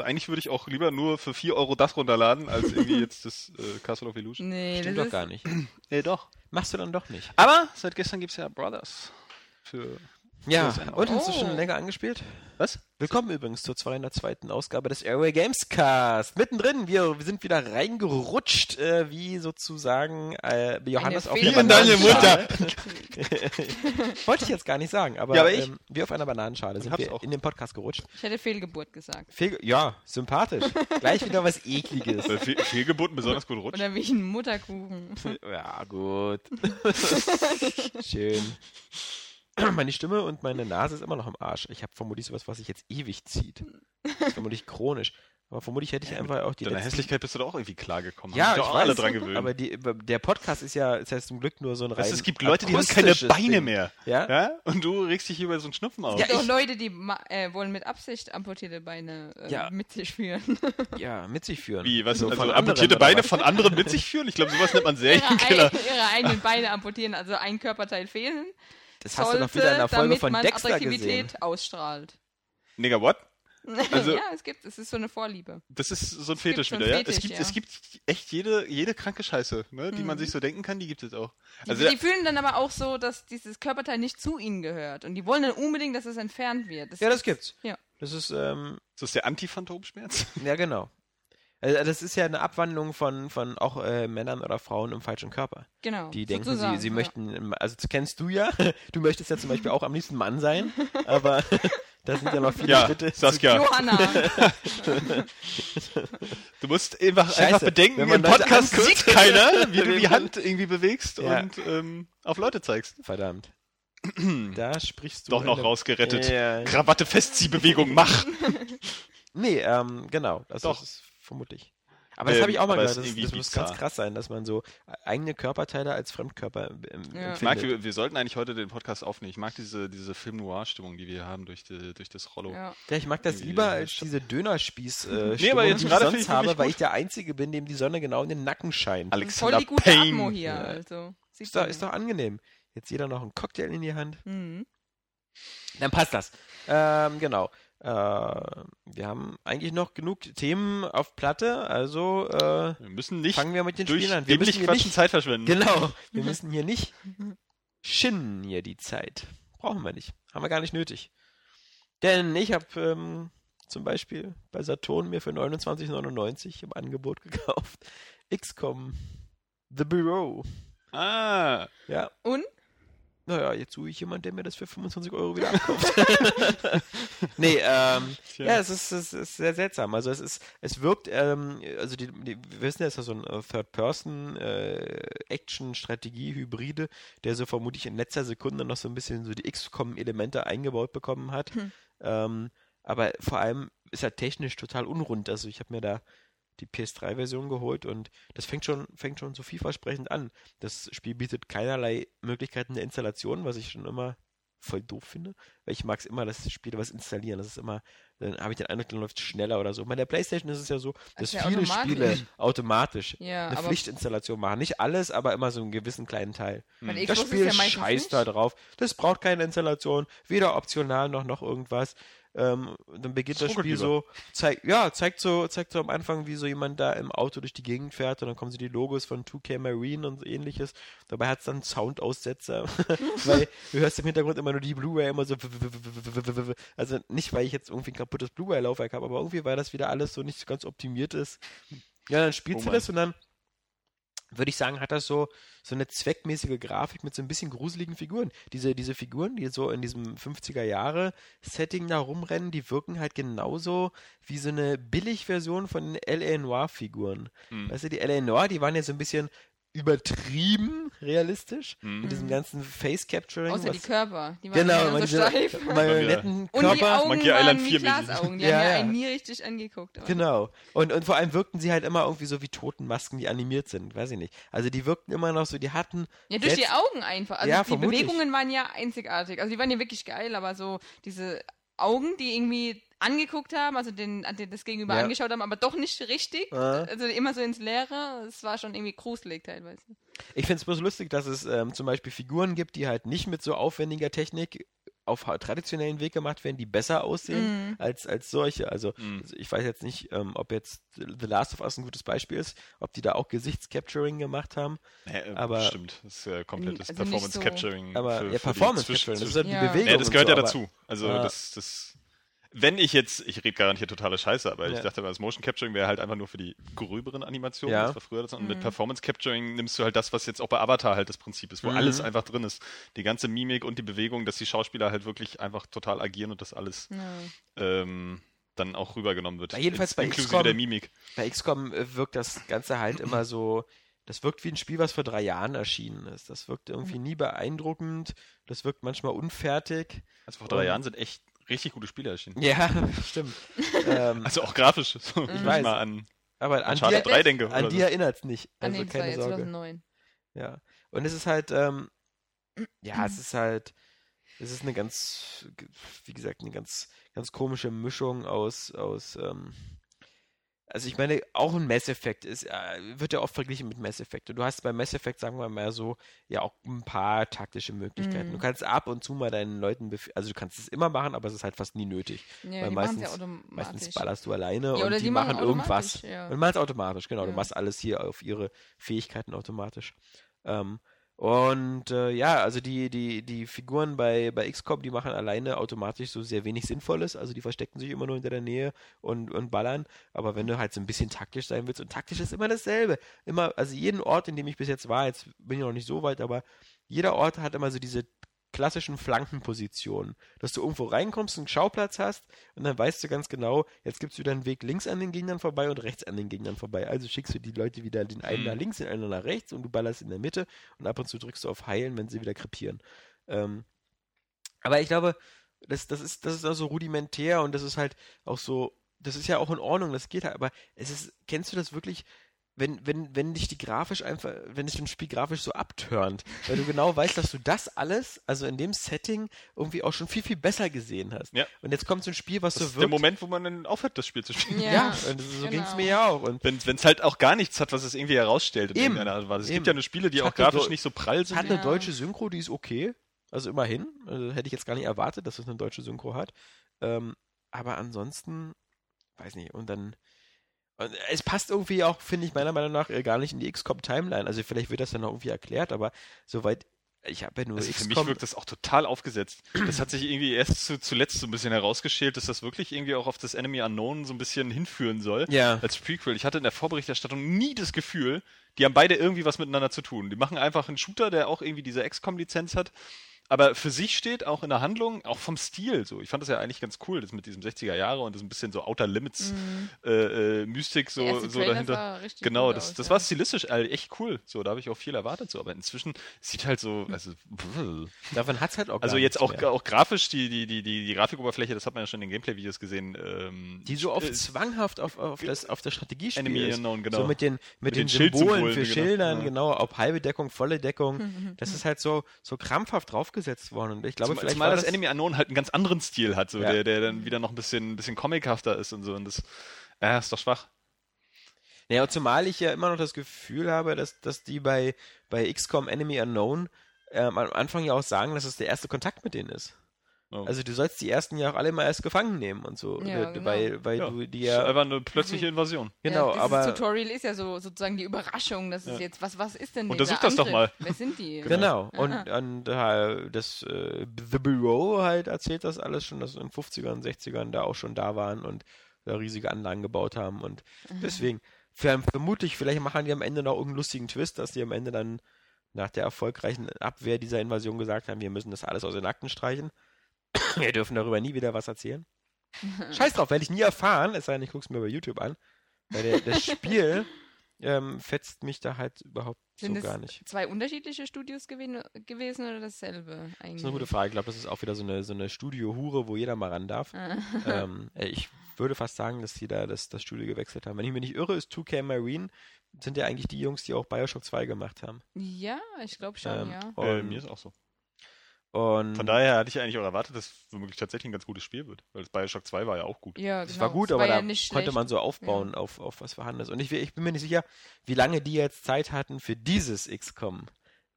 Also eigentlich würde ich auch lieber nur für 4 Euro das runterladen, als irgendwie jetzt das äh, Castle of Illusion. Nee, Stimmt das doch ist, gar nicht. Nee, doch. Machst du dann doch nicht. Aber seit gestern gibt's ja Brothers. Für Ja, und hast du Oh. schon länger angespielt? was? Willkommen übrigens zur 202. Ausgabe des Airway Games Cast. Mittendrin, wir, wir sind wieder reingerutscht, äh, wie sozusagen äh, Johannes auf einer in deine Bananenschale. Wollte ich jetzt gar nicht sagen, aber, Ja, aber ich- ähm, wie auf einer Bananenschale sind wir auch. in den Podcast gerutscht. ich hätte Fehlgeburt gesagt. Fehl, ja, sympathisch. Gleich wieder was Ekliges. Weil Fe Fehlgeburten besonders gut rutscht. Oder wie ein Mutterkuchen. Ja, gut. Schön. Meine Stimme und meine Nase ist immer noch im Arsch. Ich habe vermutlich sowas, was sich jetzt ewig zieht. Das ist vermutlich chronisch. Aber vermutlich hätte ich einfach auch die Deiner letzten... Hässlichkeit bist du doch auch irgendwie klargekommen. Ja, ich doch alle dran gewöhnt. aber die, der Podcast ist ja, ist ja zum Glück nur so ein rein weißt, es gibt Leute, die haben keine Beine Ding. mehr. Ja? Ja? Und du regst dich hier über so einen Schnupfen auf. Ja, Es gibt auch ich- Leute, die äh, wollen mit Absicht amputierte Beine äh, Ja. mit sich führen. Ja, mit sich führen. Wie, was? So also amputierte Beine von anderen mit sich führen? Ich glaube, sowas nennt man ihre, Serienkiller. ei- ihre eigenen Beine amputieren, also ein Körperteil fehlen. Das hast du sollte, doch wieder in der Folge damit von man Dexter Attraktivität gesehen. ausstrahlt. Nigga, what? Also- ja, es gibt, es ist so eine Vorliebe. Das ist so ein gibt Fetisch so einen wieder, ja? Fetisch, es gibt, ja. es gibt echt jede, jede kranke Scheiße, ne, die man Mhm. sich so denken kann, die gibt es auch. Die, Also, die fühlen dann aber auch so, dass dieses Körperteil nicht zu ihnen gehört. Und die wollen dann unbedingt, dass es entfernt wird. Ja, das ist- gibt's. Ja. Das ist, ähm, ist das der Anti-Phantomschmerz? ja genau. Also das ist ja eine Abwandlung von, von auch äh, Männern oder Frauen im falschen Körper. Genau. Die denken, sie, sozusagen, sie ja. möchten, also das kennst du ja, du möchtest ja zum Beispiel auch am liebsten Mann sein, aber da sind ja noch viele Ja, Schritte. Saskia, Johanna. du musst einfach, Scheiße, einfach bedenken, wenn man im Podcast sieht keiner, wie du die Hand irgendwie bewegst Ja. und ähm, auf Leute zeigst. Verdammt. Da sprichst du. Doch noch rausgerettet. Ja. Krawatte Festziehbewegung, mach! Nee, ähm, genau. Das Doch. ist vermutlich. Aber das Ähm, habe ich auch mal gehört. Das, das muss ganz krass sein, dass man so eigene Körperteile als Fremdkörper ähm, Ja. empfindet. Ich mag, wir, wir sollten eigentlich heute den Podcast aufnehmen. Ich mag diese, diese Film-Noir-Stimmung, die wir haben durch, die, durch das Rollo. ja. Ja, ich mag das Irgendwie, lieber als diese Dönerspieß äh, Nee, aber jetzt die ich gerade sonst habe, weil ich der Einzige bin, dem die Sonne genau in den Nacken scheint. Voll Alexander die gute Payne. Atmo hier, Ja. also. Ist doch, ist doch angenehm. Jetzt jeder noch einen Cocktail in die Hand. Mhm. Dann passt das. Ähm, genau. Äh, wir haben eigentlich noch genug Themen auf Platte, also äh, Wir müssen nicht fangen wir mit den durch Spielen an. Wir müssen hier quatschen nicht, Zeit verschwenden. genau, wir müssen hier nicht schinnen hier die Zeit. Brauchen wir nicht. Haben wir gar nicht nötig. Denn ich habe ähm, zum Beispiel bei Saturn mir für 29,99 im Angebot gekauft XCOM The Bureau. Ah, Ja, Und? Naja, jetzt suche ich jemanden, der mir das für 25 Euro wieder abkauft. nee, ähm, Tja. ja, es ist, es ist sehr seltsam. Also es ist, es wirkt, ähm, also die, die wir wissen ja, es ist ja so ein äh, Third-Person äh, Action-Strategie-Hybride, der so vermutlich in letzter Sekunde noch so ein bisschen so die XCOM-Elemente eingebaut bekommen hat. Hm. Ähm, aber vor allem ist er technisch total unrund. Also ich habe mir da die PS3-Version geholt und das fängt schon, fängt schon so vielversprechend an. Das Spiel bietet keinerlei Möglichkeiten der Installation, was ich schon immer voll doof finde, weil ich mag es immer, dass Spiele was installieren. Das ist immer, dann habe ich den Eindruck, dann läuft es schneller oder so. Bei der Playstation ist es ja so, dass Also viele automatisch. Spiele automatisch Ja, eine Pflichtinstallation machen. Nicht alles, aber immer so einen gewissen kleinen Teil. Hm. Das ist Spiel ja scheißt nicht. da drauf. Das braucht keine Installation, weder optional noch noch irgendwas. Ähm, dann beginnt Das das Spiel so, zeigt, ja, zeigt so, zeigt so am Anfang, wie so jemand da im Auto durch die Gegend fährt und dann kommen so die Logos von 2K Marine und so ähnliches. Dabei hat es dann Soundaussetzer, weil du hörst im Hintergrund immer nur die Blu-ray immer so, also nicht, weil ich jetzt irgendwie ein kaputtes Blu-ray-Laufwerk habe, aber irgendwie, weil das wieder alles so nicht ganz optimiert ist. Ja, dann spielst Oh du das und dann würde ich sagen, hat das so, so eine zweckmäßige Grafik mit so ein bisschen gruseligen Figuren. Diese, diese Figuren, die so in diesem 50er Jahre Setting da rumrennen, die wirken halt genauso wie so eine Billigversion von den L.A. Noir Figuren. Hm. Weißt du, die L.A. Noir, die waren ja so ein bisschen übertrieben realistisch Hm. mit diesem ganzen Face Capturing. Außer die Körper. Die waren Genau, man so steif. Marionetten Und die Körper. Augen Monkey Island waren wie 4 mäßig. Glasaugen. Die Ja, haben ja ja. einen nie richtig angeguckt. aber- Genau. Und, und vor allem wirkten sie halt immer irgendwie so wie Totenmasken, die animiert sind. Weiß ich nicht. Also die wirkten immer noch so, die hatten. Ja, durch die Augen einfach. Also Ja, die vermutlich. Bewegungen waren ja einzigartig. Also die waren ja wirklich geil, aber so diese Augen, die irgendwie angeguckt haben, also den, den das Gegenüber Ja. angeschaut haben, aber doch nicht richtig. Ja. Also immer so ins Leere. Es war schon irgendwie gruselig teilweise. Ich finde es bloß lustig, dass es ähm, zum Beispiel Figuren gibt, die halt nicht mit so aufwendiger Technik auf traditionellen Weg gemacht werden, die besser aussehen Mhm. als, als solche. Also, also ich weiß jetzt nicht, ähm, ob jetzt The Last of Us ein gutes Beispiel ist, ob die da auch Gesichtscapturing gemacht haben. Äh, Aber- stimmt, das ist ja komplettes Also Performance so- Capturing. Aber für, ja, für die Performance Capturing, das ist halt die Ja. Bewegung. Ja, das gehört so, ja dazu. Also Ja. das, das. Wenn ich jetzt, ich rede garantiert totale Scheiße, aber Ja. ich dachte, das Motion Capturing wäre halt einfach nur für die gröberen Animationen. Ja. Das war früher das. Und mit Mhm. Performance Capturing nimmst du halt das, was jetzt auch bei Avatar halt das Prinzip ist, wo Mhm. alles einfach drin ist. Die ganze Mimik und die Bewegung, dass die Schauspieler halt wirklich einfach total agieren und das alles Ja. ähm, dann auch rübergenommen wird. Ja, jedenfalls bei inklusive XCOM der Mimik. Bei XCOM äh, wirkt das Ganze halt immer so, das wirkt wie ein Spiel, was vor drei Jahren erschienen ist. Das wirkt irgendwie nie beeindruckend, das wirkt manchmal unfertig. Also vor drei Und- Jahren sind echt richtig gute Spiele erschienen. Ja, stimmt. ähm, Also auch grafisch. So, ich weiß. mal an aber an Uncharted die, 3 denke. an die so. erinnert es nicht. Also war keine ja Sorge. 2009. Ja. Und es ist halt, ähm, ja, es ist halt, es ist eine ganz, wie gesagt, eine ganz, ganz komische Mischung aus, aus, ähm, also ich meine, auch ein Mass Effect ist, äh, wird ja oft verglichen mit Mass Effect. Und du hast bei Mass Effect, sagen wir mal so, ja auch ein paar taktische Möglichkeiten. Mhm. Du kannst ab und zu mal deinen Leuten, also du kannst es immer machen, aber es ist halt fast nie nötig. Ja, Weil meistens- ja. Meistens ballerst du alleine Ja, und die, die machen machen irgendwas. ja. Und machst automatisch, genau. Du machst alles hier auf ihre Fähigkeiten automatisch. Ähm, und äh, ja, also die, die, die Figuren bei, bei XCOM, die machen alleine automatisch so sehr wenig Sinnvolles. Also die verstecken sich immer nur hinter der Nähe und, und ballern. Aber wenn du halt so ein bisschen taktisch sein willst, und taktisch ist immer dasselbe. Immer, also jeden Ort, in dem ich bis jetzt war, jetzt bin ich noch nicht so weit, aber jeder Ort hat immer so diese klassischen Flankenpositionen, dass du irgendwo reinkommst, einen Schauplatz hast und dann weißt du ganz genau, jetzt gibst du wieder einen Weg links an den Gegnern vorbei und rechts an den Gegnern vorbei. Also schickst du die Leute wieder den einen nach links, den anderen nach rechts und du ballerst in der Mitte und ab und zu drückst du auf Heilen, wenn sie wieder krepieren. Ähm, aber ich glaube, das, das ist, das ist also rudimentär und das ist halt auch so, das ist ja auch in Ordnung, das geht halt, aber es ist, kennst du das wirklich, wenn, wenn, wenn dich die grafisch einfach, wenn dich ein Spiel grafisch so abturnt, weil du genau weißt, dass du das alles, also in dem Setting, irgendwie auch schon viel, viel besser gesehen hast. Ja. Und jetzt kommt so ein Spiel, was Das so ist wirkt. der Moment, wo man dann aufhört, das Spiel zu spielen. Ja, ja, und das, so genau. ging es mir ja auch. Und Wenn es halt auch gar nichts hat, was es irgendwie herausstellt in Eben, irgendeiner Art und Weise. Es eben. gibt ja eine Spiele, die auch grafisch nicht so prall sind. hat eine Ja. deutsche Synchro, die ist okay. Also immerhin. Also hätte ich jetzt gar nicht erwartet, dass es eine deutsche Synchro hat. Ähm, aber ansonsten, weiß nicht. Und dann. Und es passt irgendwie auch, finde ich, meiner Meinung nach äh, gar nicht in die XCOM-Timeline. Also vielleicht wird das dann noch irgendwie erklärt, aber soweit. Ich habe ja nur Also für mich wirkt das auch total aufgesetzt. Das hat sich irgendwie erst zu, zuletzt so ein bisschen herausgeschält, dass das wirklich irgendwie auch auf das Enemy Unknown so ein bisschen hinführen soll. Ja. Als Prequel. Ich hatte in der Vorberichterstattung nie das Gefühl, die haben beide irgendwie was miteinander zu tun. Die machen einfach einen Shooter, der auch irgendwie diese XCOM-Lizenz hat, aber für sich steht, auch in der Handlung, auch vom Stil so. Ich fand das ja eigentlich ganz cool, das mit diesem 60er Jahre und das ein bisschen so Outer Limits äh, äh, Mystik so, Der so dahinter. Genau, das, aus, das ja. war stilistisch äh, echt cool. So, da habe ich auch viel erwartet so, aber inzwischen sieht halt so, also Davon hat es halt auch also gar jetzt nichts auch, mehr. auch grafisch, die, die, die, die, die Grafikoberfläche, das hat man ja schon in den Gameplay-Videos gesehen. Ähm, Die so oft äh, zwanghaft auf, auf, das, auf das Strategiespiel Enemy ist. Unknown, genau. So mit den, mit, Mit den, den Symbolen Schildsymbolen, für genau. Schildern, Ja. genau, ob halbe Deckung, volle Deckung. Das ist halt so, so krampfhaft draufgesetzt worden. Und ich glaube, Zum, vielleicht zumal das das Enemy Unknown halt einen ganz anderen Stil hat, so, Ja. der, der dann wieder noch ein bisschen, ein bisschen comichafter ist und so. Und das ja, ist doch schwach. Naja, und zumal ich ja immer noch das Gefühl habe, dass, dass die bei, bei XCOM Enemy Unknown ähm, am Anfang ja auch sagen, dass es der erste Kontakt mit denen ist. Oh. Also du sollst die ersten ja auch alle mal erst gefangen nehmen und so. Ja, äh, genau. Weil, weil ja, du die das ist ja. einfach eine plötzliche Invasion. Genau, ja, aber. Tutorial ist ja so sozusagen die Überraschung, dass es jetzt, was, was ist denn Untersuch das doch mal. Wer sind die? Genau, und, Aha. und äh, das äh, The Bureau halt erzählt das alles schon, dass sie in den 50ern, 60ern da auch schon da waren und da riesige Anlagen gebaut haben und deswegen, ver- vermutlich, vielleicht machen die am Ende noch irgendeinen lustigen Twist, dass die am Ende dann nach der erfolgreichen Abwehr dieser Invasion gesagt haben, wir müssen das alles aus den Akten streichen. Wir dürfen darüber nie wieder was erzählen. Scheiß drauf, werde ich nie erfahren, es sei denn, ich gucke es mir bei YouTube an. Weil der, das Spiel ähm, fetzt mich da halt überhaupt Sind so gar nicht. zwei unterschiedliche Studios gewesen, gewesen oder dasselbe eigentlich? Das ist eine gute Frage. Ich glaube, das ist auch wieder so eine, so eine Studio-Hure, wo jeder mal ran darf. ähm, äh, ich würde fast sagen, dass die da das, das Studio gewechselt haben. Wenn ich mich nicht irre, ist 2K Marine, sind ja eigentlich die Jungs, die auch Bioshock 2 gemacht haben. Ja, ich glaube schon, Ähm, ja. Äh, mir ist auch so. Und Von daher hatte ich eigentlich auch erwartet, dass es womöglich tatsächlich ein ganz gutes Spiel wird. Weil das Bioshock 2 war ja auch gut. Ja, das genau. war gut, Es aber ja da nicht konnte schlecht. man so aufbauen auf, auf was vorhanden ist. Und ich, ich bin mir nicht sicher, wie lange die jetzt Zeit hatten für dieses XCOM.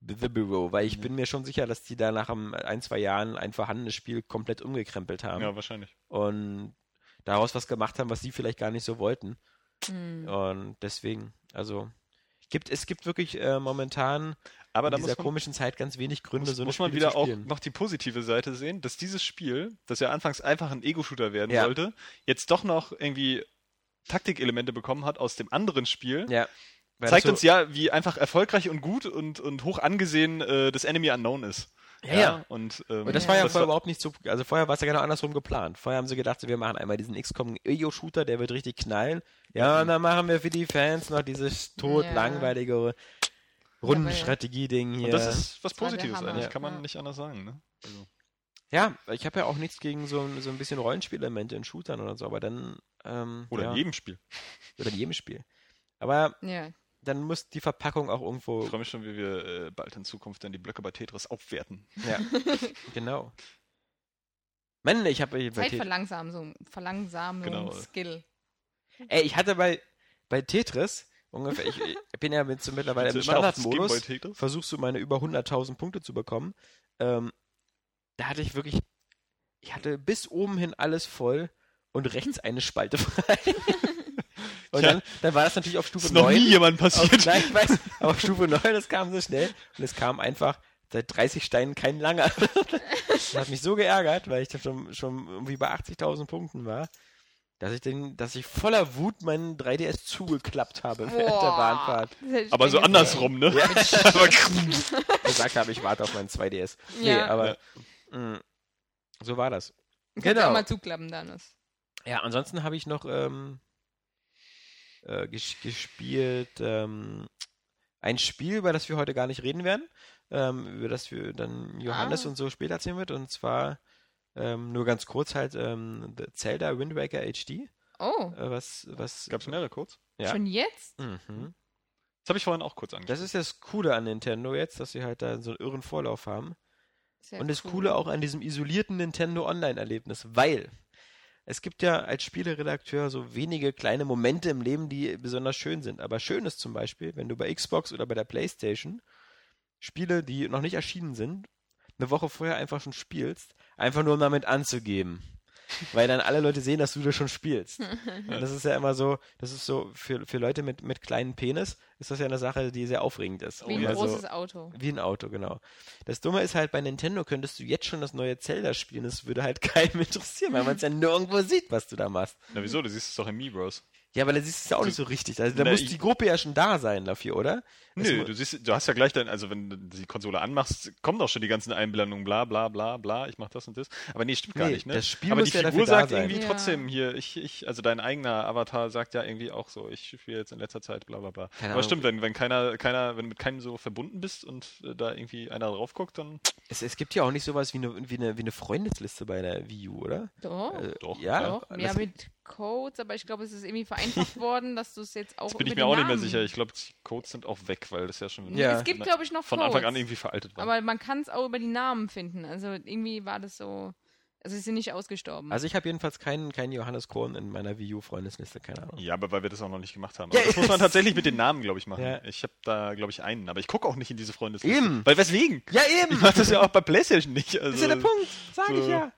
The Bureau, weil ich bin mir schon sicher, dass die da nach einem- ein, zwei Jahren ein vorhandenes Spiel komplett umgekrempelt haben Ja, wahrscheinlich. und daraus was gemacht haben, was sie vielleicht gar nicht so wollten. Hm. Und deswegen, also gibt, es gibt wirklich äh, momentan Aber in da dieser man, komischen Zeit ganz wenig Gründe, muss, so eine muss man Spiele wieder auch noch die positive Seite sehen, dass dieses Spiel, das ja anfangs einfach ein Ego-Shooter werden Ja. sollte, jetzt doch noch irgendwie Taktikelemente bekommen hat aus dem anderen Spiel. ja. Zeigt so, uns ja, wie einfach erfolgreich und gut und, und hoch angesehen äh, das Enemy Unknown ist. Ja, ja. Und, ähm, Und das war ja vorher überhaupt nicht so, also vorher war es ja genau andersrum geplant. Vorher haben sie gedacht, wir machen einmal diesen XCOM Ego-Shooter, der wird richtig knallen. Ja, und dann machen wir für die Fans noch dieses tot Ja. langweilige Rundenstrategie-Ding hier. Und das ist was Positives eigentlich, Ja. kann man Ja. nicht anders sagen. Ne? Also, ja, ich habe ja auch nichts gegen so, so ein bisschen Rollenspielelemente in Shootern oder so, aber dann, ähm, oder ja, in jedem Spiel. oder in jedem Spiel. Aber Ja. Dann muss die Verpackung auch Ich irgendwo, freue mich schon, wie wir äh, bald in Zukunft dann die Blöcke bei Tetris aufwerten. ja, genau. Mann, ich habe Zeitverlangsamung, Verlangsamung, Genau. Skill. Ey, ich hatte bei, bei Tetris ungefähr, ich, ich bin ja mit, so mittlerweile im Standardmodus, versuchst du meine über 100.000 Punkte zu bekommen. Ähm, da hatte ich wirklich, ich hatte bis oben hin alles voll und rechts eine Spalte frei. und Tja. dann, dann war das natürlich auf Stufe ist noch 9. nie jemand auf, passiert. nein, ich weiß, aber auf Stufe 9, das kam so schnell und es kam einfach seit 30 Steinen kein langer. das hat mich so geärgert, weil ich dann schon, schon irgendwie bei 80.000 Punkten war, dass ich, den, dass ich voller Wut meinen 3DS zugeklappt habe während der Boah. Bahnfahrt. Aber so andersrum, ne? Ja. Aber gesagt habe, ich warte auf meinen 2DS. Nee, Ja. aber mh, so war das. Genau. auch mal zuklappen, Danis. Ja, ansonsten habe ich noch ähm, äh, ges gespielt ähm, ein Spiel, über das wir heute gar nicht reden werden, ähm, über das wir dann Johannes Ah. und so später erzählen wird, und zwar ähm, nur ganz kurz halt ähm, The Zelda Wind Waker HD, Oh, äh, was, was, Gab es mehrere kurz? Ja. schon jetzt? Mhm. Das habe ich vorhin auch kurz angeschaut. Das ist das Coole an Nintendo jetzt, dass sie halt da so einen irren Vorlauf haben. Sehr Und das cool. Coole auch an diesem isolierten Nintendo Online-Erlebnis, weil es gibt ja als Spieleredakteur so wenige kleine Momente im Leben, die besonders schön sind. Aber schön ist zum Beispiel, wenn du bei Xbox oder bei der PlayStation Spiele, die noch nicht erschienen sind, eine Woche vorher einfach schon spielst, einfach nur um damit anzugeben. Weil dann alle Leute sehen, dass du das schon spielst. Und das ist ja immer so, das ist so, für, für Leute mit, mit kleinen Penis ist das ja eine Sache, die sehr aufregend ist. Wie ein Also- großes Auto. wie ein Auto, genau. Das Dumme ist halt, bei Nintendo könntest du jetzt schon das neue Zelda spielen. Das würde halt keinem interessieren, weil man es ja nirgendwo sieht, was du da machst. Na wieso? Du siehst es doch im Miibros. Ja, aber da siehst du es ja auch nicht so richtig. Also, da Na, muss die Gruppe ja schon da sein dafür, oder? Nö, du siehst, du hast ja gleich dein, also wenn du die Konsole anmachst, kommen doch schon die ganzen Einblendungen, bla bla bla bla, ich mach das und das. Aber nee, stimmt gar Nee, nicht, ne? das Spiel Aber muss die ja Figur sagt irgendwie Ja. trotzdem hier, ich, ich, also dein eigener Avatar sagt ja irgendwie auch so, ich spiele jetzt in letzter Zeit, bla bla bla. Keine Aber Ahnung. stimmt, wenn, wenn keiner, keiner, wenn du mit keinem so verbunden bist und äh, da irgendwie einer drauf guckt, dann Es, es gibt ja auch nicht sowas wie eine, wie, eine, wie eine Freundesliste bei der Wii U, oder? Doch. Äh, Doch, ja. Doch, ja, mit Codes, aber ich glaube, es ist irgendwie vereinfacht worden, dass du es jetzt auch das bin ich mir auch nicht mehr Namen- sicher. Ich glaube, die Codes sind auch weg, weil das ja schon Ja. Es gibt, glaube ich, noch von Codes, Anfang an irgendwie veraltet war. aber man kann es auch über die Namen finden. Also irgendwie war das so, also sie sind nicht ausgestorben. Also ich habe jedenfalls keinen, keinen Johannes Korn in meiner Wii U-Freundesliste, keine Ahnung. Ja, aber weil wir das auch noch nicht gemacht haben. Ja, Aber das muss man tatsächlich mit den Namen, glaube ich, machen. Ja. Ich habe da, glaube ich, einen. Aber ich gucke auch nicht in diese Freundesliste. Eben. Weil weswegen? Ja, Ich eben! mache das ja auch bei PlayStation nicht. Also, Das ist ja der Punkt, sage ich so- ja.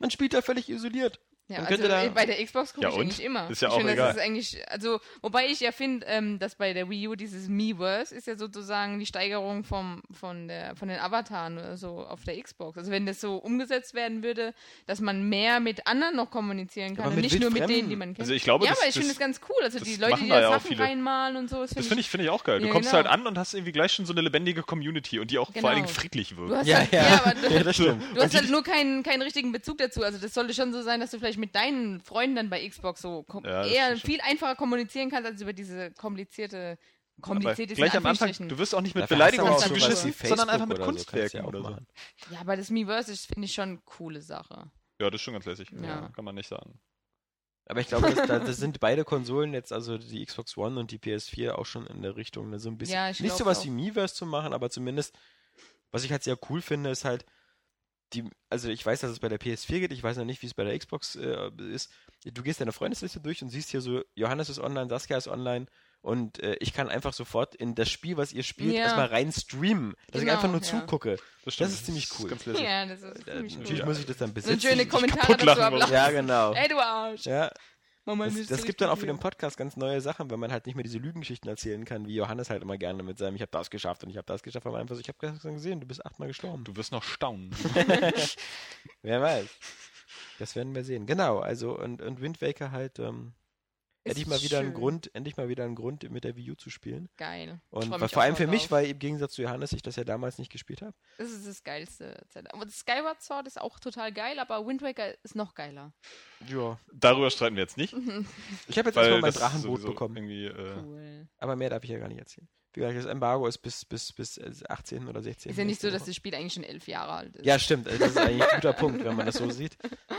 Man spielt da völlig isoliert. Ja, also da- äh, bei der Xbox gucke Ja, ich eigentlich immer. Ist ja ich auch finde, egal. Das ist eigentlich, also, wobei ich ja finde, ähm, dass bei der Wii U dieses Miiverse ist ja sozusagen die Steigerung vom, von, der, von den Avataren oder so auf der Xbox. Also wenn das so umgesetzt werden würde, dass man mehr mit anderen noch kommunizieren kann aber und mit nicht nur mit denen, die man kennt. Also ich glaube, ja, das- aber ich finde das- ganz cool. Also die Leute, die da ja auch Sachen viele. reinmalen und so, das Das finde finde ich finde ich auch geil. Du Ja, kommst genau. halt an und hast irgendwie gleich schon so eine lebendige Community und die auch Genau. vor allen Dingen friedlich wirkt. Du hast Ja, halt, ja. ja. aber du, Ja. Du hast Und halt nur keinen, keinen richtigen Bezug dazu. Also das sollte schon so sein, dass du vielleicht mit deinen Freunden dann bei Xbox so Ja, eher viel einfacher kommunizieren kannst, als über diese komplizierte, komplizierte gleich am Anfang, du wirst auch nicht mit Beleidigungen zugeschissen, sondern einfach mit oder so, Kunstwerken ja oder so. machen. Ja, aber das Miiverse ist, finde ich, schon eine coole Sache. Ja, das ist schon ganz lässig. Ja. Kann man nicht sagen. Aber ich glaube, das, da- das sind beide Konsolen jetzt, also die Xbox One und die PS4, auch schon in der Richtung, ne, so ein bisschen. Ja, ich nicht sowas auch. wie Miiverse zu machen, aber zumindest, was ich halt sehr cool finde, ist halt, die, also ich weiß, dass es bei der PS4 geht, ich weiß noch nicht, wie es bei der Xbox äh, ist. Du gehst deine Freundesliste durch und siehst hier so, Johannes ist online, Saskia ist online und äh, ich kann einfach sofort in das Spiel, was ihr spielt, Ja. erstmal rein streamen, dass ich Genau, einfach nur ja. zugucke. Das, Das ist ziemlich cool. Ganz lässig. Ja, das ist Äh, ziemlich natürlich cool. muss ich das dann So besitzen. schöne Kommentare kaputt dazu ablassen. ja, genau. Ey, du Arsch. Ja, Das, das richtig gibt dann auch für den Podcast ganz neue Sachen, wenn man halt nicht mehr diese Lügengeschichten erzählen kann, wie Johannes halt immer gerne mit seinem Ich habe das geschafft und ich habe das geschafft, aber einfach so, ich habe gestern gesehen, du bist achtmal gestorben. Du wirst noch staunen. Wer weiß. Das werden wir sehen. Genau, also und, und Wind Waker halt ähm, endlich mal wieder einen schön. Grund, endlich mal wieder einen Grund mit der Wii U zu spielen. Geil. Und mich vor allem für mich, drauf. weil im Gegensatz zu Johannes ich das ja damals nicht gespielt habe. Das ist das geilste Zelda. Aber das Skyward Sword ist auch total geil, aber Wind Waker ist noch geiler. Ja. Darüber streiten wir jetzt nicht. Ich habe jetzt erstmal mein Drachenboot bekommen. Irgendwie, äh, Cool. Aber mehr darf ich ja gar nicht erzählen. Wie gesagt, das Embargo ist bis, bis, bis äh, 18. oder 16. Ist ja nicht so, dass das Spiel eigentlich schon elf Jahre alt ist. Ja, stimmt. Also Das ist eigentlich ein guter Punkt, wenn man das so sieht.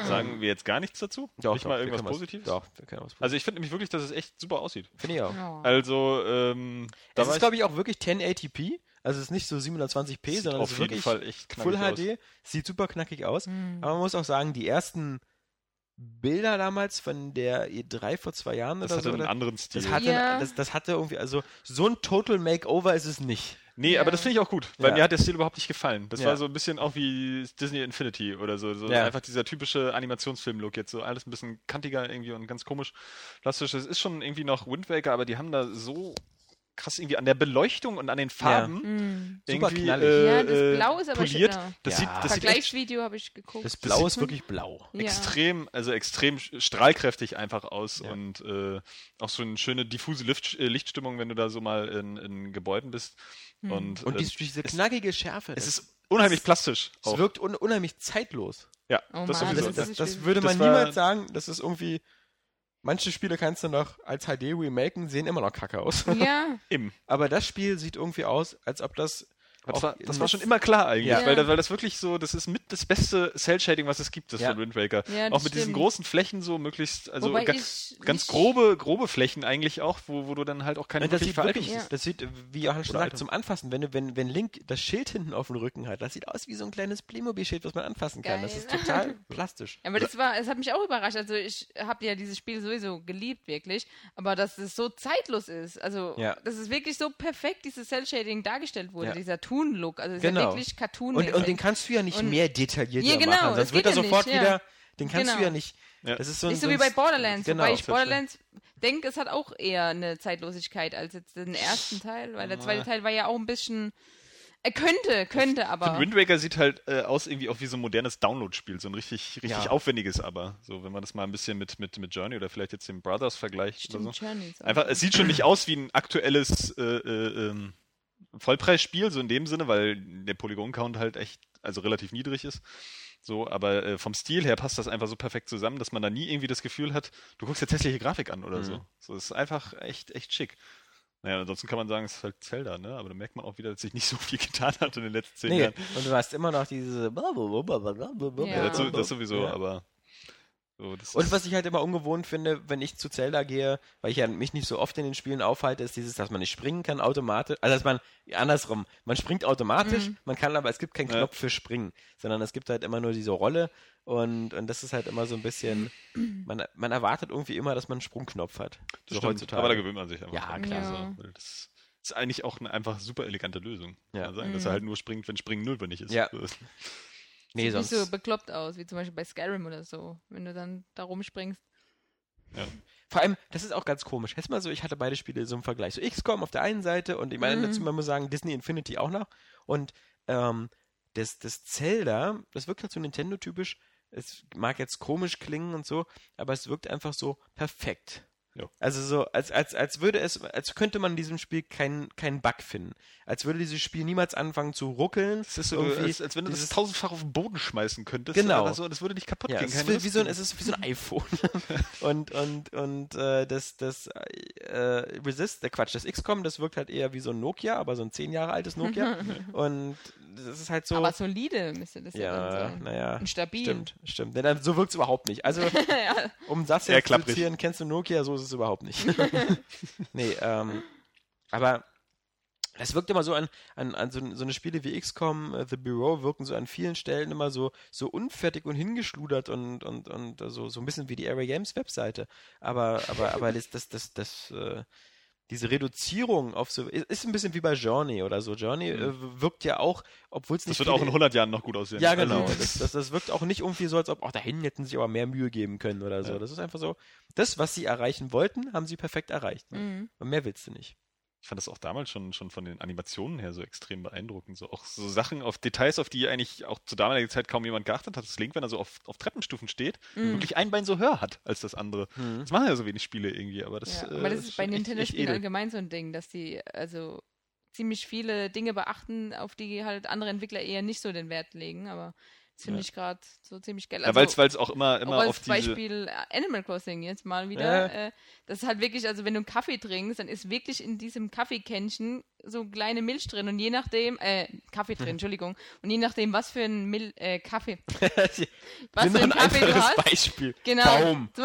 sagen wir jetzt gar nichts dazu? Doch, nicht doch, mal irgendwas Positives? Doch, wir können was Also ich finde nämlich wirklich, dass es echt super aussieht. Finde ich auch. Ja. Also, ähm, da Das ist, glaube ich, auch wirklich 1080p. Also es ist nicht so 720p, sieht sondern es auf ist jeden wirklich Fall echt Full aus. HD. Sieht super knackig aus. Hm. Aber man muss auch sagen, die ersten Bilder damals von der E3 vor zwei Jahren Das oder hatte so, einen oder? anderen Stil. das hatte, Ja. das, das hatte irgendwie, also so ein Total Makeover ist es nicht. Nee, Ja. aber das finde ich auch gut, weil Ja. mir hat der Stil überhaupt nicht gefallen. Das Ja. war so ein bisschen auch wie Disney Infinity oder so. so Ja. Einfach dieser typische Animationsfilm-Look jetzt. So alles ein bisschen kantiger irgendwie und ganz komisch. Plastisch. Es ist schon irgendwie noch Wind Waker, aber die haben da so krass irgendwie an der Beleuchtung und an den Farben Hm. Super irgendwie knallig. äh, Ja, das Blau ist aber poliert. schöner. Das Ja. sieht, das Vergleichsvideo habe ich geguckt. Das Blau ist wirklich blau. Ja. extrem, also extrem strahlkräftig einfach aus Ja. und äh, auch so eine schöne diffuse Lift, äh, Lichtstimmung, wenn du da so mal in, in Gebäuden bist. Hm. Und, Und äh, diese, diese es, knackige Schärfe. es ist unheimlich plastisch. es Auch. wirkt un unheimlich zeitlos. Ja, Oh das Mann, das, das das, würde man war- niemals sagen. Das ist irgendwie. Manche Spiele kannst du noch als HD remaken, sehen immer noch kacke aus. Ja, Im. Aber das Spiel sieht irgendwie aus, als ob das. Aber das, war, das war schon immer klar eigentlich, Ja. weil, das, weil das wirklich so, das ist mit das beste Cell-Shading, was es gibt, das Ja. von Wind Waker. Ja, auch das mit diesen stimmt. großen Flächen so möglichst, also ga, ich ganz nicht- grobe, grobe Flächen eigentlich auch, wo, wo du dann halt auch keine das wirklich sieht wirklich, Ja. das sieht, wie Johannes schon sagt, zum Anfassen, wenn, du, wenn, wenn Link das Schild hinten auf dem Rücken hat, das sieht aus wie so ein kleines Playmobil-Schild, was man anfassen kann. Das Geil. ist total plastisch. aber das war, es hat mich auch überrascht. Also ich habe ja dieses Spiel sowieso geliebt, wirklich. Aber dass es so zeitlos ist. Also, Ja. dass es wirklich so perfekt dieses Cell-Shading dargestellt wurde, Ja. dieser Toon-Look. Also es ist Genau. ja wirklich cartoon Und, und den kannst du ja nicht Und- mehr detaillierter Ja, genau, machen, das sonst wird er ja sofort nicht, ja. wieder. Den kannst du Genau. ja nicht. Ja. Das ist so ein, Nicht so wie bei Borderlands, Genau. wobei ich Borderlands denke, es hat auch eher eine Zeitlosigkeit als jetzt den ersten Teil, weil der zweite. Teil war ja auch ein bisschen. Er könnte, könnte, Ich aber. Wind Waker sieht halt äh, aus irgendwie auch wie so ein modernes Download-Spiel, so ein richtig, richtig Ja. aufwendiges aber. So, wenn man das mal ein bisschen mit, mit, mit Journey oder vielleicht jetzt dem Brothers vergleicht Stimmt, oder so. Journey ist Einfach, es sieht schon nicht aus wie ein aktuelles äh, äh, ähm, Vollpreisspiel, so in dem Sinne, weil der Polygon-Count halt echt, also relativ niedrig ist. So, aber äh, vom Stil her passt das einfach so perfekt zusammen, dass man da nie irgendwie das Gefühl hat, du guckst jetzt hässliche Grafik an oder Mhm. so. So, es ist einfach echt, echt schick. Naja, ansonsten kann man sagen, es ist halt Zelda, ne? Aber da merkt man auch wieder, dass sich nicht so viel getan hat in den letzten zehn Nee, Jahren. und du hast immer noch diese. Ja. Ja, das, das sowieso, Ja. aber so, das Und was ich halt immer ungewohnt finde, wenn ich zu Zelda gehe, weil ich ja mich nicht so oft in den Spielen aufhalte, ist dieses, dass man nicht springen kann automatisch. Also dass man andersrum, man springt automatisch, Mhm. man kann aber es gibt keinen Ja. Knopf für Springen, sondern es gibt halt immer nur diese Rolle und, und das ist halt immer so ein bisschen, man, man erwartet irgendwie immer, dass man einen Sprungknopf hat. das so stimmt, aber da gewöhnt man sich einfach. Ja, dran. klar. Also, Ja. weil das ist eigentlich auch eine einfach super elegante Lösung. Ja. Kann man sagen, dass er Mhm. halt nur springt, wenn Springen notwendig ist. Ja. So. Nee, Sieht sonst. nicht so bekloppt aus, wie zum Beispiel bei Skyrim oder so, wenn du dann da rumspringst. Vor allem, das ist auch ganz komisch. Jetzt mal so, ich hatte beide Spiele so im Vergleich. So XCOM auf der einen Seite und ich meine, Mhm. dazu man muss sagen, Disney Infinity auch noch. Und ähm, das, das Zelda, das wirkt halt so Nintendo-typisch. Es mag jetzt komisch klingen und so, aber es wirkt einfach so perfekt. Ja. Also so, als, als, als würde es, als könnte man in diesem Spiel keinen keinen Bug finden. Als würde dieses Spiel niemals anfangen zu ruckeln. Es ist so, Irgendwie als, als wenn du das tausendfach auf den Boden schmeißen könntest. Genau. Aber so, das würde nicht kaputt Ja, gehen. es ist, wie, so ein, es ist wie so ein iPhone. und und, und äh, das, das äh, Resist, der Quatsch, das XCOM, das wirkt halt eher wie so ein Nokia, aber so ein zehn Jahre altes Nokia. und das ist halt so. Aber solide müsste das ja, ja, dann sein. naja. Und stabil. Stimmt, stimmt. Nee, dann, so wirkt es überhaupt nicht. Also, ja. um das jetzt zu zitieren, kennst du Nokia, so ist es überhaupt nicht. nee, ähm, aber das wirkt immer so an, an, an so, so eine Spiele wie XCOM, äh, The Bureau wirken so an vielen Stellen immer so, so unfertig und hingeschludert und, und, und so, so ein bisschen wie die Area Games Webseite. Aber, aber, aber das, das, das, das, äh, diese Reduzierung auf so, ist ein bisschen wie bei Journey oder so. Journey Mhm. äh, wirkt ja auch, obwohl es Das nicht wird auch in viele- 100 Jahren noch gut aussehen. Ja, genau. Also, Das, das, das wirkt auch nicht irgendwie so, als ob, ach, da hinten hätten sie sich aber mehr Mühe geben können oder so. Ja. Das ist einfach so, das, was sie erreichen wollten, haben sie perfekt erreicht. Mhm. Und mehr willst du nicht. Ich fand das auch damals schon, schon von den Animationen her so extrem beeindruckend. So auch so Sachen auf Details, auf die eigentlich auch zu damaliger Zeit kaum jemand geachtet hat. Das Link, wenn er so auf, auf Treppenstufen steht, Mhm. wirklich ein Bein so höher hat als das andere. Mhm. Das machen ja so wenig Spiele irgendwie, aber das, Ja, äh, aber das ist bei Nintendo-Spielen allgemein so ein Ding, dass die also ziemlich viele Dinge beachten, auf die halt andere Entwickler eher nicht so den Wert legen, aber finde Ja. ich gerade so ziemlich geil. Ja, weil es auch immer, immer auch auf diese... Beispiel äh, Animal Crossing jetzt mal wieder. Ja. Äh, das ist halt wirklich, also wenn du einen Kaffee trinkst, dann ist wirklich in diesem Kaffeekännchen so kleine Milch drin und je nachdem, äh, Kaffee drin, Entschuldigung, und je nachdem, was für ein Mil äh, Kaffee, was für ein Kaffee du hast. Beispiel. Genau. Baum.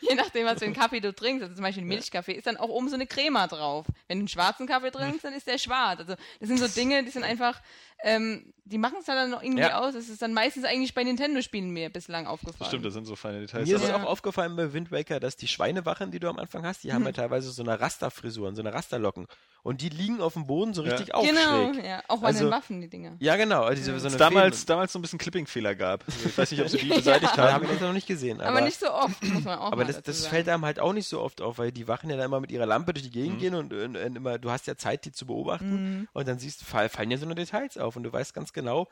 Je nachdem, was für einen Kaffee du trinkst, also zum Beispiel einen Milchkaffee, ist dann auch oben so eine Crema drauf. Wenn du einen schwarzen Kaffee trinkst, dann ist der schwarz. Also das sind so Dinge, die sind einfach, ähm, die machen es dann noch irgendwie Ja. aus. Es ist dann meistens eigentlich bei Nintendo-Spielen mir bislang Das aufgefallen. stimmt, das sind so feine Details. Mir ist Ja. auch aufgefallen bei Wind Waker, dass die Schweinewachen, die du am Anfang hast, die haben ja teilweise so eine Rasterfrisuren, so eine Rasterlocken. Und die liegen auf dem Boden so Ja. richtig Genau, aufschräg. ja. Auch bei Also- den Waffen, die Dinger. Ja, genau. Also so es eine damals, Fäden- damals so ein bisschen Clipping-Fehler gab. Also ich weiß nicht, ob sie die Ja. beseitigt Da habe haben. ich das noch nicht gesehen. Aber, Aber, nicht so oft, muss man auch aber mal das, dazu das sagen. fällt einem halt auch nicht so oft auf, weil die Wachen ja dann immer mit ihrer Lampe durch die Gegend Mhm. gehen und, und, und immer, du hast ja Zeit, die zu beobachten. Mhm. Und dann siehst fallen ja so eine Details auf und du weißt ganz genau,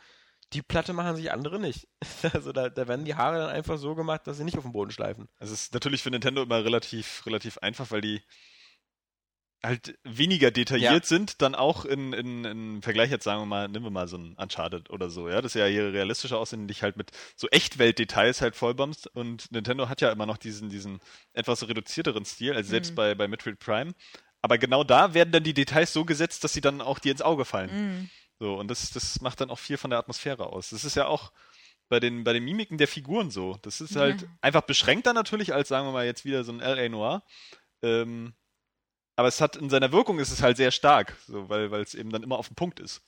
die Platte machen sich andere nicht. Also da, da werden die Haare dann einfach so gemacht, dass sie nicht auf dem Boden schleifen. Es ist natürlich für Nintendo immer relativ, relativ einfach, weil die halt weniger detailliert sind, dann auch in, in, in Vergleich jetzt sagen wir mal, nehmen wir mal so ein Uncharted oder so, ja, das ja hier realistischer aussehen, dich halt mit so Echtwelt-Details halt vollbombst und Nintendo hat ja immer noch diesen, diesen etwas reduzierteren Stil, als selbst Mhm. bei, bei Metroid Prime, aber genau da werden dann die Details so gesetzt, dass sie dann auch dir ins Auge fallen. Mhm. So, und das, das macht dann auch viel von der Atmosphäre aus. Das ist ja auch bei den, bei den Mimiken der Figuren so. Das ist halt Ja. einfach beschränkter natürlich als, sagen wir mal, jetzt wieder so ein L.A. Noir. Ähm, aber es hat in seiner Wirkung ist es halt sehr stark, so, weil weil es eben dann immer auf den Punkt ist.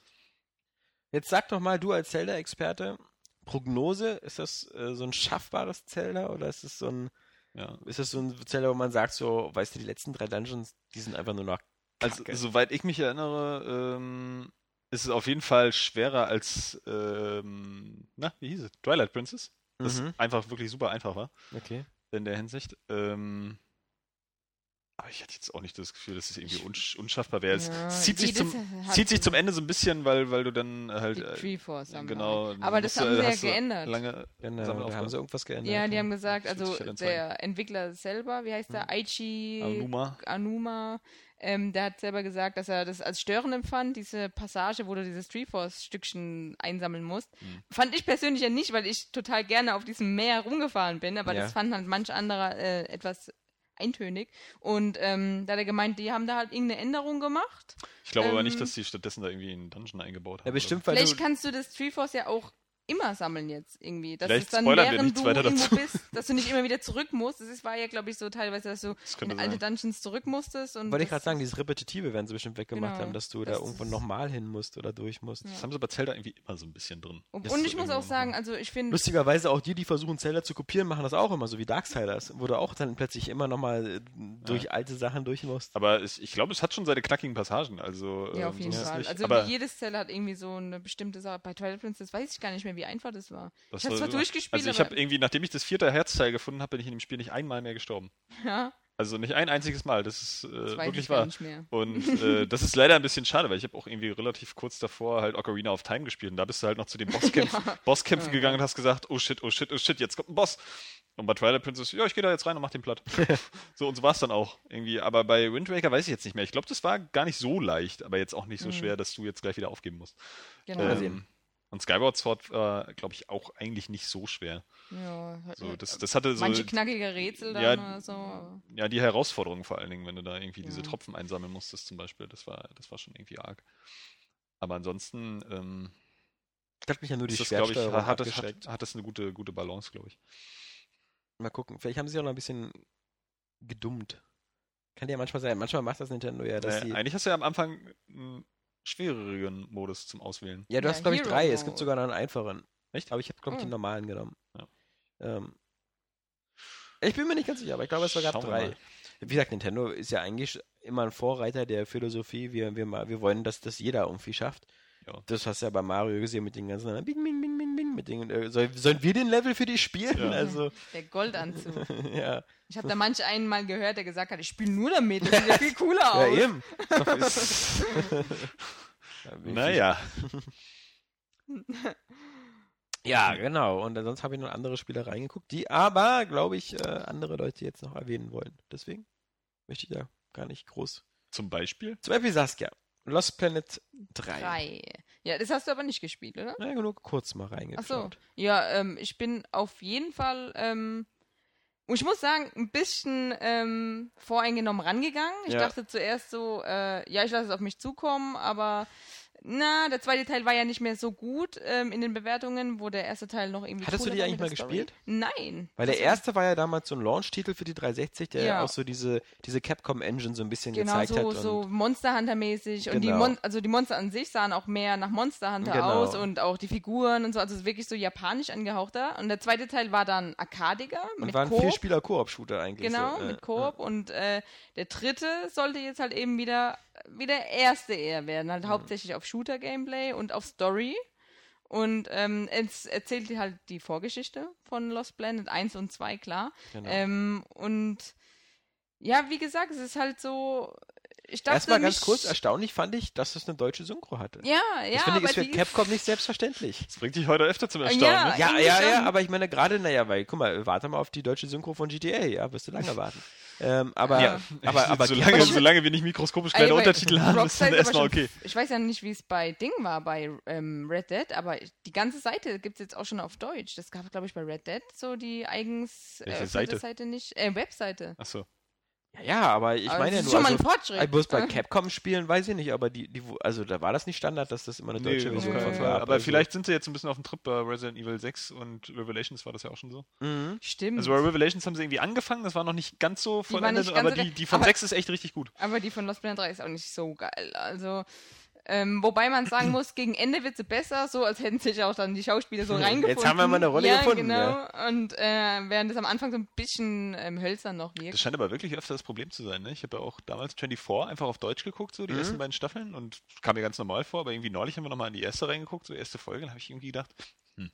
Jetzt sag doch mal, du als Zelda-Experte, Prognose, ist das äh, so ein schaffbares Zelda oder ist es so ein, Ja. ist das so ein Zelda, wo man sagt, so, weißt du, die letzten drei Dungeons, die sind einfach nur noch Also, Kacke. soweit ich mich erinnere, ähm, ist es auf jeden Fall schwerer als, ähm, na, wie hieß es? Twilight Princess. Das Mhm. einfach wirklich super einfach war. Okay. in der Hinsicht. Ähm, aber ich hatte jetzt auch nicht das Gefühl, dass es irgendwie unsch unschaffbar wäre. Es Ja, es zieht, sich zum, zieht sich zum Ende so ein bisschen, weil, weil du dann halt. Die äh, Treeforce haben genau. Aber das du- haben sie ja geändert. Lange Genau, da haben sie irgendwas geändert. Ja, die haben gesagt, also zeigen. der Entwickler selber, wie heißt der? Aichi Anuma. Anuma, ähm, der hat selber gesagt, dass er das als störend empfand, diese Passage, wo du dieses Treeforce-Stückchen einsammeln musst. Mhm. Fand ich persönlich ja nicht, weil ich total gerne auf diesem Meer rumgefahren bin, aber Ja. das fand halt manch anderer äh, etwas eintönig. Und ähm, da hat er gemeint, die haben da halt irgendeine Änderung gemacht. Ich glaube aber Ähm, nicht, dass die stattdessen da irgendwie einen Dungeon eingebaut haben. Ja, bestimmt, weil Vielleicht du, kannst du das Treeforce ja auch immer sammeln jetzt irgendwie. Dass Vielleicht es dann, spoilern wir während nichts du weiter irgendwo dazu. bist, dass du nicht immer wieder zurück musst. Das ist, war ja, glaube ich, so teilweise, dass du Das in alte sein. Dungeons zurück musstest. Und wollte ich gerade sagen, dieses Repetitive werden sie bestimmt weggemacht Genau. haben, dass du da Das irgendwo ist- nochmal hin musst oder durch musst. Das haben sie bei Zelda irgendwie immer so ein bisschen drin. Und, und ich muss irgendwo auch sagen, also ich finde, Lustigerweise auch die, die versuchen Zelda zu kopieren, machen das auch immer, so wie Darksiders, wo du auch dann plötzlich immer nochmal durch alte Sachen durch musst. Aber es, ich glaube, es hat schon seine knackigen Passagen. Also, ja, ähm, auf jeden ist es Fall. Also jedes Zell hat irgendwie so eine bestimmte Sache. Bei Twilight Princess weiß ich gar nicht mehr, wie einfach das war. das ich hab's war- zwar durchgespielt, Also ich habe irgendwie, nachdem ich das vierte Herzteil gefunden habe, bin ich in dem Spiel nicht einmal mehr gestorben. ja, Also nicht ein einziges Mal. Das ist äh, das weiß wirklich wahr. nicht mehr. Und äh, das ist leider ein bisschen schade, weil ich habe auch irgendwie relativ kurz davor halt Ocarina of Time gespielt und da bist du halt noch zu den Bosskämpfen, Bosskämpfen Ja. gegangen und hast gesagt, oh shit, oh shit, oh shit, jetzt kommt ein Boss. Und bei Twilight Princess, ja, ich gehe da jetzt rein und mach den platt. so, und so war es dann auch irgendwie. Aber bei Wind Waker weiß ich jetzt nicht mehr. Ich glaube, das war gar nicht so leicht, aber jetzt auch nicht so Mhm. schwer, dass du jetzt gleich wieder aufgeben musst. Genau. Mal Ähm, sehen. Und Skyward Sword war, glaube ich, auch eigentlich nicht so schwer. ja, So, das, das hatte so. manche knackige Rätsel dann Ja, oder so. Ja, die Herausforderung vor allen Dingen, wenn du da irgendwie diese Ja. Tropfen einsammeln musstest zum Beispiel, das war, das war schon irgendwie arg. Aber ansonsten ähm, Ich hat mich ja nur die das, glaube ich, hat, das, hat, hat das eine gute, gute Balance, glaube ich. Mal gucken, vielleicht haben sie auch noch ein bisschen gedummt. Kann ja manchmal sein, manchmal macht das Nintendo ja, dass Äh, sie... eigentlich hast du ja am Anfang schwereren Modus zum Auswählen. Ja, du Ja, hast, glaube ich, drei. Es Mode. gibt sogar noch einen einfachen. Echt? Aber ich habe, glaube ich, Oh. den normalen genommen. Ja. Ähm, Ich bin mir nicht ganz sicher, aber ich glaube, es gab drei. mal. Wie gesagt, Nintendo ist ja eigentlich immer ein Vorreiter der Philosophie. Wir, wir, wir wollen, dass das jeder irgendwie schafft. Ja. Das hast du ja bei Mario gesehen mit den ganzen Bing, bing, bing, bing, bing, mit den, äh, soll, sollen wir den Level für dich spielen? Ja. Also, Der Goldanzug. ja. Ich habe da manch einen mal gehört, der gesagt hat, ich spiele nur damit. Das sieht ja viel cooler Ja, aus. eben. Ja, wie- Naja. Ja, genau. Und sonst habe ich noch andere Spiele reingeguckt, die aber, glaube ich, äh, andere Leute jetzt noch erwähnen wollen. Deswegen möchte ich da gar nicht groß. Zum Beispiel. Zum Beispiel Saskia. Lost Planet 3. Drei. Ja, das hast du aber nicht gespielt, oder? Na, nur kurz mal Ach so. reingeschaut. Ja, ähm, ich bin auf jeden Fall, ähm, ich muss sagen, ein bisschen ähm, voreingenommen rangegangen. Ich Ja. dachte zuerst so, äh, ja, ich lasse es auf mich zukommen, aber na, der zweite Teil war ja nicht mehr so gut ähm, in den Bewertungen, wo der erste Teil noch irgendwie. Hattest du die eigentlich mal gespielt? Nein. Weil der erste war ja damals so ein Launch-Titel für die 360, der Ja. auch so diese, diese Capcom-Engine so ein bisschen Genau, gezeigt so, hat. Und so Monster Hunter mäßig und die Genau. Mon also die Monster an sich sahen auch mehr nach Monster Hunter Genau. aus und auch die Figuren und so, also wirklich so japanisch angehauchter. Und der zweite Teil war dann arkadiger und mit war ein. Vierspieler-Koop-Shooter eigentlich. Genau, so, äh, mit Koop. Und äh, der dritte sollte jetzt halt eben wieder wie der erste eher werden. Mhm. Halt hauptsächlich auf Shooter-Gameplay und auf Story. Und ähm, es erzählt halt die Vorgeschichte von Lost Planet 1 und 2, klar. Genau. Ähm, und ja, wie gesagt, es ist halt so. Ich dachte Erstmal ganz kurz, erstaunlich fand ich, dass es eine deutsche Synchro hatte. Ja, das ja, finde ich ist für Capcom nicht selbstverständlich. Das bringt dich heute öfter zum Erstaunen. Ja, ne? Ja, ja, ja, aber ich meine gerade, naja, weil, guck mal, warte mal auf die deutsche Synchro von GTA, ja, wirst du lange warten. ähm, aber, Ja. aber, aber solange, Capcom- solange wir nicht mikroskopisch kleine Untertitel haben, ist dann ist aber erstmal okay. Ich weiß ja nicht, wie es bei Ding war, bei ähm, Red Dead, aber die ganze Seite gibt es jetzt auch schon auf Deutsch. Das gab es, glaube ich, bei Red Dead so die eigens eröffnete Seite? Seite nicht. Äh, Webseite. Achso. Ja, ja, aber ich Aber meine ja das ist nur, schon mal also, ein Fortschritt. äh, bloß bei Capcom-Spielen weiß ich nicht, aber die, die, also da war das nicht Standard, dass das immer eine deutsche Nee, Version gab. Fall. aber also, vielleicht sind sie jetzt ein bisschen auf dem Trip bei Resident Evil 6 und Revelations war das ja auch schon so. Mhm. Stimmt. Also bei Revelations haben sie irgendwie angefangen, das war noch nicht ganz so war vollendet, aber so die, die von Aber- 6 ist echt richtig gut. aber die von Lost Planet 3 ist auch nicht so geil. Also, ähm, wobei man sagen muss, gegen Ende wird sie besser, so als hätten sich auch dann die Schauspieler so Jetzt reingefunden. haben wir mal eine Rolle ja, gefunden, Genau. Und äh, während es am Anfang so ein bisschen ähm, hölzern noch wirkt. Das scheint aber wirklich öfter das Problem zu sein. Ne? Ich habe ja auch damals 24 einfach auf Deutsch geguckt, so die Mhm. ersten beiden Staffeln und kam mir ganz normal vor, aber irgendwie neulich haben wir nochmal in die erste reingeguckt, so erste Folge, dann habe ich irgendwie gedacht, hm.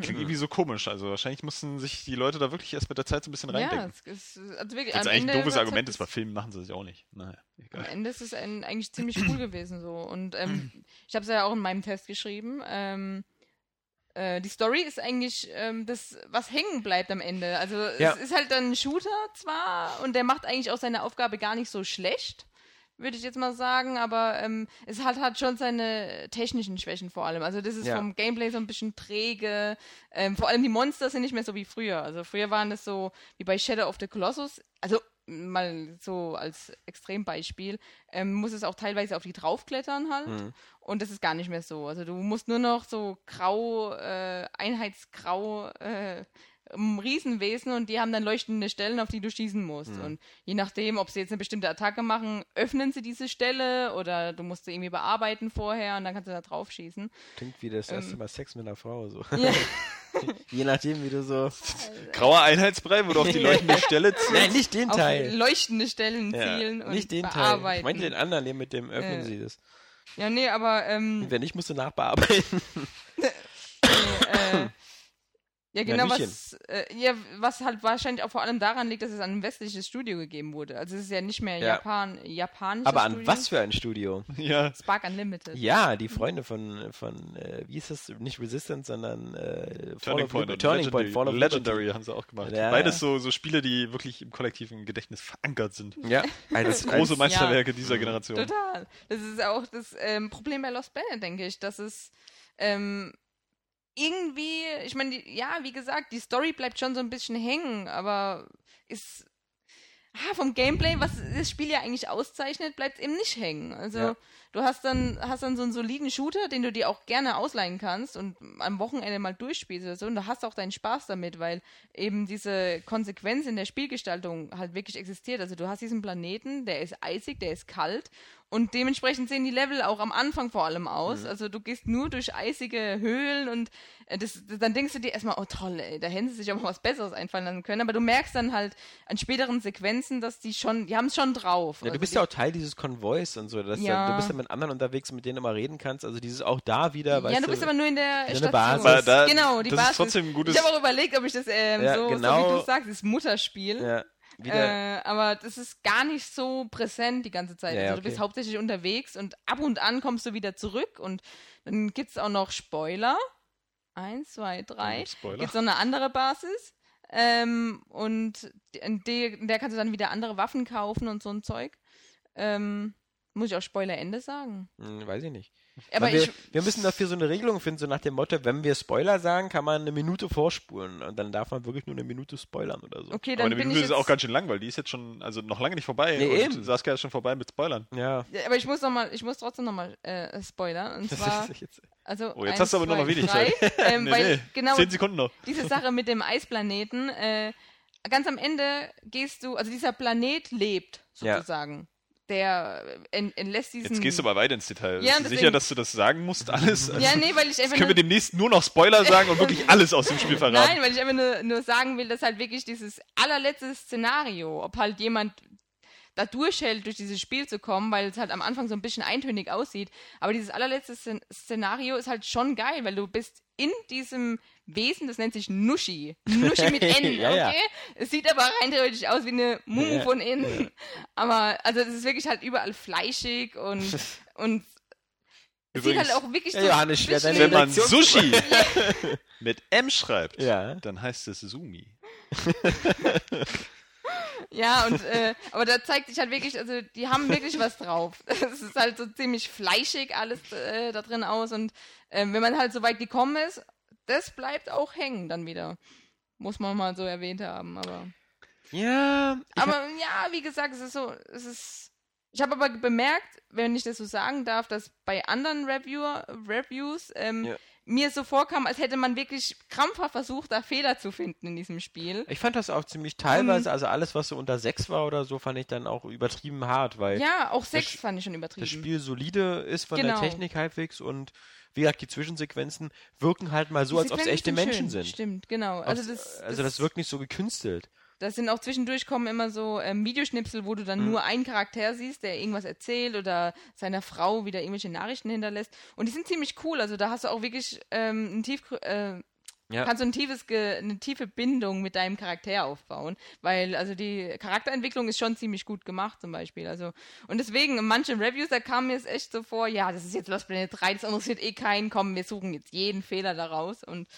Klingt irgendwie so komisch. Also wahrscheinlich mussten sich die Leute da wirklich erst mit der Zeit so ein bisschen Ja, reindenken. es ist also wirklich. Das ist eigentlich ein Ende doofes wird's Argument, ist bei Filmen machen sie das ja auch nicht. Naja, egal. Am Ende ist es ein, eigentlich ziemlich cool gewesen so. Und ähm, ich habe es ja auch in meinem Test geschrieben. Ähm, äh, die Story ist eigentlich ähm, das, was hängen bleibt am Ende. Also Ja. es ist halt dann ein Shooter zwar und der macht eigentlich auch seine Aufgabe gar nicht so schlecht, würde ich jetzt mal sagen, aber ähm, es hat halt schon seine technischen Schwächen vor allem. Also das ist Ja. vom Gameplay so ein bisschen träge. Ähm, vor allem die Monster sind nicht mehr so wie früher. Also früher waren das so wie bei Shadow of the Colossus. Also mal so als Extrembeispiel, ähm, muss es auch teilweise auf die draufklettern halt. Mhm. Und das ist gar nicht mehr so. Also du musst nur noch so grau, äh, einheitsgrau äh, Riesenwesen und die haben dann leuchtende Stellen, auf die du schießen musst. Mhm. Und je nachdem, ob sie jetzt eine bestimmte Attacke machen, öffnen sie diese Stelle oder du musst sie irgendwie bearbeiten vorher und dann kannst du da drauf schießen. Klingt wie das erste Ähm. Mal Sex mit einer Frau. So. Ja. Je nachdem, wie du so. Grauer Einheitsbrei, wo du auf die leuchtende Stelle ziehst. Nein, nicht den auf Teil. leuchtende Stellen Ja, zielen und nicht den Teil. bearbeiten. Ich meinte den anderen, den mit dem öffnen Äh. sie das. ja, nee, aber ähm, Wenn nicht, musst du nachbearbeiten. Ja, genau, was, äh, ja, was halt wahrscheinlich auch vor allem daran liegt, dass es an ein westliches Studio gegeben wurde. Also es ist ja nicht mehr Ja. Japan, japanisches Aber an Studio. was für ein Studio? Ja. Spark Unlimited. Ja, die Freunde von, von äh, wie hieß das? Nicht Resistance, sondern äh, Fall Turning of Point und Turning Legendary, Point, Fall of Legendary haben sie auch gemacht. Ja, Beides ja. so, so Spiele, die wirklich im kollektiven Gedächtnis verankert sind. Ja, als, Große Meisterwerke dieser Generation. Total. Das ist auch das ähm, Problem bei Lost Planet, denke ich, dass es ähm, irgendwie, ich meine, ja, wie gesagt, die Story bleibt schon so ein bisschen hängen, aber ist ah, vom Gameplay, was das Spiel ja eigentlich auszeichnet, bleibt eben nicht hängen. Also Ja. du hast dann, hast dann so einen soliden Shooter, den du dir auch gerne ausleihen kannst und am Wochenende mal durchspielst oder so. Und du hast auch deinen Spaß damit, weil eben diese Konsequenz in der Spielgestaltung halt wirklich existiert. Also du hast diesen Planeten, der ist eisig, der ist kalt und dementsprechend sehen die Level auch am Anfang vor allem aus. Mhm. Also du gehst nur durch eisige Höhlen und äh, das, das, dann denkst du dir erstmal, oh toll, ey, da hätten sie sich auch was Besseres einfallen lassen können. Aber du merkst dann halt an späteren Sequenzen, dass die schon, die haben es schon drauf. Ja, du also bist ja auch Teil dieses Konvois und so. Dass ja. du bist ja mit anderen unterwegs, mit denen du mal reden kannst. Also dieses auch da wieder, Ja, du bist aber nur in der in Station. Basis. Da, genau, die das Basis. Ist trotzdem ein gutes ich habe auch überlegt, ob ich das ähm, ja, so, genau. so, wie du sagst, das Mutterspiel. Ja äh, aber das ist gar nicht so präsent die ganze Zeit. Ja, also du bist hauptsächlich unterwegs und ab und an kommst du wieder zurück und dann gibt es auch noch Spoiler. Eins, zwei, drei. Gibt es noch eine andere Basis. Ähm, und in der, in der kannst du dann wieder andere Waffen kaufen und so ein Zeug. Ähm, muss ich auch Spoiler-Ende sagen? Hm, weiß ich nicht. Aber wir, wir, müssen dafür so eine Regelung finden, so nach dem Motto, wenn wir Spoiler sagen, kann man eine Minute vorspulen und dann darf man wirklich nur eine Minute spoilern oder so. Okay, dann aber eine bin Minute ich ist auch ganz schön lang, weil die ist jetzt schon, also noch lange nicht vorbei. Nee, und eben. Saskia ist schon vorbei mit Spoilern. Ja. ja aber ich muss noch mal, ich muss trotzdem nochmal äh, spoilern. Und zwar, also oh, jetzt eins, hast du aber nur noch wenig drei, Zeit. Ähm, nee, weil nee. genau Zehn Sekunden noch. Diese Sache mit dem Eisplaneten, äh, ganz am Ende gehst du, also dieser Planet lebt sozusagen. Ja der entlässt diesen. Jetzt gehst du aber weiter ins Detail. Ja, Bist du sicher, dass du das sagen musst? Alles? Also, ja, nee, weil ich einfach. können wir demnächst nur noch Spoiler sagen und wirklich alles aus dem Spiel verraten. Nein, weil ich einfach nur, nur sagen will, dass halt wirklich dieses allerletzte Szenario, ob halt jemand da durchhält, durch dieses Spiel zu kommen, weil es halt am Anfang so ein bisschen eintönig aussieht. Aber dieses allerletzte Szenario ist halt schon geil, weil du bist in diesem Wesen, das nennt sich Nushi. Nushi mit N, ja, okay? Ja. Es sieht aber rein theoretisch aus wie eine Mumu ja. von innen. Aber, also, das ist wirklich halt überall fleischig und, und es sieht halt auch wirklich so Johannes, Wenn man Sushi mit M schreibt, dann heißt es Sumi. Ja, und äh, aber da zeigt sich halt wirklich, also die haben wirklich was drauf. Es ist halt so ziemlich fleischig alles äh, da drin aus und äh, wenn man halt so weit gekommen ist, das bleibt auch hängen dann wieder. Muss man mal so erwähnt haben, aber. Ja. Aber hab... ja, wie gesagt, es ist so, es ist. Ich habe aber bemerkt, wenn ich das so sagen darf, dass bei anderen Reviewer, Reviews ähm, ja mir so vorkam, als hätte man wirklich krampfhaft versucht, da Fehler zu finden in diesem Spiel. Ich fand das auch ziemlich teilweise, um, also alles, was so unter 6 war oder so, fand ich dann auch übertrieben hart, weil. Ja, auch 6 fand ich schon übertrieben. Das Spiel solide ist von genau. der Technik halbwegs und wie gesagt, die Zwischensequenzen wirken halt mal so, als ob es echte Menschen schön. sind. Stimmt, genau. Also das, also das wirkt nicht so gekünstelt. Das sind auch zwischendurch kommen immer so ähm, Videoschnipsel, wo du dann mhm. nur einen Charakter siehst, der irgendwas erzählt oder seiner Frau wieder irgendwelche Nachrichten hinterlässt. Und die sind ziemlich cool. Also da hast du auch wirklich ähm, ein tief, äh, ja. kannst du ein tiefes eine tiefe Bindung mit deinem Charakter aufbauen, weil also die Charakterentwicklung ist schon ziemlich gut gemacht zum Beispiel. Also und deswegen in manchen Reviews da kam mir es echt so vor, ja, das ist jetzt Lost Planet 3, das interessiert eh keinen, komm, wir suchen jetzt jeden Fehler daraus und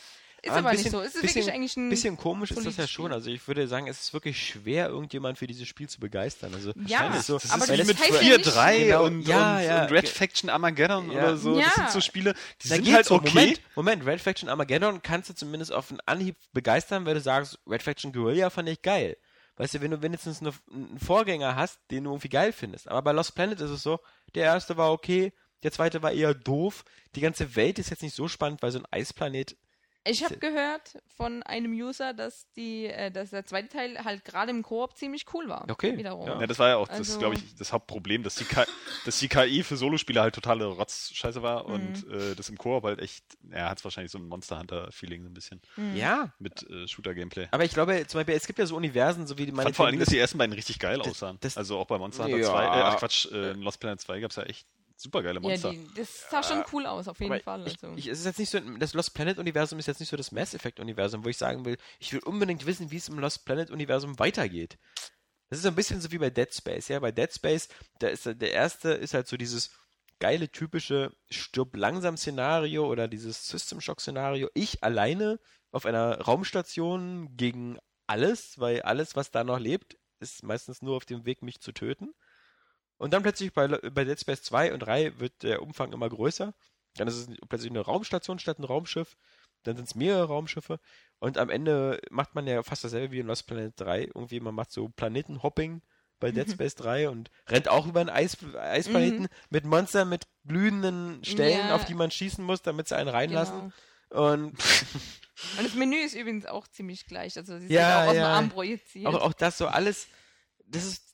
ist aber, aber bisschen, nicht so. Es ist bisschen, wirklich eigentlich ein bisschen komisch ist das ja schon. Also ich würde sagen, es ist wirklich schwer, irgendjemand für dieses Spiel zu begeistern. Also ja, das ist so, das aber ist das mit 4-3 genau, und, ja, und, ja, und, Red Faction Armageddon ja. oder so. Ja. Das sind so Spiele, die da sind halt okay. Moment, Moment, Red Faction Armageddon kannst du zumindest auf einen Anhieb begeistern, weil du sagst, Red Faction Guerilla fand ich geil. Weißt du, wenn du wenigstens eine, einen Vorgänger hast, den du irgendwie geil findest. Aber bei Lost Planet ist es so, der erste war okay, der zweite war eher doof. Die ganze Welt ist jetzt nicht so spannend, weil so ein Eisplanet ich habe gehört von einem User, dass die, äh, dass der zweite Teil halt gerade im Koop ziemlich cool war. Okay. Wiederum. Ja. ja das war ja auch, also, das glaube ich, das Hauptproblem, dass die, K dass die KI für Solospiele halt totale Rotzscheiße war mhm. und äh, das im Koop halt echt, er hat wahrscheinlich so ein Monster Hunter-Feeling so ein bisschen. Mhm. Ja. Mit äh, Shooter-Gameplay. Aber ich glaube, zum Beispiel, es gibt ja so Universen, so wie die meine. Fand vor allem, dass die ersten beiden richtig geil aussahen. Das, also auch bei Monster Hunter ja. 2, äh, ach Quatsch, äh, Lost Planet 2 gab es ja echt super geile Monster. Ja, die, das sah schon cool aus, auf jeden Fall. Also. Ich, ich, es ist jetzt nicht so, das Lost Planet-Universum ist jetzt nicht so das Mass Effect-Universum, wo ich sagen will, ich will unbedingt wissen, wie es im Lost Planet-Universum weitergeht. Das ist so ein bisschen so wie bei Dead Space, ja. Bei Dead Space, da ist der erste ist halt so dieses geile, typische Stirb langsam Szenario oder dieses System Shock Szenario. Ich alleine auf einer Raumstation gegen alles, weil alles, was da noch lebt, ist meistens nur auf dem Weg, mich zu töten. Und dann plötzlich bei, bei Dead Space 2 und 3 wird der Umfang immer größer. Dann ist es plötzlich eine Raumstation statt ein Raumschiff. Dann sind es mehrere Raumschiffe. Und am Ende macht man ja fast dasselbe wie in Lost Planet 3. Irgendwie, man macht so Planetenhopping, bei Dead Space 3 und rennt auch über einen Eis, Eisplaneten mit Monstern mit glühenden Stellen, Ja. auf die man schießen muss, damit sie einen reinlassen. Genau. Und Und das Menü ist übrigens auch ziemlich gleich. Also sie Ja, sind auch aus ja. dem Arm projiziert. auch, auch das so alles, das ist,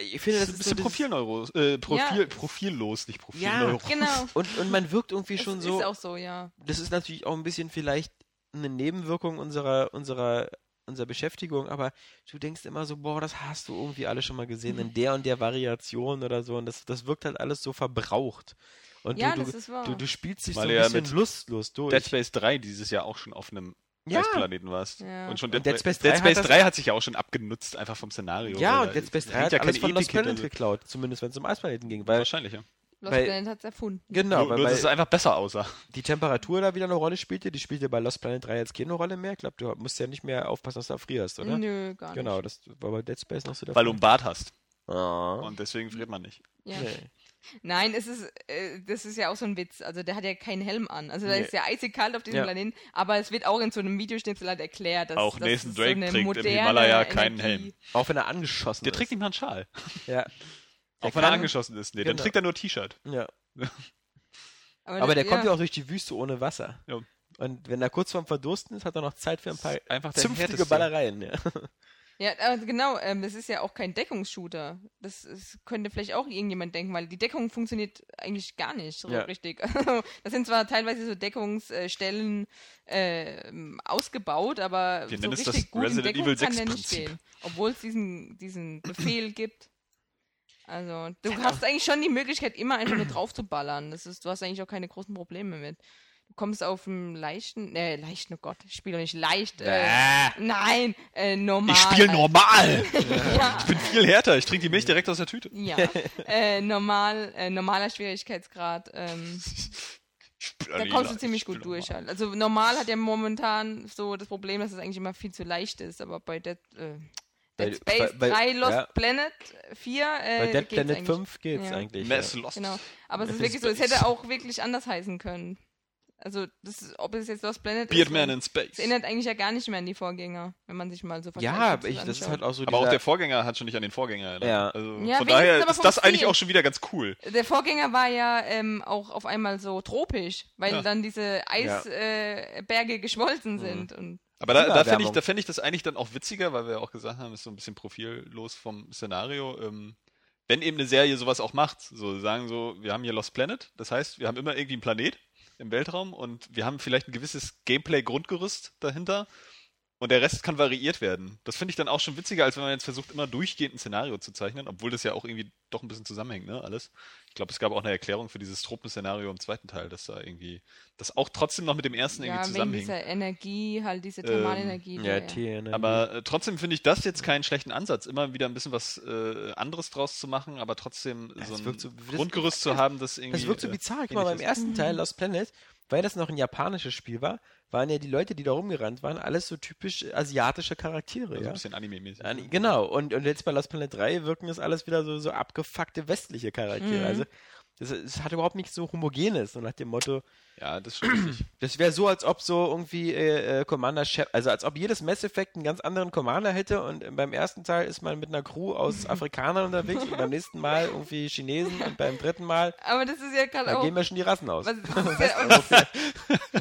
ich finde, Das das ist ein ist so bisschen dieses- Profilneuro, äh, Profil, Ja. profillos, nicht Ja, Profilneuro. genau. Und, und man wirkt irgendwie schon ist so, auch so, ja. das ist natürlich auch ein bisschen vielleicht eine Nebenwirkung unserer, unserer, unserer Beschäftigung, aber du denkst immer so, boah, das hast du irgendwie alle schon mal gesehen in der und der Variation oder so und das, das wirkt halt alles so verbraucht. Und Ja, du, das du, ist wahr. du, du spielst dich Weil so ein ja bisschen mit lustlos durch. Dead Space 3 dieses Jahr auch schon auf einem Ja. Eisplaneten warst. Ja. Und schon Und Dead, Dead Space Dead 3 Space hat 3 das- hat sich ja auch schon abgenutzt, einfach vom Szenario. ja, und da Dead Space 3 hängt hat ja alles keine von Lost Planet so. geklaut, zumindest wenn es um Eisplaneten ging, weil, Wahrscheinlich, ja. Lost Weil- Planet hat es erfunden. genau, nur, weil, nur, dass es einfach besser aussah. die Temperatur da wieder eine Rolle spielte, die spielte bei Lost Planet 3 jetzt keine Rolle mehr. Ich glaube, du musst ja nicht mehr aufpassen, dass du frierst, oder? Nö, gar nicht. Genau, das war bei Dead Space noch so der Weil du einen Bart hast. Ah. Und deswegen friert man nicht. Ja. Nee. Nein, es ist, äh, das ist ja auch so ein Witz. Also der hat ja keinen Helm an. Also da Nee. ist ja eisig kalt auf diesem Ja. Planeten, aber es wird auch in so einem Videoschnipsel halt erklärt, dass Auch Nathan Drake so eine trägt im Himalaya keinen Energie- Helm. Auch wenn er angeschossen Der ist. trägt nicht mal einen Schal. Ja. Auch Der wenn er angeschossen ist. Nee, dann Genau. trägt er nur T-Shirt. Ja. Aber, Aber der kommt ja ja auch durch die Wüste ohne Wasser. Ja. Und wenn er kurz vorm Verdursten ist, hat er noch Zeit für ein paar Einfach der zünftige. Ballereien. Ja. Ja, aber genau, ähm, das ist ja auch kein Deckungsshooter. Das ist, könnte vielleicht auch irgendjemand denken, weil die Deckung funktioniert eigentlich gar nicht so Ja. richtig. Also, das sind zwar teilweise so Deckungsstellen äh, ausgebaut, aber Wir so richtig gut in Resident Deckung Evil kann 6 der nicht gehen. Obwohl es diesen, diesen Befehl gibt. Also, du hast eigentlich schon die Möglichkeit, immer einfach nur drauf zu ballern. Das ist, du hast eigentlich auch keine großen Probleme mit. Du kommst auf einem leichten, äh, leichten, oh Gott, ich spiele doch nicht leicht. Äh, Äh, nein, äh, normal. ich spiele normal. Ja. Ich bin viel härter. Ich trinke die Milch direkt aus der Tüte. Ja, äh, normal, äh, normaler Schwierigkeitsgrad. Ähm, da kommst du ziemlich gut durch halt. Also normal hat ja momentan so das Problem, dass es eigentlich immer viel zu leicht ist, aber bei Dead, äh, Dead Space bei- bei- 3, Lost ja. Planet 4, äh, Bei Dead Planet eigentlich. 5 geht's Ja. eigentlich. Mass ja. Lost. Genau. Aber es ist wirklich so, es hätte auch wirklich anders heißen können. Also, das, ist- ob es jetzt Lost Planet Beardman ist, in Space. es erinnert eigentlich ja gar nicht mehr an die Vorgänger, wenn man sich mal so Ja, Vergleichsvideos aber ich, das ist halt auch so Aber auch der Vorgänger hat schon nicht an den Vorgänger erinnert. Ja. Also Ja, von daher ist das eigentlich Stil. auch schon wieder ganz cool. Der Vorgänger war ja ähm, auch auf einmal so tropisch, weil Ja. dann diese Ja. Eisberge äh, geschmolzen sind. Und Aber da, da fände ich, da ich das eigentlich dann auch witziger, weil wir ja auch gesagt haben, ist so ein bisschen profillos vom Szenario. Ähm, wenn eben eine Serie sowas auch macht, so sagen so, wir haben hier Lost Planet, das heißt, wir haben immer irgendwie einen Planet im Weltraum und wir haben vielleicht ein gewisses Gameplay-Grundgerüst dahinter und der Rest kann variiert werden. Das finde ich dann auch schon witziger, als wenn man jetzt versucht, immer durchgehend ein Szenario zu zeichnen, obwohl das ja auch irgendwie doch ein bisschen zusammenhängt, ne, alles. Ich glaube, es gab auch eine Erklärung für dieses Tropenszenario im zweiten Teil, dass da irgendwie, das auch trotzdem noch mit dem ersten ja, irgendwie zusammenhängt. dieser Energie, halt diese Thermalenergie. ja, die- T-Energie. Aber äh, trotzdem finde ich das jetzt keinen schlechten Ansatz, immer wieder ein bisschen was äh, anderes draus zu machen, aber trotzdem Das so ein so- das- Grundgerüst zu haben, das irgendwie. Das wirkt so äh, bizarr. Guck mal, beim ersten Teil Lost Planet, weil das noch ein japanisches Spiel war, waren ja die Leute, die da rumgerannt waren, alles so typisch asiatische Charaktere. Also ja? ein bisschen Anime-mäßig. An- Genau, und, und jetzt bei Lost Planet 3 wirken das alles wieder so, so abgefuckte westliche Charaktere. Mhm. Also, das, es hat überhaupt nichts so Homogenes, so nach dem Motto, Ja, das ist schon richtig. das wäre so, als ob so irgendwie äh, äh, Commander Chef, also als ob jedes Mass Effect einen ganz anderen Commander hätte und beim ersten Teil ist man mit einer Crew aus Afrikanern unterwegs und beim nächsten Mal irgendwie Chinesen und beim dritten Mal, Aber das ist ja gerade da auch. gehen mir schon die Rassen aus. Was, ja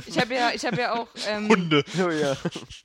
ich habe ja, ich habe ja auch, ähm, Hunde. Oh, ja.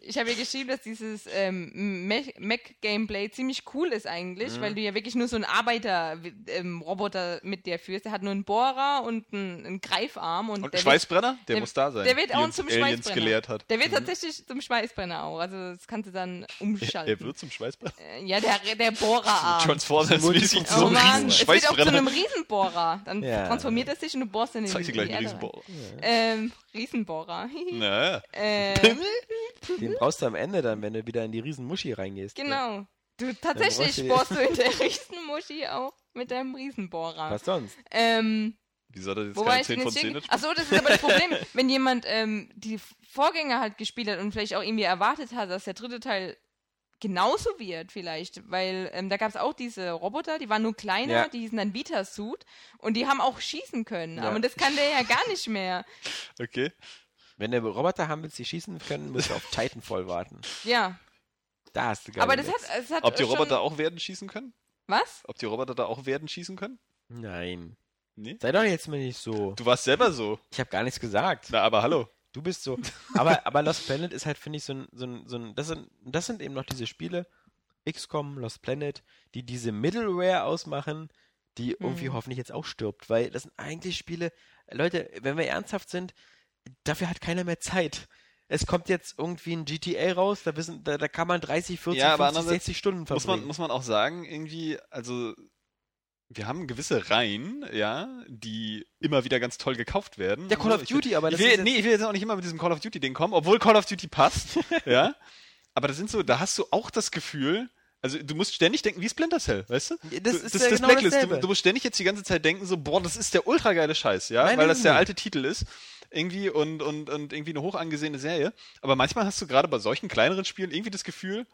ich habe ja geschrieben, dass dieses ähm, Mech- Mech-Gameplay ziemlich cool ist eigentlich, Mhm. weil du ja wirklich nur so einen Arbeiter-Roboter mit dir führst. Der hat nur einen Bohrer und einen, einen Greifarm und, Und der Schweißbrenner? Der, der- muss da sein. der wird wie auch zum Aliens Schweißbrenner. gelehrt hat. Der wird tatsächlich zum Schweißbrenner auch. Also das kannst du dann umschalten. Er wird zum Schweißbrenner. Äh, ja, der, der Bohrerarm. Transformers-mäßig Oh so Mann, es wird auch zu einem. Riesenbohrer. Dann Ja. transformiert er sich und du bohrst in den Zeig dir gleich einen Erde rein. Riesenbohrer. Ähm, Riesenbohrer. Naja. äh, Den brauchst du am Ende dann, wenn du wieder in die Riesenmuschi reingehst. genau. Du tatsächlich bohrst du in der Riesenmuschi auch mit deinem Riesenbohrer. Was sonst? Ähm, Wieso hat er jetzt wo war keine ich 10 denn von jetzt 10 stehen? Achso, das ist aber das Problem. Wenn jemand ähm, die Vorgänger halt gespielt hat und vielleicht auch irgendwie erwartet hat, dass der dritte Teil genauso wird vielleicht, weil ähm, da gab es auch diese Roboter, die waren nur kleiner, Ja. die hießen dann Vita-Suit und die haben auch schießen können, Ja. aber das kann der ja gar nicht mehr. Okay. Wenn du Roboter haben willst, die schießen können, musst du auf Titanfall warten. Ja, Da hast du geile aber das hat, es hat Ob die schon, Roboter auch werden schießen können? Was? Ob die Roboter da auch Werden schießen können? Nein. Nee? Sei doch jetzt mal nicht so. Du warst selber so. Ich habe gar nichts gesagt. Na, aber hallo. Du bist so. Aber, aber Lost Planet ist halt, finde ich, so ein, so ein, so ein das, sind, das sind eben noch diese Spiele, XCOM, Lost Planet, die diese Middleware ausmachen, die irgendwie Mhm. hoffentlich jetzt auch stirbt. Weil das sind eigentlich Spiele, Leute, wenn wir ernsthaft sind, dafür hat keiner mehr Zeit. Es kommt jetzt irgendwie ein GTA raus, da, wissen, da, da kann man 30, 40, Ja, aber 50, andererseits 60 Stunden Muss verbringen. man, muss man auch sagen, irgendwie, also wir haben gewisse Reihen, ja, die immer wieder ganz toll gekauft werden. ja, Call of Ich will- Duty, aber ich das will, ist jetzt, nee, ich will jetzt auch nicht immer mit diesem Call of Duty-Ding kommen, obwohl Call of Duty passt, ja. Aber das sind so, da hast du auch das Gefühl, also du musst ständig denken, wie Splinter Cell, weißt du? das ist das, ja das genau Blacklist. Du, du musst ständig jetzt die ganze Zeit denken, so, boah, das ist der ultra geile Scheiß, ja, Nein, weil nein, das der alte Titel ist, irgendwie und, und, und irgendwie eine hoch angesehene Serie. Aber manchmal hast du gerade bei solchen kleineren Spielen irgendwie das Gefühl,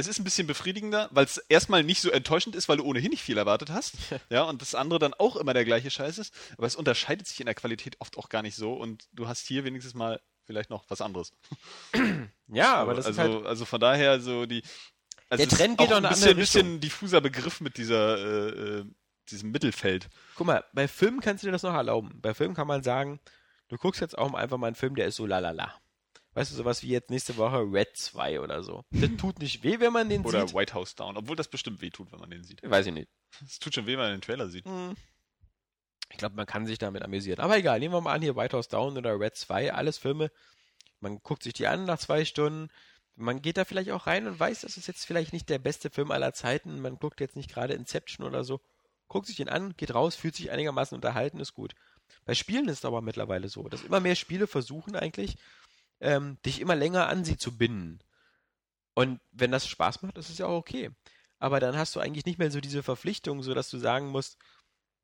es ist ein bisschen befriedigender, weil es erstmal nicht so enttäuschend ist, weil du ohnehin nicht viel erwartet hast. ja, und das andere dann auch immer der gleiche Scheiß ist. Aber es unterscheidet sich in der Qualität oft auch gar nicht so und du hast hier wenigstens mal vielleicht noch was anderes. ja, aber das also, ist halt, also von daher so die. Also Der Trend geht auch ein bisschen, bisschen diffuser Begriff mit dieser, äh, äh, diesem Mittelfeld. guck mal, bei Filmen kannst du dir das noch erlauben. Bei Filmen kann man sagen, du guckst jetzt auch einfach mal einen Film, der ist so lalala. Weißt du, sowas wie jetzt nächste Woche Red 2 oder so. Das tut nicht weh, wenn man den Oder sieht. White House Down, obwohl das bestimmt wehtut, wenn man den sieht. Weiß ich nicht. Es tut schon weh, wenn man den Trailer sieht. Hm. Ich glaube, man kann sich damit amüsieren. Aber egal, nehmen wir mal an, hier White House Down oder Red 2, alles Filme. Man guckt sich die an nach zwei Stunden. Man geht da vielleicht auch rein und weiß, das ist jetzt vielleicht nicht der beste Film aller Zeiten. Man guckt jetzt nicht gerade Inception oder so. Guckt sich den an, geht raus, fühlt sich einigermaßen unterhalten, ist gut. Bei Spielen ist es aber mittlerweile so, dass immer mehr Spiele versuchen eigentlich, ähm, dich immer länger an sie zu binden. Und wenn das Spaß macht, ist es ja auch okay. Aber dann hast du eigentlich nicht mehr so diese Verpflichtung, so dass du sagen musst,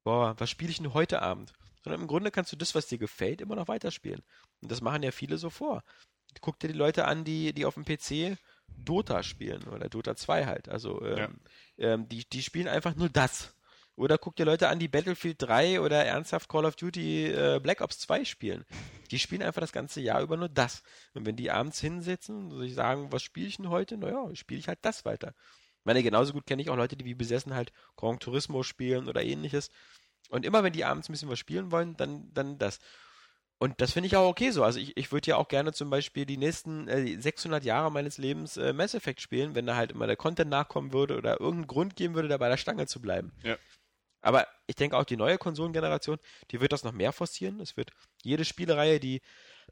boah, was spiele ich denn heute Abend? Sondern im Grunde kannst du das, was dir gefällt, immer noch weiterspielen. Und das machen ja viele so vor. Guck dir die Leute an, die, die auf dem PC Dota spielen oder Dota 2 halt. Also ähm, ähm, die, die spielen einfach nur das. Oder guck dir Leute an, die Battlefield 3 oder ernsthaft Call of Duty äh, Black Ops 2 spielen. Die spielen einfach das ganze Jahr über nur das. Und wenn die abends hinsetzen und sich sagen, was spiele ich denn heute? Naja, spiele ich halt das weiter. Ich meine, genauso gut kenne ich auch Leute, die wie besessen halt Gran Turismo spielen oder ähnliches. Und immer wenn die abends ein bisschen was spielen wollen, dann, dann das. Und das finde ich auch okay so. Also ich, ich würde ja auch gerne zum Beispiel die nächsten äh, 600 Jahre meines Lebens äh, Mass Effect spielen, wenn da halt immer der Content nachkommen würde oder irgendeinen Grund geben würde, da bei der Stange zu bleiben. Ja. Aber ich denke auch die neue Konsolengeneration, die wird das noch mehr forcieren. Es wird jede Spielereihe, die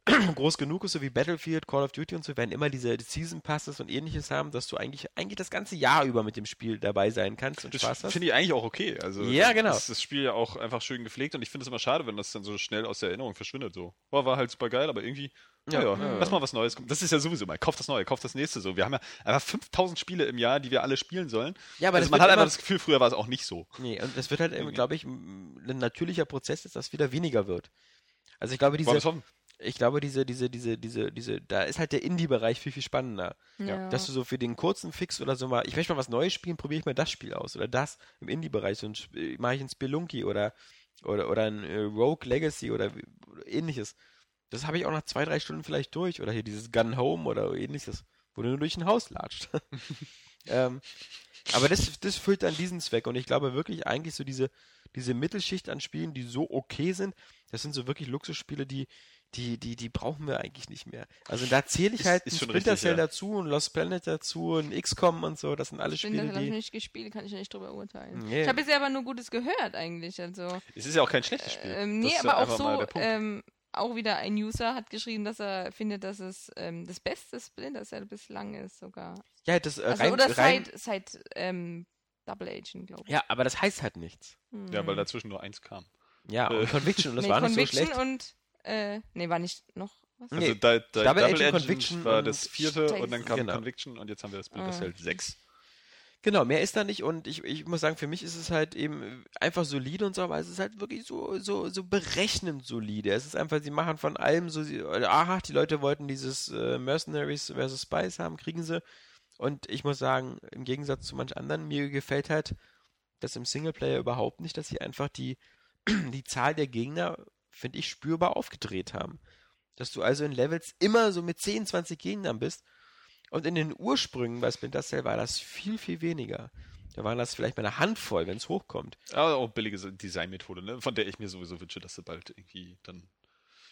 groß genug ist, so wie Battlefield, Call of Duty und so, werden immer diese Season Passes und ähnliches haben, dass du eigentlich, eigentlich das ganze Jahr über mit dem Spiel dabei sein kannst und Das Spaß hast. finde ich eigentlich auch okay. Also Ja, das- genau. Das, das Spiel ja auch einfach schön gepflegt und ich finde es immer schade, wenn das dann so schnell aus der Erinnerung verschwindet. So, war halt super geil, aber irgendwie, Ja, ja, lass mal was Neues kommen. Das ist ja sowieso mal, kauf das Neue, kauf das nächste so. Wir haben ja einfach 5000 Spiele im Jahr, die wir alle spielen sollen. Ja, aber also das man hat einfach das Gefühl, früher war es auch nicht so. Nee, und das wird halt, glaube ich, ein natürlicher Prozess, dass das wieder weniger wird. Also ich glaube, diese, ich glaube, diese, diese, diese, diese, diese, da ist halt der Indie-Bereich viel, viel spannender. Ja. Dass du so für den kurzen Fix oder so mal, ich möchte mal was Neues spielen, probiere ich mal das Spiel aus oder das im Indie-Bereich, so äh, mache ich ein Spelunky oder, oder, oder ein äh, Rogue Legacy oder ähnliches. Das habe ich auch nach zwei, drei Stunden vielleicht durch oder hier dieses Gun Home oder ähnliches, wo du nur durch ein Haus latscht. ähm, aber das, das füllt dann diesen Zweck und ich glaube wirklich eigentlich so diese, diese Mittelschicht an Spielen, die so okay sind, das sind so wirklich Luxusspiele, die, die, die, die brauchen wir eigentlich nicht mehr. Also da zähle ich Ist- halt ist ein schon Splinter Cell ja. dazu und Lost Planet dazu und XCOM und so, das sind alle Spiele, das habe ich die... nicht gespielt, kann ich nicht drüber urteilen. Nee. Ich habe bisher aber nur Gutes gehört eigentlich. Also, Es ist ja auch kein schlechtes Spiel. ähm, Das nee, ist aber auch so, ähm, auch wieder ein User hat geschrieben, dass er findet, dass es ähm, das beste Splinter Cell bislang ist sogar. Ja, das äh, Also, rein, oder rein, seit, seit ähm, Double Agent, glaube ich. Ja, aber das heißt halt nichts. Hm. ja, weil dazwischen nur eins kam. Ja, Äh. und Conviction, und das nee, war nicht so Conviction schlecht. und, äh, nee, war nicht noch was? Nee, Also da, da, Double Double, Agent, Agent, Conviction war das vierte und dann kam Genau. Conviction und jetzt haben wir das Splinter Ah. Cell 6. Genau, mehr ist da nicht und ich, ich muss sagen, für mich ist es halt eben einfach solide und so, aber es ist halt wirklich so, so, so berechnend solide. Es ist einfach, sie machen von allem so, sie, aha, die Leute wollten dieses äh, Mercenaries vs. Spies haben, kriegen sie. Und ich muss sagen, im Gegensatz zu manch anderen, mir gefällt halt das im Singleplayer überhaupt nicht, dass sie einfach die, die Zahl der Gegner, finde ich, spürbar aufgedreht haben. Dass du also in Levels immer so mit 10, 20 Gegnern bist und in den Ursprüngen bei Splinter Cell war das viel, viel weniger. Da waren das vielleicht mal eine Handvoll, wenn es hochkommt. Aber auch billige Designmethode, ne? von der ich mir sowieso wünsche, dass sie bald irgendwie dann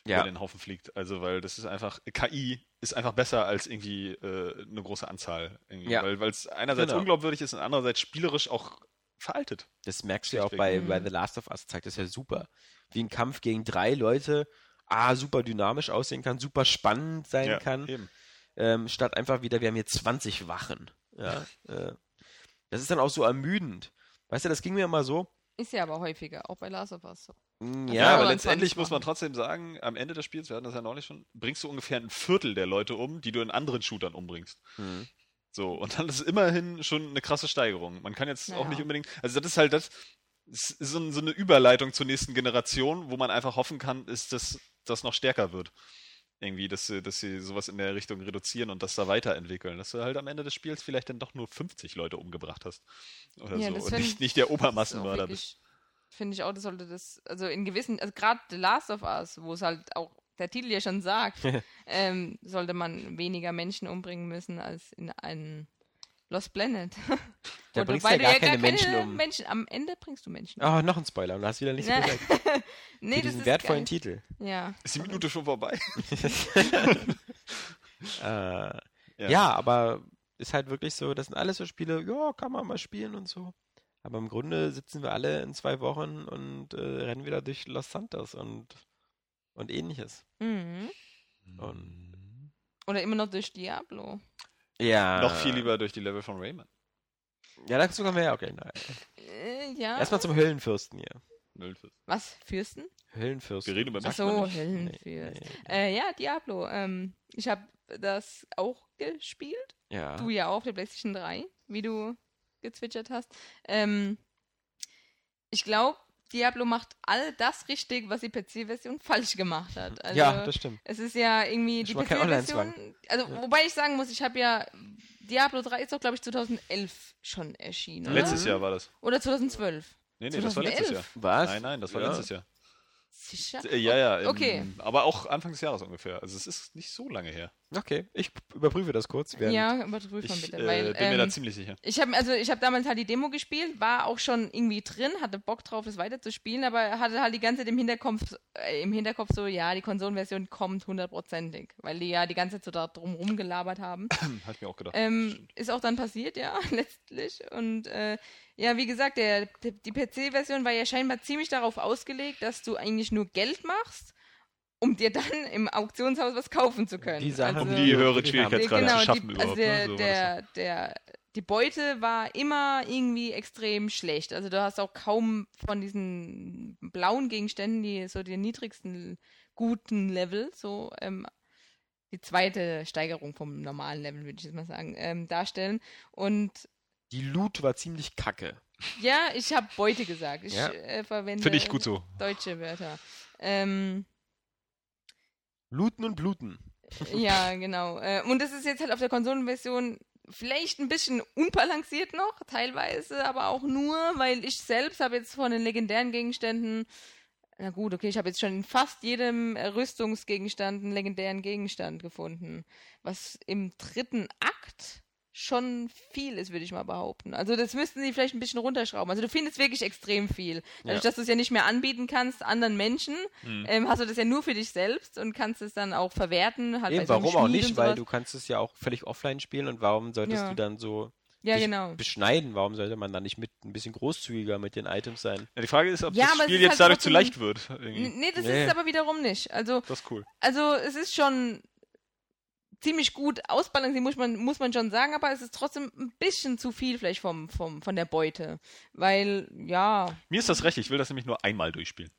Ja. über den Haufen fliegt. Also, weil das ist einfach, KI ist einfach besser als irgendwie äh, eine große Anzahl. Ja. Weil es einerseits Genau. unglaubwürdig ist und andererseits spielerisch auch veraltet. Das merkst du ja auch Schlichtweg. bei, Mhm. bei The Last of Us, zeigt das ja super. Wie ein Kampf gegen drei Leute, ah, super dynamisch aussehen kann, super spannend sein ja, kann, Eben. Ähm, statt einfach wieder, wir haben hier 20 Wachen. Ja, äh, das ist dann auch so ermüdend. Weißt du, das ging mir immer so. Ist ja aber häufiger, auch bei Last of Us so. mm, Ja, Ja, aber letztendlich 20 muss man trotzdem sagen, am Ende des Spiels, wir hatten das ja neulich schon, bringst du ungefähr ein Viertel der Leute um, die du in anderen Shootern umbringst. Mhm. So, und dann ist immerhin schon eine krasse Steigerung. Man kann jetzt auch Naja. nicht unbedingt, also das ist halt das, ist so eine Überleitung zur nächsten Generation, wo man einfach hoffen kann, ist, dass das noch stärker wird. Irgendwie, dass sie, dass sie sowas in der Richtung reduzieren und das da weiterentwickeln. Dass du halt am Ende des Spiels vielleicht dann doch nur 50 Leute umgebracht hast. Oder Ja, so. das Und nicht, nicht der Obermassenmörder bist. Finde ich auch, das sollte das, also in gewissen, also gerade The Last of Us, wo es halt auch der Titel ja schon sagt, ähm, sollte man weniger Menschen umbringen müssen als in einem Lost Planet. Da bringst du ja gar du keine Menschen um. Menschen, am Ende bringst du Menschen um. Oh, noch ein Spoiler, und du hast wieder nichts gesagt. nee, Für das diesen ist wertvollen geil. Titel. Ja. Ist die Minute schon vorbei? Äh, ja. aber ist halt wirklich so, das sind alles so Spiele, ja, kann man mal spielen und so. Aber im Grunde sitzen wir alle in zwei Wochen und äh, rennen wieder durch Los Santos und, und ähnliches. Mhm. Und Oder immer noch durch Diablo. Ja. Noch viel lieber durch die Level von Rayman. Ja, dazu kommen wir ja, okay. Nein. Äh, ja. Erstmal zum Höllenfürsten hier. Nölfes. Was? Fürsten? Höllenfürsten. Wir reden über Ach Macht so, man nicht. Höllenfürst. Nee, Äh, ja, Diablo. Ähm, ich habe das auch gespielt. Ja. Du ja auch, auf der PlayStation 3, wie du gezwitschert hast. Ähm, ich glaube, Diablo macht all das richtig, was die PC-Version falsch gemacht hat. Also, ja, das stimmt. es ist ja irgendwie die PC-Version. Also, Ja. wobei ich sagen muss, ich habe ja. Diablo 3 ist doch, glaube ich, 2011 schon erschienen. Oder? Letztes Jahr war das. Oder 2012. Nee, nee, das war letztes Jahr. 2011? Was? Nein, nein, das war Ja. letztes Jahr. Sicher? Ja, ja. Im, Okay. Aber auch Anfang des Jahres ungefähr. Also es ist nicht so lange her. Okay, ich überprüfe das kurz. Ja, überprüf mal Ich bitte. äh, weil, bin mir da ähm, ziemlich sicher. Ich habe also ich habe damals halt die Demo gespielt, war auch schon irgendwie drin, hatte Bock drauf, das weiterzuspielen, aber hatte halt die ganze Zeit im Hinterkopf, äh, im Hinterkopf so, ja, die Konsolenversion kommt hundertprozentig, weil die ja die ganze Zeit so da drum rumgelabert haben. Hab ich mir auch gedacht. ähm, ist auch dann passiert, ja, letztlich. Und äh, ja, wie gesagt, der, die PC-Version war ja scheinbar ziemlich darauf ausgelegt, dass du eigentlich nur Geld machst, um dir dann im Auktionshaus was kaufen zu können. Die Sachen, um Also- die höheren die haben- Schwierigkeitsgrade genau, zu schaffen die, überhaupt. also der, ne? Der, der, die Beute war immer irgendwie extrem schlecht. Also du hast auch kaum von diesen blauen Gegenständen, die so den niedrigsten guten Level, so ähm, die zweite Steigerung vom normalen Level, würde ich jetzt mal sagen, ähm, darstellen. Und Die Loot war ziemlich kacke. ja, ich habe Beute gesagt. Ich Ja. äh, verwende Finde ich gut so. deutsche Wörter. Ähm, Looten und Bluten. Ja, genau. Äh, Und das ist jetzt halt auf der Konsolenversion vielleicht ein bisschen unbalanciert noch, teilweise, aber auch nur, weil ich selbst habe jetzt von den legendären Gegenständen, na gut, okay, ich habe jetzt schon in fast jedem Rüstungsgegenstand einen legendären Gegenstand gefunden, was im dritten Akt schon viel ist, würde ich mal behaupten. Also das müssten sie vielleicht ein bisschen runterschrauben. Also du findest wirklich extrem viel. Dadurch, Ja. dass du es ja nicht mehr anbieten kannst anderen Menschen, Hm. ähm, hast du das ja nur für dich selbst und kannst es dann auch verwerten. Halt Eben, warum auch nicht? Weil du kannst es ja auch völlig offline spielen und warum solltest Ja. du dann so Ja, dich genau. beschneiden? Warum sollte man dann nicht mit ein bisschen großzügiger mit den Items sein? Ja, die Frage ist, ob Ja, das Spiel jetzt halt dadurch zu leicht wird. Irgendwie. Nee, das Nee. ist es aber wiederum nicht. Also, Das ist cool. also es ist schon ziemlich gut ausbalanciert, muss man, muss man schon sagen, aber es ist trotzdem ein bisschen zu viel vielleicht vom, vom, von der Beute. Weil, ja, Mir ist das recht, ich will das nämlich nur einmal durchspielen.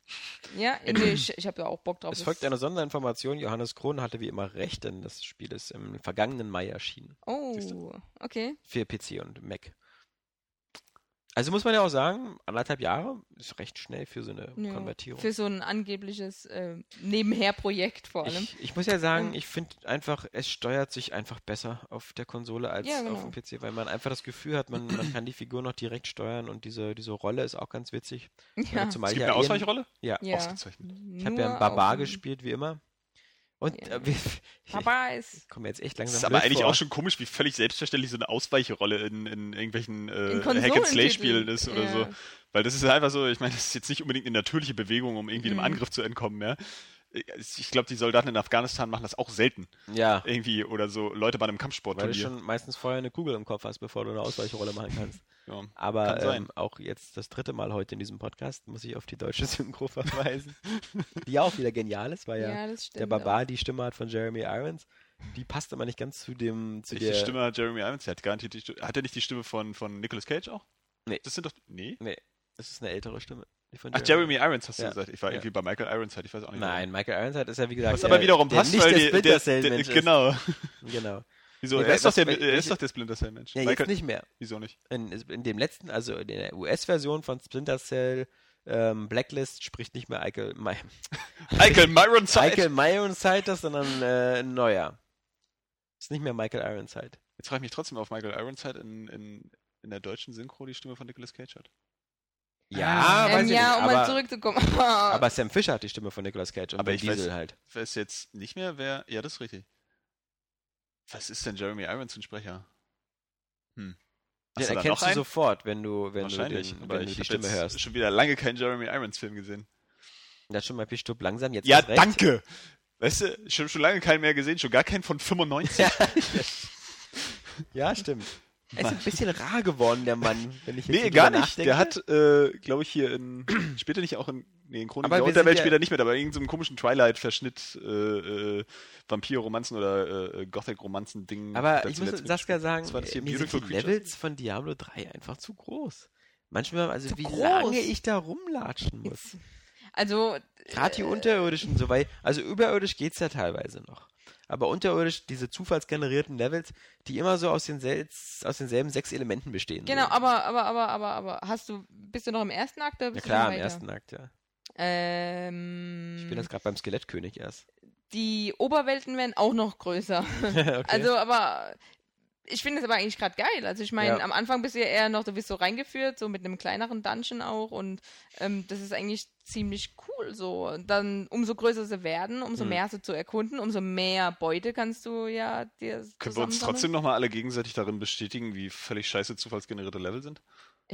ja, nee, ich, ich habe ja auch Bock drauf. Es folgt eine Sonderinformation. Johannes Krohn hatte wie immer recht, denn das Spiel ist im vergangenen Mai erschienen. Oh, okay. Für PC und Mac. Also muss man ja auch sagen, anderthalb Jahre ist recht schnell für so eine Ja, Konvertierung. Für so ein angebliches äh, Nebenher-Projekt vor allem. Ich, ich muss ja sagen, Ähm. ich finde einfach, es steuert sich einfach besser auf der Konsole als Ja, genau. auf dem PC, weil man einfach das Gefühl hat, man, man kann die Figur noch direkt steuern und diese, diese Rolle ist auch ganz witzig. ja. Zumal Es ich gibt ja eine ein- Ausweichrolle? Ja, ja. Ausgezeichnet. ich habe ja einen Barbar gespielt, wie immer. Und Ja. äh, wir, Papa ist kommen jetzt echt langsam Das ist aber eigentlich vor. auch schon komisch, wie völlig selbstverständlich so eine Ausweichrolle in, in irgendwelchen äh, In Hack-and-Slay-Spielen ist oder ja. so. Weil das ist einfach so, ich meine, das ist jetzt nicht unbedingt eine natürliche Bewegung, um irgendwie einem Mhm. Angriff zu entkommen, ja. Ich glaube, die Soldaten in Afghanistan machen das auch selten. Ja, Irgendwie oder so Leute bei einem weil du schon meistens vorher eine Kugel im Kopf hast, bevor du eine Ausweichrolle machen kannst. Ja. Aber Kann sein. ähm, auch jetzt das dritte Mal heute in diesem Podcast muss ich auf die deutsche Synchro verweisen, die auch wieder genial ist, weil ja, Ja, das stimmt. der Barbar die Stimme hat von Jeremy Irons. Die passt aber nicht ganz zu dem zu der Stimme hat Jeremy Irons? Der hat garantiert die Stimme. Hat er nicht die Stimme von, von Nicolas Cage auch? Nee. Das sind doch. Nee? Nee, das ist eine ältere Stimme. Ach, Jeremy Irons hast du Ja. gesagt. Ich war Ja. irgendwie bei Michael Irons halt, ich weiß auch nicht. Nein, Michael Ironside ist ja wie gesagt Was aber der- wiederum der passt, nicht weil der der, der, Mensch genau. Genau. Wieso? Ich Er ist, doch der, er ist doch der Splinter Cell Mensch. Ja, jetzt Michael, nicht mehr. Wieso nicht? In, in dem letzten, also in der US-Version von Splinter Cell ähm, Blacklist spricht nicht mehr Michael, Mi Michael Ironside. Michael Ironside, sondern äh, ein neuer. Ist nicht mehr Michael Ironside. Jetzt frage ich mich trotzdem, ob Michael Ironside in, in, in der deutschen Synchro die Stimme von Nicolas Cage hat. Ja, weiß ähm, ich ja, nicht, um aber, mal zurückzukommen. aber Sam Fisher hat die Stimme von Nicolas Cage und Aber Vin ich Diesel weiß- halt. Ich weiß jetzt nicht mehr, wer. Ja, das ist richtig. Was ist denn Jeremy Irons ein Sprecher? Hm. Den du da erkennst du einen? sofort, wenn du, wenn du, Wahrscheinlich, den, aber wenn du ich die hab Stimme jetzt hörst. schon wieder lange keinen Jeremy Irons Film gesehen. Das schon mal Pistopp langsam jetzt Ja, danke! Weißt du, ich habe schon lange keinen mehr gesehen, schon gar keinen von 95. Ja, ja, stimmt. Er ist ein bisschen rar geworden, der Mann, wenn ich jetzt nee, so gar nicht. nachdenke. Der hat, äh, glaube ich, hier in. spielt er nicht auch in. Nee, in Chronik Aber der Unterwelt ja- spielt er nicht mit, aber in irgendeinem komischen Twilight-Verschnitt, äh, äh, Vampir-Romanzen oder äh, Gothic-Romanzen-Ding. Aber er ich muss Saskia sagen, hier mir sind die Creatures? Levels von Diablo 3 einfach zu groß. Manchmal, also Zu wie groß? lange ich da rumlatschen muss. Also, Gerade die äh, unterirdischen, so weit, also überirdisch geht's ja teilweise noch. Aber unterirdisch, diese zufallsgenerierten Levels, die immer so aus, den sel aus denselben sechs Elementen bestehen. Genau, aber, aber, aber, aber, aber, hast du, bist du noch im ersten Akt oder Ja bist klar, du im ersten Akt, ja. Ähm, Ich bin jetzt gerade beim Skelettkönig erst. die Oberwelten werden auch noch größer. okay. Also, aber ich finde es aber eigentlich gerade geil. Also ich meine, Ja. am Anfang bist du ja eher noch, du wirst so reingeführt, so mit einem kleineren Dungeon auch und ähm, das ist eigentlich ziemlich cool so. Und dann, umso größer sie werden, umso Hm. mehr sie zu erkunden, umso mehr Beute kannst du ja dir Können wir uns trotzdem nochmal alle gegenseitig darin bestätigen, wie völlig scheiße zufallsgenerierte Level sind?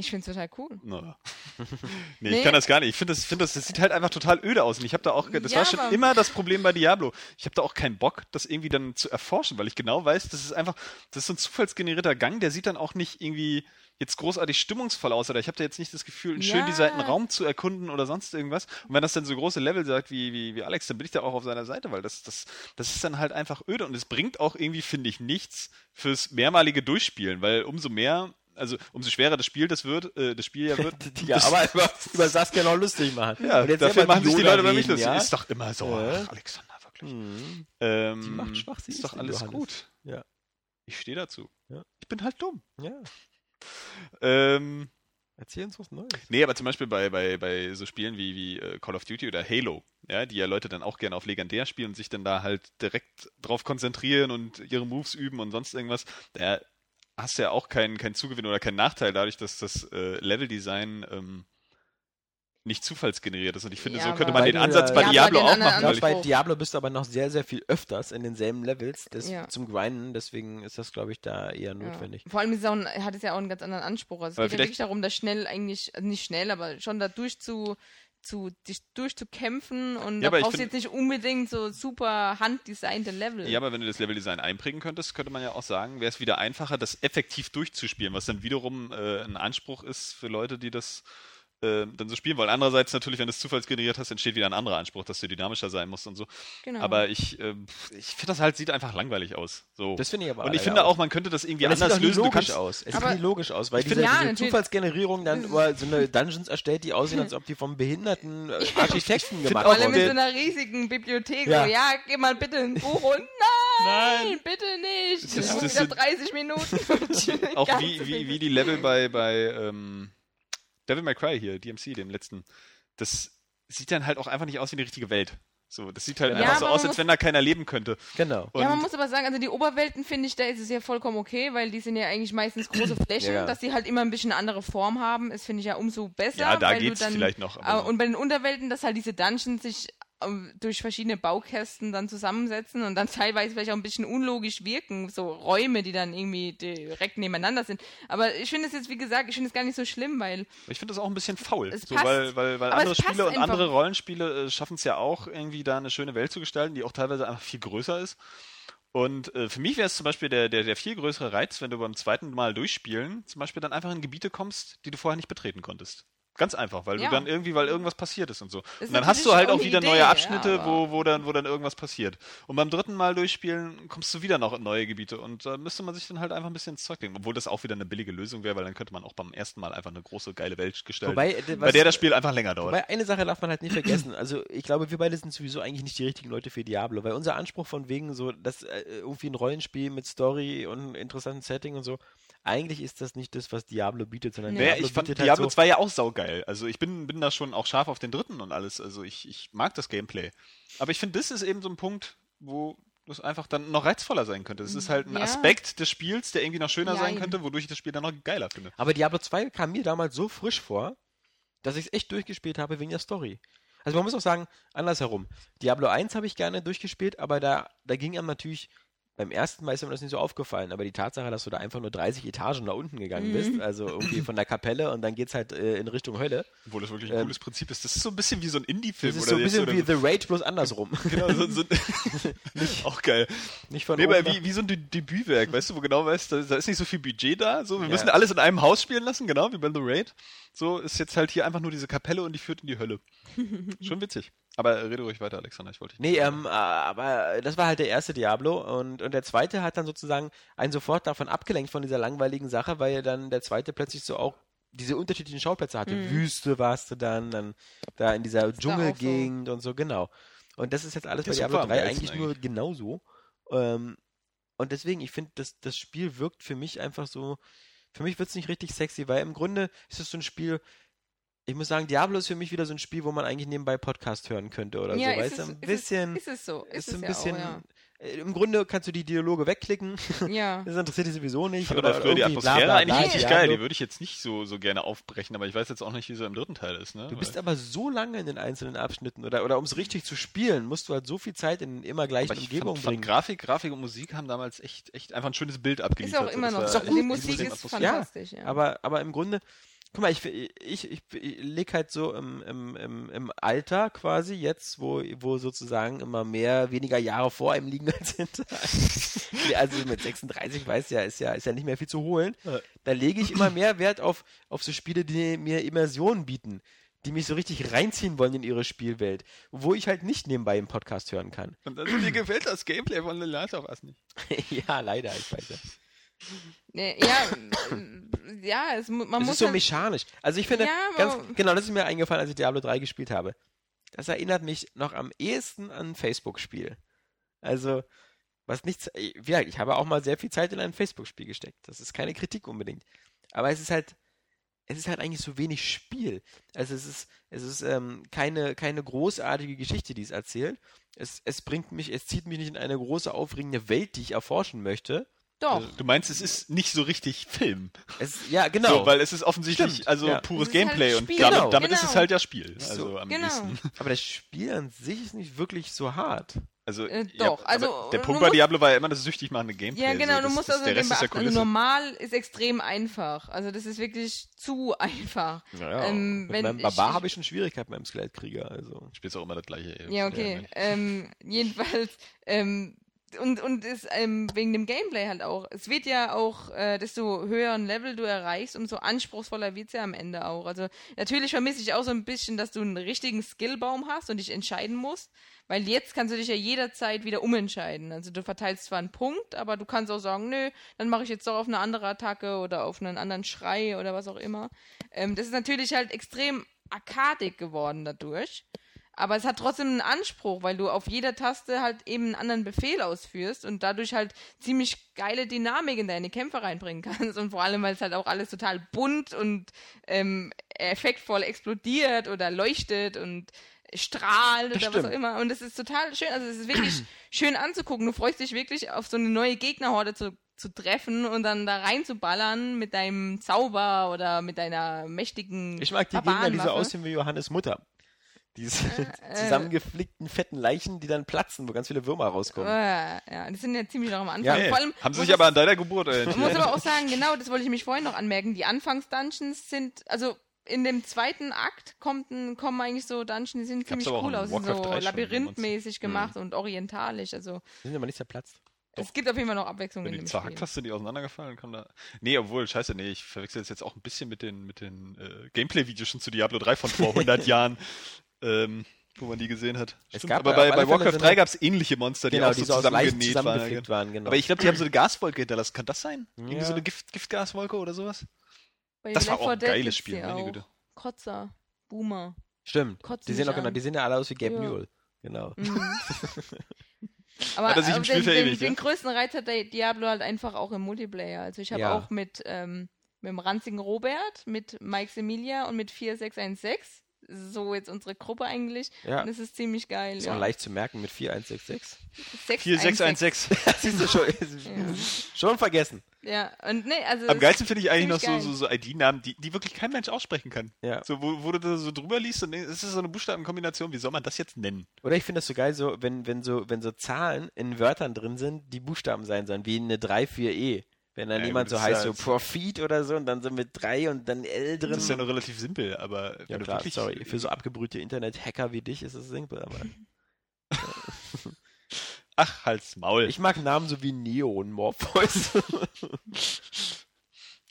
Ich finde es total cool. Na. nee, Nee. ich kann das gar nicht. Ich finde das, find das, das sieht halt einfach total öde aus. Und ich habe da auch, das Ja, war schon immer das Problem bei Diablo. Ich habe da auch keinen Bock, das irgendwie dann zu erforschen, weil ich genau weiß, das ist einfach, das ist so ein zufallsgenerierter Gang, der sieht dann auch nicht irgendwie jetzt großartig stimmungsvoll aus. Oder ich habe da jetzt nicht das Gefühl, einen schön Ja. designten Raum zu erkunden oder sonst irgendwas. Und wenn das dann so große Level sagt wie, wie, wie Alex, dann bin ich da auch auf seiner Seite, weil das, das, das ist dann halt einfach öde. Und es bringt auch irgendwie, finde ich, nichts fürs mehrmalige Durchspielen, weil umso mehr also umso schwerer das Spiel das wird, äh, das Spiel ja wird. ja, aber über, über Saskia noch lustig machen. ja, dafür machen sich die Leute über mich lustig. ja? Ist doch immer so, Ja. ach, Alexander, wirklich. Hm. Ähm, Die macht schwach, sie ist ist doch alles Johannes. gut. Ja. Ich stehe dazu. Ja. Ich bin halt dumm. Ja, Ähm, erzähl uns was Neues. nee, aber zum Beispiel bei, bei, bei so Spielen wie, wie äh, Call of Duty oder Halo, ja, die ja Leute dann auch gerne auf legendär spielen und sich dann da halt direkt drauf konzentrieren und ihre Moves üben und sonst irgendwas, da hast du ja auch keinen keinen Zugewinn oder keinen Nachteil dadurch, dass das äh, Leveldesign ähm, nicht zufallsgeneriert ist. Und ich finde, Ja, so könnte man den du Ansatz bei Diablo den auch machen. Ja, bei. Diablo bist du aber noch sehr, sehr viel öfters in denselben Levels das Ja. zum Grinden, deswegen ist das, glaube ich, da eher notwendig. Ja. Vor allem ist es auch ein, hat es ja auch einen ganz anderen Anspruch. Also es Aber geht ja wirklich darum, da schnell eigentlich, also nicht schnell, aber schon da durch zu, zu dich durchzukämpfen und Ja, da brauchst du jetzt nicht unbedingt so super handdesignte Level. Ja, aber wenn du das Leveldesign einprägen könntest, könnte man ja auch sagen, wäre es wieder einfacher, das effektiv durchzuspielen, was dann wiederum äh, ein Anspruch ist für Leute, die das äh, dann so spielen wollen. Andererseits natürlich, wenn du es zufallsgeneriert hast, entsteht wieder ein anderer Anspruch, dass du dynamischer sein musst und so. genau. Aber ich, äh, ich finde das halt, sieht einfach langweilig aus. So. Das finde ich aber und ich finde auch. auch, man könnte das irgendwie Und es sieht anders lösen. Du logisch kannst, aus. Es Aber- sieht logisch aus, weil Ich diese, finde- Ja, diese. Zufallsgenerierung dann über so eine Dungeons erstellt, die aussehen, als ob die vom behinderten äh, Architekten gemacht auch Vor allem wurden. in so einer riesigen Bibliothek, Ja. so, ja, geh mal bitte ein Buch und nein, bitte nicht. Das Das das wieder sind- 30 Minuten. auch wie, wie, wie die Level bei, bei ähm, Devil May Cry hier, DMC, dem letzten. Das sieht dann halt auch einfach nicht aus wie eine richtige Welt. So, das sieht halt Ja, einfach so aus, als wenn da keiner leben könnte. Genau. Und ja, man muss aber sagen, also die Oberwelten finde ich, da ist es ja vollkommen okay, weil die sind ja eigentlich meistens große Flächen, Ja. dass die halt immer ein bisschen andere Form haben, ist finde ich ja umso besser. ja, da geht's dann, vielleicht noch. äh, und bei den Unterwelten, dass halt diese Dungeons sich durch verschiedene Baukästen dann zusammensetzen und dann teilweise vielleicht auch ein bisschen unlogisch wirken, so Räume, die dann irgendwie direkt nebeneinander sind. Aber ich finde es jetzt, wie gesagt, ich finde es gar nicht so schlimm, weil Ich finde das auch ein bisschen faul, so, weil, weil, weil andere Spiele und andere Rollenspiele äh, schaffen es ja auch irgendwie da eine schöne Welt zu gestalten, die auch teilweise einfach viel größer ist. Und äh, für mich wäre es zum Beispiel der, der, der viel größere Reiz, wenn du beim zweiten Mal durchspielen zum Beispiel dann einfach in Gebiete kommst, die du vorher nicht betreten konntest. Ganz einfach, weil Ja. du dann irgendwie, weil irgendwas passiert ist und so. ist Und dann hast du halt auch wieder Idee, neue ja, Abschnitte, aber- wo, wo, dann, wo dann irgendwas passiert. Und beim dritten Mal durchspielen kommst du wieder noch in neue Gebiete und da müsste man sich dann halt einfach ein bisschen ins Zeug legen. Obwohl das auch wieder eine billige Lösung wäre, weil dann könnte man auch beim ersten Mal einfach eine große, geile Welt gestalten. Wobei, äh, bei was- der das Spiel einfach länger dauert. Wobei eine Sache darf man halt nicht vergessen. Also ich glaube, wir beide sind sowieso eigentlich nicht die richtigen Leute für Diablo, weil unser Anspruch von wegen so, dass äh, irgendwie ein Rollenspiel mit Story und einem interessanten Setting und so, eigentlich ist das nicht das, was Diablo bietet, sondern Nee. Diablo ich fand bietet Diablo halt so, 2 ja auch saugeil. Also ich bin, bin da schon auch scharf auf den dritten und alles. Also ich, ich mag das Gameplay. Aber ich finde, das ist eben so ein Punkt, wo das einfach dann noch reizvoller sein könnte. Es ist halt ein Ja. Aspekt des Spiels, der irgendwie noch schöner sein Jein. könnte, wodurch ich das Spiel dann noch geiler finde. Aber Diablo 2 kam mir damals so frisch vor, dass ich es echt durchgespielt habe wegen der Story. Also man muss auch sagen, andersherum. Diablo 1 habe ich gerne durchgespielt, aber da, da ging einem natürlich, beim ersten Mal ist mir das nicht so aufgefallen, aber die Tatsache, dass du da einfach nur 30 Etagen nach unten gegangen Mhm. bist, also irgendwie von der Kapelle und dann geht's halt äh, in Richtung Hölle. Obwohl das wirklich ein Ähm, cooles Prinzip ist. Das ist so ein bisschen wie so ein Indie-Film. Das ist so ein bisschen wie The Raid, bloß andersrum. Genau, so, so auch geil. Nicht von Nee, oben aber wie, wie so ein De Debütwerk, weißt du, wo genau weißt, da, da ist nicht so viel Budget da, so, wir Ja. müssen alles in einem Haus spielen lassen, genau, wie bei The Raid. So ist jetzt halt hier einfach nur diese Kapelle und die führt in die Hölle. Schon witzig. Aber rede ruhig weiter, Alexander, ich wollte dich Nee, ähm, äh, aber das war halt der erste Diablo und, und der zweite hat dann sozusagen einen sofort davon abgelenkt von dieser langweiligen Sache, weil dann der zweite plötzlich so auch diese unterschiedlichen Schauplätze hatte. Mhm. Wüste warst du dann, dann da in dieser Dschungelgegend und so, genau. Und das ist jetzt alles bei Das ist Diablo super am 3 geilsten eigentlich nur genauso. Ähm, und deswegen, ich finde, das, das Spiel wirkt für mich einfach so, für mich wird es nicht richtig sexy, weil im Grunde ist es so ein Spiel, ich muss sagen, Diablo ist für mich wieder so ein Spiel, wo man eigentlich nebenbei Podcast hören könnte oder ja, so, ist weißt es, du, ein ist bisschen Es, ist es so. Ist, ist es ein ja bisschen. Auch, äh, Im Grunde kannst du die Dialoge wegklicken. ja. ja. Das interessiert dich sowieso nicht. Ich fand aber früher die irgendwie bla, Atmosphäre bla, eigentlich bla, richtig geil. Die würde ich jetzt nicht so, so gerne aufbrechen, aber ich weiß jetzt auch nicht, wie sie im dritten Teil ist. Ne? Du bist aber so lange in den einzelnen Abschnitten oder, oder um es richtig zu spielen, musst du halt so viel Zeit in immer gleichen aber ich Umgebungen fand, fand bringen. Grafik, Grafik und Musik haben damals echt, echt einfach ein schönes Bild Ist abgeliefert. auch immer noch so. war auch gut. Die Die Musik ist Atmosphäre. fantastisch, ja. Aber, aber im Grunde, guck mal, ich, ich, ich, ich lege halt so im, im, im, im Alter quasi jetzt, wo, wo sozusagen immer mehr, weniger Jahre vor einem liegen als hinter einem. Also mit 36, weiß ja, ist ja, ist ja nicht mehr viel zu holen. Da lege ich immer mehr Wert auf, auf so Spiele, die mir Immersion bieten. Die mich so richtig reinziehen wollen in ihre Spielwelt, wo ich halt nicht nebenbei im Podcast hören kann. Und also, mir gefällt das Gameplay von The Last of Us nicht. ja, leider, ich weiß ja. Ja, äh, ja, es, man Es muss ist so halt, mechanisch. Also ich finde, Ja, ganz, genau, das ist mir eingefallen, als ich Diablo 3 gespielt habe. Das erinnert mich noch am ehesten an ein Facebook-Spiel. Also, was nichts, ja, ich habe auch mal sehr viel Zeit in ein Facebook-Spiel gesteckt. Das ist keine Kritik unbedingt. Aber es ist halt, es ist halt eigentlich so wenig Spiel. Also es ist, es ist ähm, keine, keine großartige Geschichte, die es erzählt. Es, es bringt mich, es zieht mich nicht in eine große, aufregende Welt, die ich erforschen möchte. Doch. Du meinst, es ist nicht so richtig Film. Es, ja, genau. So, weil es ist offensichtlich Stimmt, also ja. pures Es ist halt Gameplay und Spiel. damit, Genau, damit ist genau. es halt ja Spiel. So, Also am genau. ehesten. aber das Spiel an sich ist nicht wirklich so hart. Also, Äh, ja, doch, aber also, der du Punkt bei Diablo war ja immer das süchtig machende Gameplay. Ja, genau, so, du das, musst das, also der den Rest ist ja beachten. Also normal ist extrem einfach. Also das ist wirklich zu einfach. Naja, Ähm, mit wenn meinem ich- Barbar habe ich schon Schwierigkeiten beim Skelettkrieger. Also. Spielst auch immer das gleiche. Ja, okay. Ähm, jedenfalls, ähm, und, und ist ähm, wegen dem Gameplay halt auch. Es wird ja auch, äh, desto höheren Level du erreichst, umso anspruchsvoller wird es ja am Ende auch. Also natürlich vermisse ich auch so ein bisschen, dass du einen richtigen Skillbaum hast und dich entscheiden musst. Weil jetzt kannst du dich ja jederzeit wieder umentscheiden. Also du verteilst zwar einen Punkt, aber du kannst auch sagen, nö, dann mache ich jetzt doch auf eine andere Attacke oder auf einen anderen Schrei oder was auch immer. Ähm, das ist natürlich halt extrem arkadig geworden dadurch. Aber es hat trotzdem einen Anspruch, weil du auf jeder Taste halt eben einen anderen Befehl ausführst und dadurch halt ziemlich geile Dynamik in deine Kämpfe reinbringen kannst. Und vor allem, weil es halt auch alles total bunt und ähm, effektvoll explodiert oder leuchtet und strahlt Das oder was stimmt. auch immer. Und es ist total schön. Also es ist wirklich schön anzugucken. Du freust dich wirklich auf so eine neue Gegnerhorde zu, zu treffen und dann da reinzuballern mit deinem Zauber oder mit deiner mächtigen Ich mag die Gegner, die so aussehen wie Johannes Mutter. Diese Äh, zusammengeflickten, fetten Leichen, die dann platzen, wo ganz viele Würmer rauskommen. Äh, ja, die sind ja ziemlich noch am Anfang. Ja, Nee, Vor allem haben sie sich aber an deiner Geburt Man muss aber auch sagen, genau, das wollte ich mich vorhin noch anmerken. Die Anfangs-Dungeons sind, also in dem zweiten Akt kommt ein, kommen eigentlich so Dungeons, die sind Gab's ziemlich cool aus, Warcraft so 3 schon, labyrinthmäßig gemacht und orientalisch. Also Die sind aber nicht zerplatzt. es gibt auf jeden Fall noch Abwechslung Wenn in du dem die Spiel. zerhackt hast, sind die auseinandergefallen? Kann da... Nee, obwohl, scheiße, nee, ich verwechsel das jetzt auch ein bisschen mit den, mit den äh, Gameplay-Videos schon zu Diablo 3 von vor 100 Jahren, ähm, wo man die gesehen hat. Es Stimmt, gab aber bei, bei Warcraft so 3 eine- gab es ähnliche Monster, die Genau, auch so zusammengenäht waren. waren, genau. Aber ich glaube, die haben so eine Gaswolke hinterlassen. Kann das sein? Irgendwie Ja. so eine Gift Giftgaswolke oder sowas? Bei Das war Left auch 4 ein geiles Spiel, meine auch. Güte. Kotzer, Boomer. Stimmt. Kotzen Die sehen auch genau, die sehen ja alle aus wie Gabe Ja. Newell. Genau. Mhm. Aber, Hat er sich im aber Spiel den, den, verewigt, den ja? größten Reiz hat der Diablo halt einfach auch im Multiplayer. Also ich habe Ja. auch mit, ähm, mit dem ranzigen Robert, mit Mike Semilia und mit 4616, so jetzt unsere Gruppe eigentlich. Ja. Und es ist ziemlich geil. Ist ja. auch leicht zu merken mit 4166. 616. 4616. Siehst du schon, schon vergessen. Ja, und nee, also. Am geilsten finde ich eigentlich noch so, so, so ID-Namen, die, die wirklich kein Mensch aussprechen kann. Ja. So, wo, wo du da so drüber liest und es ist so eine Buchstabenkombination, wie soll man das jetzt nennen? Oder ich finde das so geil, so, wenn, wenn so, wenn so Zahlen in Wörtern drin sind, die Buchstaben sein sollen, wie eine 3, 4, E. Wenn dann Ja, jemand gut, so heißt, so jetzt- Profit oder so und dann so mit 3 und dann L drin. Das ist ja noch relativ simpel, aber ja klar, wirklich, sorry. Für so abgebrühte Internet-Hacker wie dich ist es simpel, aber. Ach, halt's Maul. Ich mag Namen so wie Neon Morpheus.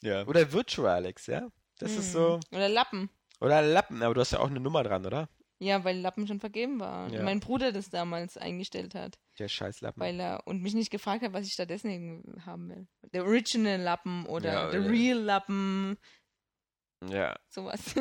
ja. oder Virtual Alex, ja? Das ist so. Mhm. Oder Lappen. Oder Lappen, aber du hast ja auch eine Nummer dran, oder? Ja, weil Lappen schon vergeben war. Ja. mein Bruder das damals eingestellt hat. Der scheiß Lappen. Weil er und mich nicht gefragt hat, was ich stattdessen haben will. Der Original Lappen oder Ja, der oder- Real Lappen, ja. sowas.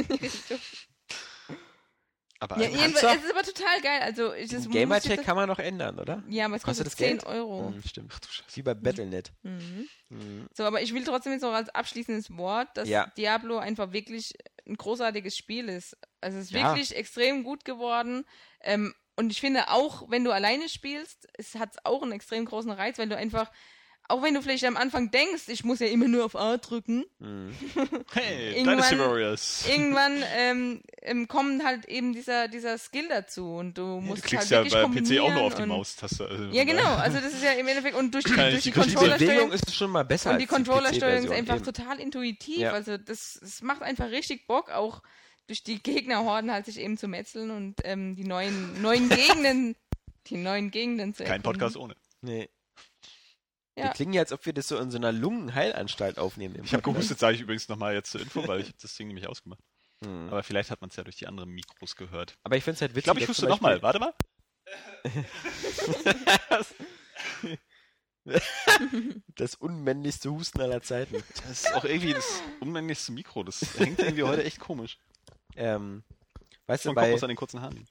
Aber Ja, es ist aber total geil. Also, ich, das Gamertag kann man noch ändern, oder? Ja, aber es Kostet kostet, das 10 Geld? Euro. Hm, stimmt. Wie bei Battlenet. Mhm. Mhm. So, aber ich will trotzdem jetzt noch als abschließendes Wort, dass Ja. Diablo einfach wirklich ein großartiges Spiel ist. Also es ist Ja. wirklich extrem gut geworden. Ähm, und ich finde auch, wenn du alleine spielst, es hat auch einen extrem großen Reiz, weil du einfach, auch wenn du vielleicht am Anfang denkst, ich muss ja immer nur auf A drücken, Mhm. Hey, Irgendwann- Dynasty Warriors. irgendwann ähm, ähm, kommt halt eben dieser, dieser Skill dazu und du Ja, du musst klickst halt ja wirklich beim PC auch nur auf die Maustaste. Also Ja, genau. Also das ist ja im Endeffekt und durch die, Kann durch die die Durch die Controllersteuerung ist es schon mal besser und die als die Controllersteuerung ist einfach eben. total intuitiv. Ja. Also das, das macht einfach richtig Bock, auch durch die Gegnerhorden halt sich eben zu metzeln und ähm, die neuen, neuen Gegenden, die neuen Gegenden zu Kein erkunden. Podcast ohne. Nee. Wir Ja. klingen ja, als ob wir das so in so einer Lungenheilanstalt aufnehmen. Ich habe gehustet, sage ich übrigens nochmal jetzt zur Info, weil ich das Ding nämlich ausgemacht. Mhm. Aber vielleicht hat man es ja durch die anderen Mikros gehört. Aber ich finde es halt witzig. Ich glaube, ich huste nochmal. Warte mal. Das unmännlichste Husten aller Zeiten. Das ist auch irgendwie das unmännlichste Mikro. Das hängt irgendwie heute echt komisch. Ähm, weißt du, Und kommt bei, aus an den kurzen Haaren.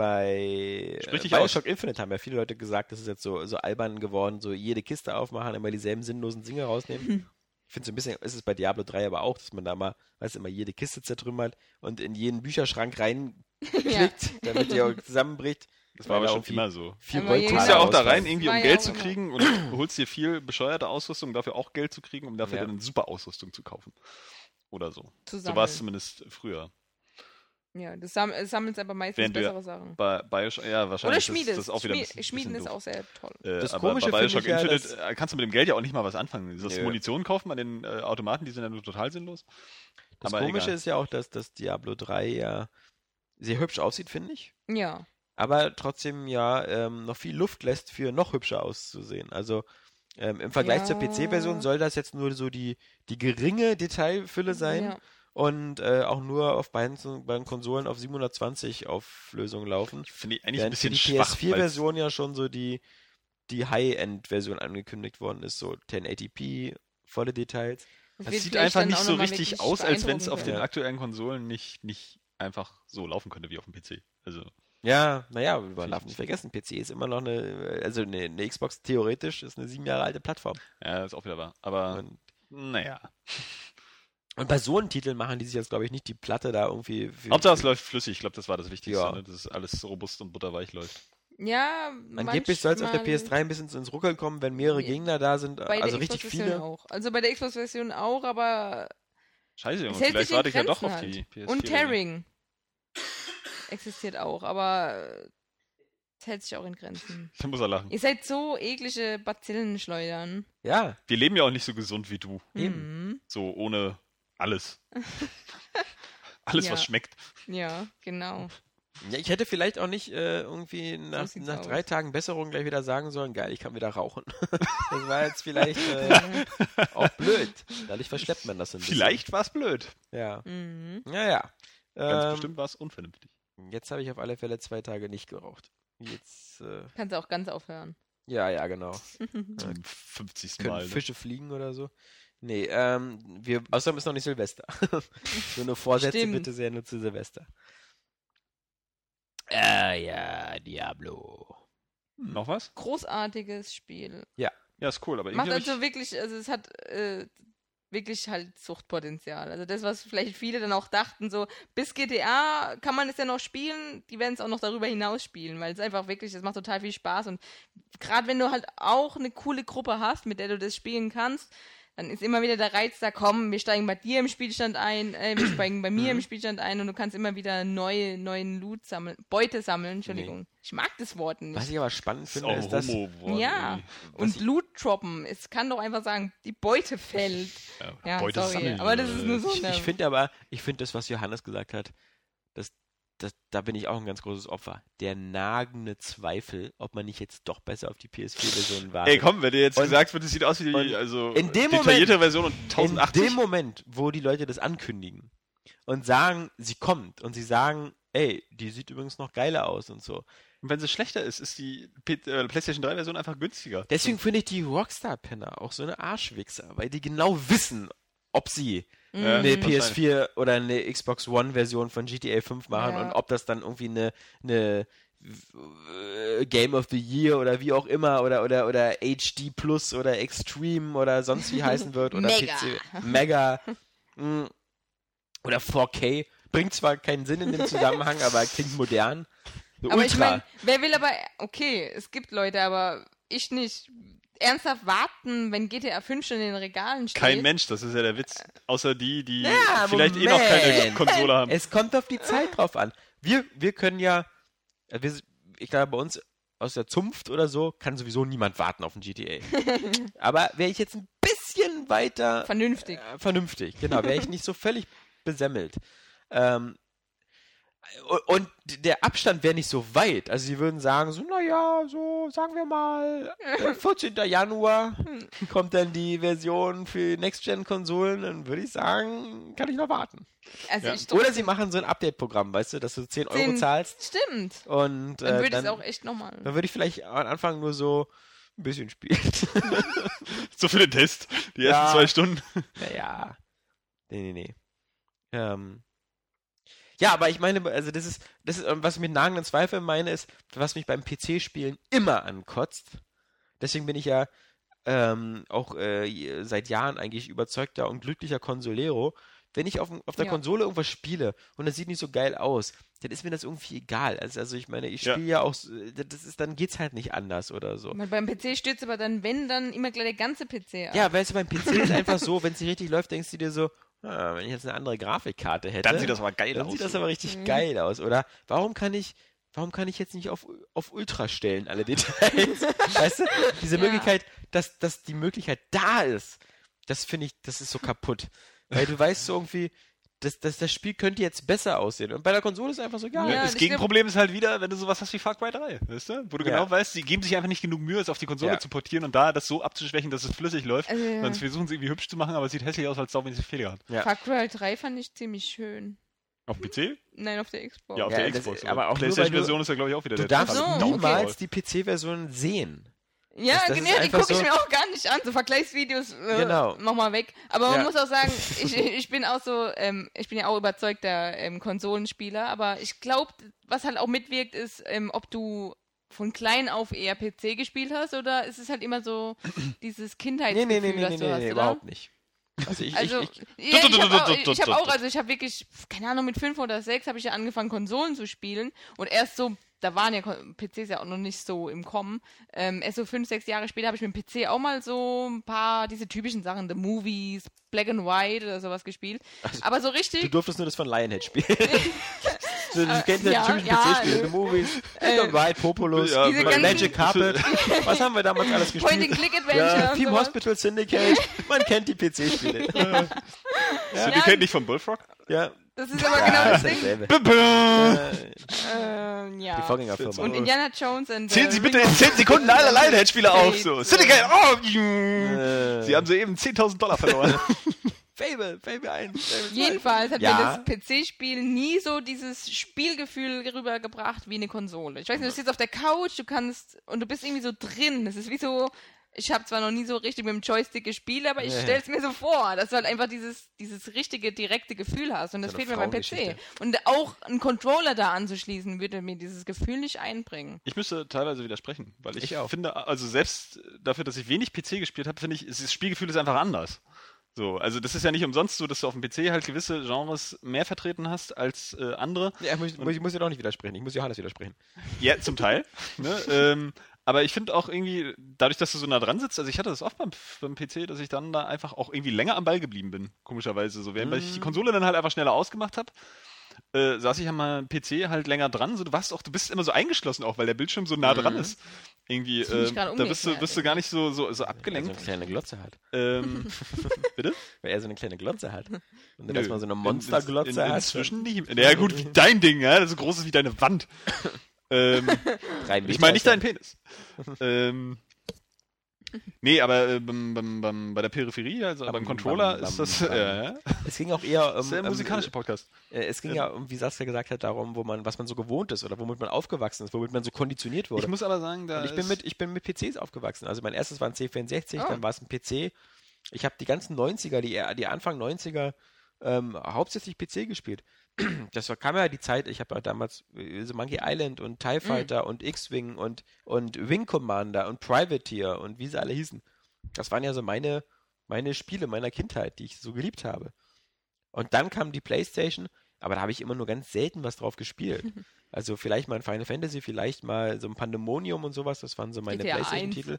Bei Sprich äh, dich Bioshock Infinite haben ja viele Leute gesagt, das ist jetzt so, so albern geworden, so jede Kiste aufmachen, immer dieselben sinnlosen Dinge rausnehmen. Ich finde so ein bisschen, ist es bei Diablo 3 aber auch, dass man da mal, weißt du, immer jede Kiste zertrümmert und in jeden Bücherschrank reinklickt, Ja. damit die auch zusammenbricht. Das war aber schon immer so. Viel Du gehst ja auch da rein, irgendwie um Geld zu kriegen und du holst dir viel bescheuerte Ausrüstung, um dafür auch Geld zu kriegen, um dafür Ja. dann eine super Ausrüstung zu kaufen. Oder so. So Zusammen. war es zumindest früher. Ja, das sam es sammelt aber meistens Während bessere Sachen. Bei Bioshock, ja, wahrscheinlich. Oder Schmiedes. Das, das ist auch wieder ein Schmie- bisschen, Schmieden bisschen ist doof. auch sehr toll. Äh, Das aber Komische bei Bioshock ja, Infinite äh, kannst du mit dem Geld ja auch nicht mal was anfangen. Das Nö. Munition kaufen an den äh, Automaten, die sind ja nur total sinnlos. Das Aber Komische egal. ist ja auch, dass das Diablo 3 ja sehr hübsch aussieht, finde ich. Ja. aber trotzdem ja ähm, noch viel Luft lässt für noch hübscher auszusehen. Also ähm, im Vergleich zur Ja. PC-Version soll das jetzt nur so die, die geringe Detailfülle sein ja. Und äh, auch nur auf beiden, beiden Konsolen auf 720 Auflösung laufen. Finde ich eigentlich ein bisschen die schwach. weil's- PS4-Version ja schon so die, die High-End-Version angekündigt worden ist, so 1080p, volle Details. Das sieht einfach nicht so richtig aus, als wenn es auf den aktuellen Konsolen nicht, nicht einfach so laufen könnte wie auf dem PC. Also, Ja, naja, man Finde darf ich nicht vergessen, PC ist immer noch eine, also eine, eine Xbox theoretisch ist eine sieben Jahre alte Plattform. ja, ist auch wieder wahr. Aber, Und naja. Und bei so einem Titel machen die sich jetzt, glaube ich, nicht die Platte da irgendwie. Für, Hauptsache es läuft flüssig. Ich glaube, das war das Wichtigste, Ja. ne? dass es alles robust und butterweich läuft. Ja, Angeblich soll es auf der manchmal- PS3 ein bisschen ins Ruckeln kommen, wenn mehrere Ja. Gegner da sind, Bei also der richtig Xbox-Version viele. auch. Also bei der Xbox-Version auch, aber Scheiße, Junge, vielleicht warte ich ja doch auf halt. die PS4. Und Tearing. existiert auch, aber es hält sich auch in Grenzen. Da muss er lachen. Ihr seid so eklige Bazillenschleudern. Ja, Wir leben ja auch nicht so gesund wie du. Eben. Mhm. So ohne alles. alles, Ja. was schmeckt. Ja, genau. Ja, ich hätte vielleicht auch nicht äh, irgendwie nach, sieht's nach aus. drei Tagen Besserung gleich wieder sagen sollen, geil, ich kann wieder rauchen. das war jetzt vielleicht äh, auch blöd. Dadurch verschleppt man das so ein bisschen. Vielleicht war es blöd. Ja. Mhm. Ja, ja. Ganz Ähm, bestimmt war es unvernünftig. Jetzt habe ich auf alle Fälle zwei Tage nicht geraucht. Jetzt, äh, Kannst du auch ganz aufhören. ja, ja, genau. Zum 50. Können Mal. Ne? Fische fliegen oder so? Nee, ähm, wir, außerdem ist noch nicht Silvester. so eine Vorsätze Stimmt. bitte sehr nur zu Silvester. Äh, ja, Diablo. Noch was? Großartiges Spiel. Ja, ist cool, aber Macht also wirklich, also es hat äh, wirklich halt Suchtpotenzial. Also das, was vielleicht viele dann auch dachten, so bis GTA kann man es ja noch spielen, die werden es auch noch darüber hinaus spielen, weil es einfach wirklich, es macht total viel Spaß und gerade wenn du halt auch eine coole Gruppe hast, mit der du das spielen kannst, dann ist immer wieder der Reiz da, komm, wir steigen bei dir im Spielstand ein, äh, wir steigen bei Mhm. mir im Spielstand ein und du kannst immer wieder neue, neuen Loot sammeln, Beute sammeln, Entschuldigung. Ich mag das Wort nicht. Was ich aber spannend ist finde, ist, dass Homo Ja, und ich- Loot droppen. Es kann doch einfach sagen, die Beute fällt. Ja, Beute sorry, sammeln, aber das ist nur so ich, ich finde aber, ich finde das, was Johannes gesagt hat, das, das, da bin ich auch ein ganz großes Opfer. Der nagende Zweifel, ob man nicht jetzt doch besser auf die PS4-Version wartet. Ey, komm, wenn dir jetzt Und- gesagt wird, es sieht aus wie die also, in dem detaillierte Moment- Version und In 1080. dem Moment, wo die Leute das ankündigen und sagen, sie kommt und sie sagen, ey, die sieht übrigens noch geiler aus und so. Und wenn sie schlechter ist, ist die äh, PlayStation 3 Version einfach günstiger. Deswegen finde ich die Rockstar-Penner auch so eine Arschwichser, weil die genau wissen, ob sie Eine Mhm. wahrscheinlich. PS4 oder eine Xbox One-Version von GTA 5 machen Ja. und ob das dann irgendwie eine, eine äh, Game of the Year oder wie auch immer oder oder oder HD Plus oder Extreme oder sonst wie heißen wird oder Mega. PC Mega mm, oder 4K bringt zwar keinen Sinn in dem Zusammenhang, aber klingt modern. So Aber ich Ultra. meine, wer will aber, okay, es gibt Leute, aber ich nicht. Ernsthaft warten, wenn GTA 5 schon in den Regalen steht. Kein Mensch, das ist ja der Witz. Außer die, die Ja, vielleicht eh noch keine Moment. Konsole haben. Es kommt auf die Zeit drauf an. Wir, wir können ja, äh, wir, ich glaube, bei uns aus der Zunft oder so kann sowieso niemand warten auf ein GTA. Aber wäre ich jetzt ein bisschen weiter Vernünftig. äh, vernünftig, genau, wäre ich nicht so völlig besemmelt. Ähm, und- der Abstand wäre nicht so weit. Also sie würden sagen, so, naja, so sagen wir mal, äh, 14. Januar kommt dann die Version für Next-Gen-Konsolen, dann würde ich sagen, kann ich noch warten. Also Ja. ich Oder sie machen so ein Update-Programm, weißt du, dass du 10 Euro Den- zahlst Stimmt. und Dann äh, würde ich dann, es auch echt nochmal. dann würde ich vielleicht am Anfang nur so ein bisschen spielen. So für den Test. Die ersten Ja. zwei Stunden. naja. Nee, nee, nee. Ähm. Ja, aber ich meine, also das ist, das ist, was ich mit nagenden Zweifeln meine, ist, was mich beim PC-Spielen immer ankotzt. Deswegen bin ich ja ähm, auch äh, seit Jahren eigentlich überzeugter und glücklicher Consolero. Wenn ich auf, auf der Ja. Konsole irgendwas spiele und das sieht nicht so geil aus, dann ist mir das irgendwie egal. Also, also ich meine, ich Ja. spiele ja, auch, so- das ist, dann geht's halt nicht anders oder so. Weil beim PC stürzt aber dann, wenn, dann immer gleich der ganze PC ab. Ja, weißt du, beim PC ist einfach so, wenn es nicht richtig läuft, denkst du dir so, ah, wenn ich jetzt eine andere Grafikkarte hätte, Dann sieht das aber geil dann aus. sieht das aber richtig Mhm. geil aus. Oder warum kann ich, warum kann ich jetzt nicht auf, auf Ultra stellen, alle Details? weißt du, diese Ja. Möglichkeit, dass, dass die Möglichkeit da ist, das finde ich, das ist so kaputt. Weil du weißt so irgendwie, das, das, das Spiel könnte jetzt besser aussehen. Und bei der Konsole ist es einfach so, ja, Ja, das Gegenproblem ist halt wieder, wenn du sowas hast wie Far Cry 3, weißt du? Wo du Ja. genau weißt, sie geben sich einfach nicht genug Mühe, es auf die Konsole Ja. zu portieren und da das so abzuschwächen, dass es flüssig läuft. Also, ja. Dann versuchen sie irgendwie hübsch zu machen, aber es sieht hässlich aus, weil es sauber Fehler hat. Ja. Far Cry 3 fand ich ziemlich schön. Auf dem PC? Nein, auf der Xbox. Ja, auf Ja, der das- Xbox. aber auch PlayStation-Version ist ja, glaube ich, auch wieder du der darfst so, totale okay. niemals die PC-Version sehen. Ja, Das- das genau, die gucke ich so- mir auch gar nicht an. So Vergleichsvideos äh, Genau. nochmal weg. Aber man Ja. muss auch sagen, ich, ich bin auch so, ähm, ich bin ja auch überzeugter ähm, Konsolenspieler, aber ich glaube, was halt auch mitwirkt, ist, ähm, ob du von klein auf eher PC gespielt hast oder ist es halt immer so dieses Kindheitsgefühl, nee, nee, nee, das nee, du nee, hast, nee oder? überhaupt nicht. Also ich, Also, ich, ich, ja, ich habe auch, ich hab auch, also ich habe wirklich, keine Ahnung, mit fünf oder sechs habe ich ja angefangen, Konsolen zu spielen und erst so, da waren ja PCs ja auch noch nicht so im Kommen, ähm, erst so fünf, sechs Jahre später habe ich mit dem PC auch mal so ein paar, diese typischen Sachen, The Movies, Black and White oder sowas gespielt, Also, aber so du richtig, durftest nur das von Lionhead spielen. So, du kennst ja, ja, die typischen ja, PC-Spiele, The Movies, äh, Black and White, Populous, Ja, Magic Carpet. Was haben wir damals alles gespielt? Point-and-Click-Adventure Ja, und Team sowas. Hospital Syndicate. Man kennt die PC-Spiele. Die kennt nicht von Bullfrog? ja. Das ist aber ja, genau das ist Ding. Äh, Ähm, ja. die Vorgängerfirma. Und Indiana Jones and Zählen the Sie bitte in of- 10 Sekunden alle Lionhead-Spieler auf. Fate. So. Syndicate. Oh. Äh, Sie haben soeben 10.000 Dollar verloren. Fable, Fable 1. Fable 2. Jedenfalls hat Ja. mir das PC-Spiel nie so dieses Spielgefühl rübergebracht wie eine Konsole. Ich weiß nicht, du sitzt auf der Couch, du kannst und du bist irgendwie so drin. Das ist wie so, ich habe zwar noch nie so richtig mit dem Joystick gespielt, aber ich Ja. stell's mir so vor, dass du halt einfach dieses, dieses richtige, direkte Gefühl hast. Und das So fehlt mir beim PC. Und auch einen Controller da anzuschließen, würde mir dieses Gefühl nicht einbringen. Ich müsste teilweise widersprechen, weil ich, Ich auch. finde, also selbst dafür, dass ich wenig PC gespielt habe, finde ich, ist das Spielgefühl ist einfach anders. So, also das ist ja nicht umsonst so, dass du auf dem PC halt gewisse Genres mehr vertreten hast als äh, andere. Ja, muss, muss, ich muss dir doch nicht widersprechen. Ich muss Johannes widersprechen. Ja, zum Teil. ne? ähm, aber ich finde auch irgendwie, dadurch, dass du so nah dran sitzt, also ich hatte das oft beim, beim PC, dass ich dann da einfach auch irgendwie länger am Ball geblieben bin, komischerweise. So, während weil ich die Konsole dann halt einfach schneller ausgemacht habe, äh, saß ich an meinem PC halt länger dran. So, du warst auch, du bist immer so eingeschlossen auch, weil der Bildschirm so nah dran ist. Irgendwie, Das ist mich äh, da bist du, bist du gar nicht so, so, so Weil er so abgelenkt. eine kleine Glotze hat. ähm, bitte? Weil er so eine kleine Glotze hat. Und dann erstmal so eine In- Monsterglotze in, hat. Inzwischen nicht. Ja gut, wie dein Ding, ja, das ist so groß ist wie deine Wand. Ähm, ich meine nicht deinen Penis. ähm, nee, aber äh, beim, beim, bei der Peripherie, also Bam, beim bam, Controller bam, ist das bam. äh, Es ging auch eher um. das ist der um, musikalische Podcast. äh, es ging ja, um, wie Saskia gesagt hat, darum, wo man, was man so gewohnt ist oder womit man aufgewachsen ist, womit man so konditioniert wurde. Ich muss aber sagen, da Und ich bin mit, ich bin mit PCs aufgewachsen. Also mein erstes war ein C64, Oh. dann war es ein PC. Ich habe die ganzen 90er, die, die Anfang 90er, ähm, hauptsächlich PC gespielt. Das war, kam ja die Zeit, ich habe ja damals äh, so Monkey Island und TIE Fighter und X-Wing und, und Wing Commander und Privateer und wie sie alle hießen. Das waren ja so meine, meine Spiele meiner Kindheit, die ich so geliebt habe. Und dann kam die Playstation, aber da habe ich immer nur ganz selten was drauf gespielt. Also vielleicht mal ein Final Fantasy, vielleicht mal so ein Pandemonium und sowas, das waren so meine GTA 1. Playstation-Titel.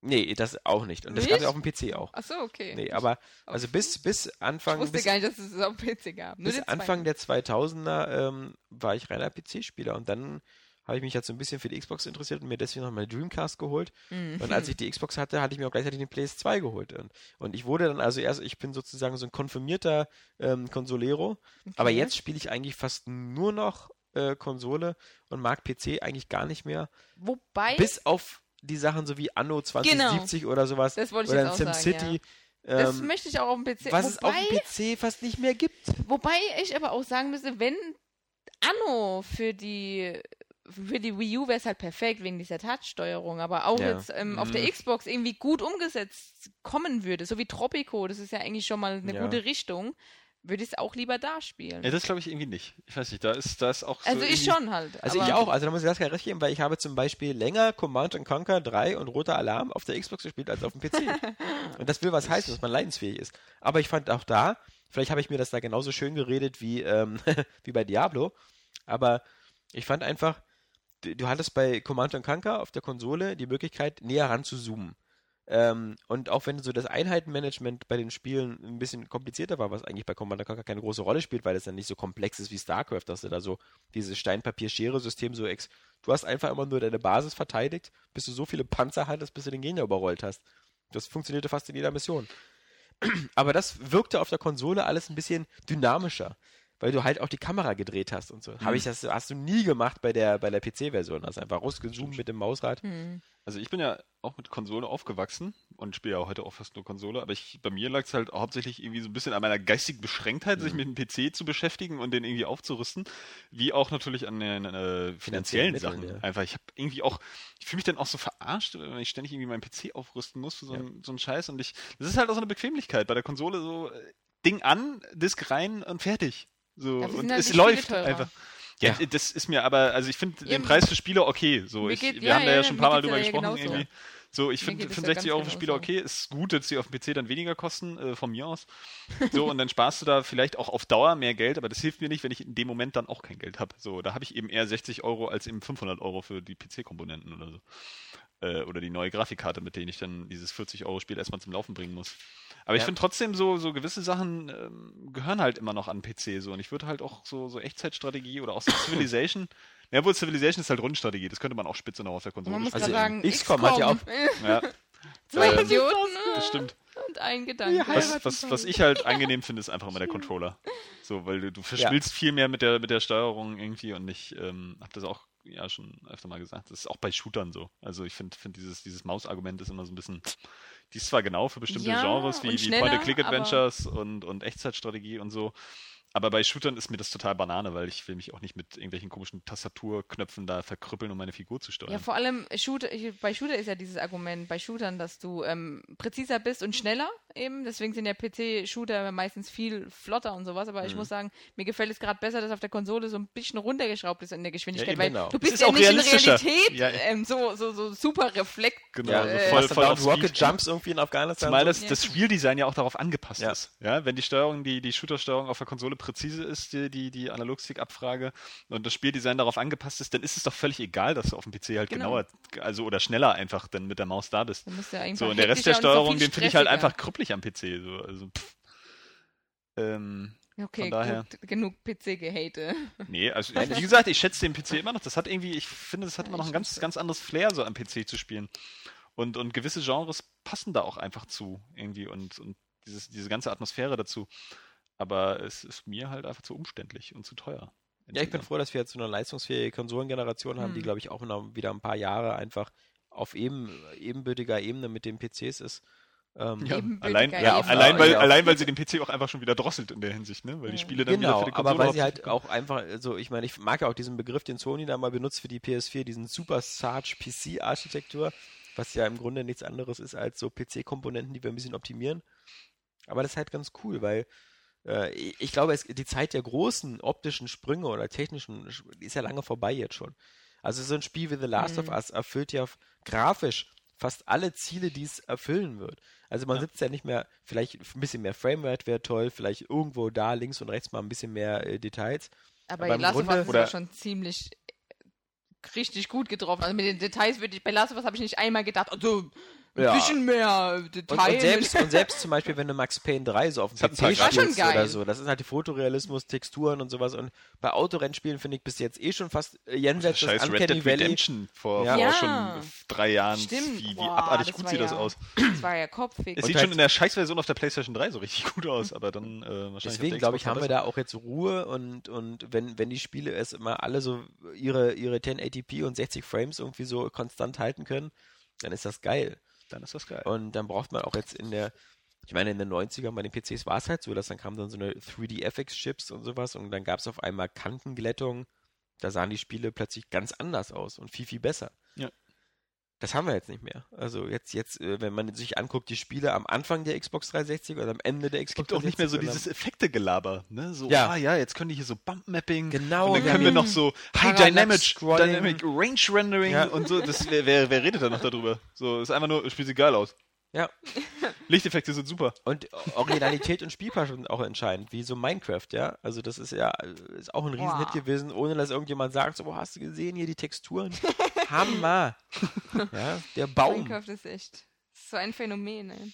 Nee, das auch nicht. Und das Nicht? gab es auf dem PC auch. Ach so, okay. Nee, aber also bis, bis ich Anfang, wusste bis, gar nicht, dass es das auf dem PC gab. Nur bis Anfang der 2000er ähm, war ich reiner PC-Spieler und dann habe ich mich jetzt so ein bisschen für die Xbox interessiert und mir deswegen noch mal Dreamcast geholt. Mhm. Und als ich die Xbox hatte, hatte ich mir auch gleichzeitig den PS2 geholt. Und, und ich wurde dann also erst, ich bin sozusagen so ein konfirmierter ähm, Consolero, aber Okay. jetzt spiele ich eigentlich fast nur noch äh, Konsole und mag PC eigentlich gar nicht mehr. Wobei, Bis auf die Sachen so wie Anno 2070 oder sowas. Das wollte ich oder jetzt auch sagen, SimCity. das ähm, möchte ich auch auf dem PC. was es auf wobei, dem PC fast nicht mehr gibt. wobei ich aber auch sagen müsste, wenn Anno für die für die Wii U wäre es halt perfekt wegen dieser Touch-Steuerung, aber auch Ja. jetzt ähm, auf der Mhm. Xbox irgendwie gut umgesetzt kommen würde, so wie Tropico, das ist ja eigentlich schon mal eine Ja. gute Richtung, würde ich es auch lieber da spielen. Ja, das glaube ich irgendwie nicht. Ich weiß nicht, da ist, da ist auch so also ich schon halt. Also ich auch, also da muss ich das gar recht geben, weil ich habe zum Beispiel länger Command Conquer 3 und Roter Alarm auf der Xbox gespielt als auf dem PC. und das will was heißen, dass man leidensfähig ist. Aber ich fand auch da, vielleicht habe ich mir das da genauso schön geredet wie, ähm, wie bei Diablo, aber ich fand einfach, du, du hattest bei Command Conquer auf der Konsole die Möglichkeit, näher ran zu zoomen. Ähm, und auch wenn so das Einheitenmanagement bei den Spielen ein bisschen komplizierter war, was eigentlich bei Command Conquer keine große Rolle spielt, weil es dann nicht so komplex ist wie StarCraft, dass du da so dieses Stein-Papier-Schere-System so ex. Du hast einfach immer nur deine Basis verteidigt, bis du so viele Panzer hattest, bis du den Gegner überrollt hast. Das funktionierte fast in jeder Mission. Aber das wirkte auf der Konsole alles ein bisschen dynamischer, weil du halt auch die Kamera gedreht hast und so. Habe ich das hast du nie gemacht bei der bei der PC-Version, hast einfach rausgezoomt mit dem Mausrad. Hm. Also ich bin ja auch mit Konsole aufgewachsen und spiele ja heute auch fast nur Konsole, aber ich, bei mir lag es halt hauptsächlich irgendwie so ein bisschen an meiner geistigen Beschränktheit, Mhm. sich mit dem PC zu beschäftigen und den irgendwie aufzurüsten, wie auch natürlich an den äh, finanziellen Mitteln, Sachen. ja. Einfach, ich habe irgendwie auch, ich fühle mich dann auch so verarscht, wenn ich ständig irgendwie meinen PC aufrüsten muss für so, ein, so einen Scheiß und ich, das ist halt auch so eine Bequemlichkeit bei der Konsole, so äh, Ding an, Disk rein und fertig. So, sind und halt es läuft teurer. einfach. Ja, Ja. das ist mir aber, also ich finde Ja, den Preis für Spiele okay. So, ich, geht- wir ja, haben da ja, ja schon ein paar Mal drüber ja gesprochen genauso. irgendwie. So, ich finde ja 65 ganz Euro für Spiele genauso. okay, ist gut, dass sie auf dem PC dann weniger kosten, äh, von mir aus. So, und dann sparst du da vielleicht auch auf Dauer mehr Geld, aber das hilft mir nicht, wenn ich in dem Moment dann auch kein Geld habe. So, da habe ich eben eher 60 Euro als eben 500 Euro für die PC-Komponenten oder so. Äh, oder die neue Grafikkarte, mit denen ich dann dieses 40-Euro-Spiel erstmal zum Laufen bringen muss. Aber ich Ja. finde trotzdem so, so gewisse Sachen ähm, gehören halt immer noch an PC so. Und ich würde halt auch so, so Echtzeitstrategie oder auch so Civilization. Ja, wohl Civilization ist halt Rundenstrategie, das könnte man auch spitze noch auf der Konsole Man muss spielen. Also sagen, XCOM hat ja auch- Ja, Zwei Ähm, Idioten das stimmt. und ein Gedanke. Was, was, was ich halt angenehm finde, ist einfach immer der Controller. So, weil du, du verschmilzt viel mehr mit der, mit der Steuerung irgendwie und ich ähm, habe das auch ja schon öfter mal gesagt. Das ist auch bei Shootern so. Also ich finde find dieses, dieses Maus-Argument ist immer so ein bisschen. Die ist zwar genau für bestimmte Ja, Genres wie, wie Point-and-Click-Adventures und, und Echtzeitstrategie und so. Aber bei Shootern ist mir das total Banane, weil ich will mich auch nicht mit irgendwelchen komischen Tastaturknöpfen da verkrüppeln, um meine Figur zu steuern. Ja, vor allem Shooter, ich- bei Shooter ist ja dieses Argument bei Shootern, dass du ähm, präziser bist und schneller eben. Deswegen sind ja PC-Shooter meistens viel flotter und sowas. Aber ich Mhm. muss sagen, mir gefällt es gerade besser, dass auf der Konsole so ein bisschen runtergeschraubt ist in der Geschwindigkeit, eben, weil genau. du bist ist ja auch nicht in. Realität Ja, ja. ähm, so, so, so super reflekt. Genau, Ja, also äh, voll, du voll dauernd auf Rocket Speed. Jumps irgendwie in Afghanistan. Zumal so? das, Ja. das Spieldesign ja auch darauf angepasst Ja. ist. Ja, wenn die Steuerung, die, die Shooter-Steuerung auf der Konsole präzise ist, die, die, die Analogstick-Abfrage und das Spieldesign darauf angepasst ist, dann ist es doch völlig egal, dass du auf dem PC halt Genau. genauer, also oder schneller einfach dann mit der Maus da bist. Ja So, und der Rest der so Steuerung, viel den finde ich halt einfach krüppelig am PC. So, also, pff. Ähm, Okay, von daher- gut, genug PC-Gehate. nee, also wie gesagt, ich schätze den PC immer noch. Das hat irgendwie, ich finde, das hat immer noch ein ganz, ganz anderes Flair, so am PC zu spielen. Und, und gewisse Genres passen da auch einfach zu, irgendwie, und, und dieses, diese ganze Atmosphäre dazu. Aber es ist mir halt einfach zu umständlich und zu teuer. Ja, ich bin froh, dass wir jetzt so eine leistungsfähige Konsolengeneration haben, die, Hm. glaube ich, auch noch wieder ein paar Jahre einfach auf eben, ebenbürtiger Ebene mit den PCs ist. Ähm, Ja, allein, ja, auf- allein, weil, ja. allein weil sie den PC auch einfach schon wieder drosselt in der Hinsicht, ne? Weil die. Spiele dann wieder Genau, für die Konsole aber weil sie halt auch einfach, also ich meine, ich mag ja auch diesen Begriff, den Sony da mal benutzt für die PS4, diesen Super Sarge PC-Architektur, was ja im Grunde nichts anderes ist als so PC-Komponenten, die wir ein bisschen optimieren. Aber das ist halt ganz cool, weil äh, ich glaube, es, die Zeit der großen optischen Sprünge oder technischen ist ja lange vorbei jetzt schon. Also so ein Spiel wie The Last of Mhm. Us erfüllt ja grafisch fast alle Ziele, die es erfüllen wird. Also man Ja. sitzt ja nicht mehr, vielleicht ein bisschen mehr Framerate wäre toll, vielleicht irgendwo da links und rechts mal ein bisschen mehr äh, Details. Aber, Aber im Last of Grunde- Us ist oder- ja schon ziemlich äh, richtig gut getroffen. Also mit den Details würde ich, bei Last of Us habe ich nicht einmal gedacht, also ein Ja. bisschen mehr Und, Details. und, selbst, und selbst zum Beispiel, wenn du Max Payne 3 so auf Das dem PC spielst oder geil. so, das ist halt die Fotorealismus, Texturen und sowas. Und bei Autorennspielen finde ich bis jetzt eh schon fast äh, jenseits des Red Uncanny Dead Valley. Redemption vor, Ja. vor Ja. schon drei Jahren. Stimmt. Wie, wie Boah, abartig das gut sieht das ja- aus. Das war ja kopfig. Es Und sieht halt- schon in der Scheißversion auf der PlayStation 3 so richtig gut aus, aber dann äh, wahrscheinlich. Deswegen glaube ich, haben wir da auch jetzt Ruhe und, und wenn, wenn die Spiele es immer alle so ihre, ihre 1080p und 60 Frames irgendwie so konstant halten können, dann ist das geil. Dann ist das geil. Und dann braucht man auch jetzt in der, ich meine, in den 90ern bei den PCs war es halt so, dass dann kamen dann so eine 3D-FX-Chips und sowas und dann gab es auf einmal Kantenglättung. Da sahen die Spiele plötzlich ganz anders aus und viel, viel besser. Das haben wir jetzt nicht mehr. Also jetzt, jetzt, äh, wenn man sich anguckt, die Spiele am Anfang der Xbox 360 oder am Ende der Es Xbox gibt auch nicht mehr so 360 dieses Effekte-Gelaber, ne? So, Ja. ah ja, jetzt können die hier so Bump-Mapping. Genau, Und dann können wir noch so High Dynamic, Scrolling. Dynamic Range Rendering Ja. und so. Das, wer, wer, wer redet da noch darüber? So, ist einfach nur, spielt sie geil aus. Ja. Lichteffekte sind super. Und Originalität und Spielpaar sind auch entscheidend, wie so Minecraft, ja. Also das ist ja ist auch ein Riesenhit Boah. gewesen, ohne dass irgendjemand sagt, so, wo hast du gesehen hier die Texturen? Hammer! ja, der Baum. Minecraft ist echt so ein Phänomen. Ey.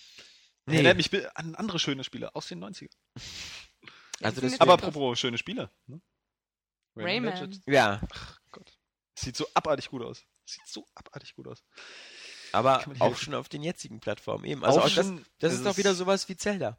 Nee, Erinnert mich an andere schöne Spiele aus den 90ern. Also das- Aber apropos schöne Spiele. Ne? Rayman. Legends. ja, Gott. Sieht so abartig gut aus. Sieht so abartig gut aus. Aber auch schon auf den jetzigen Plattformen eben. Also Auch auch das, das ist doch wieder sowas wie Zelda.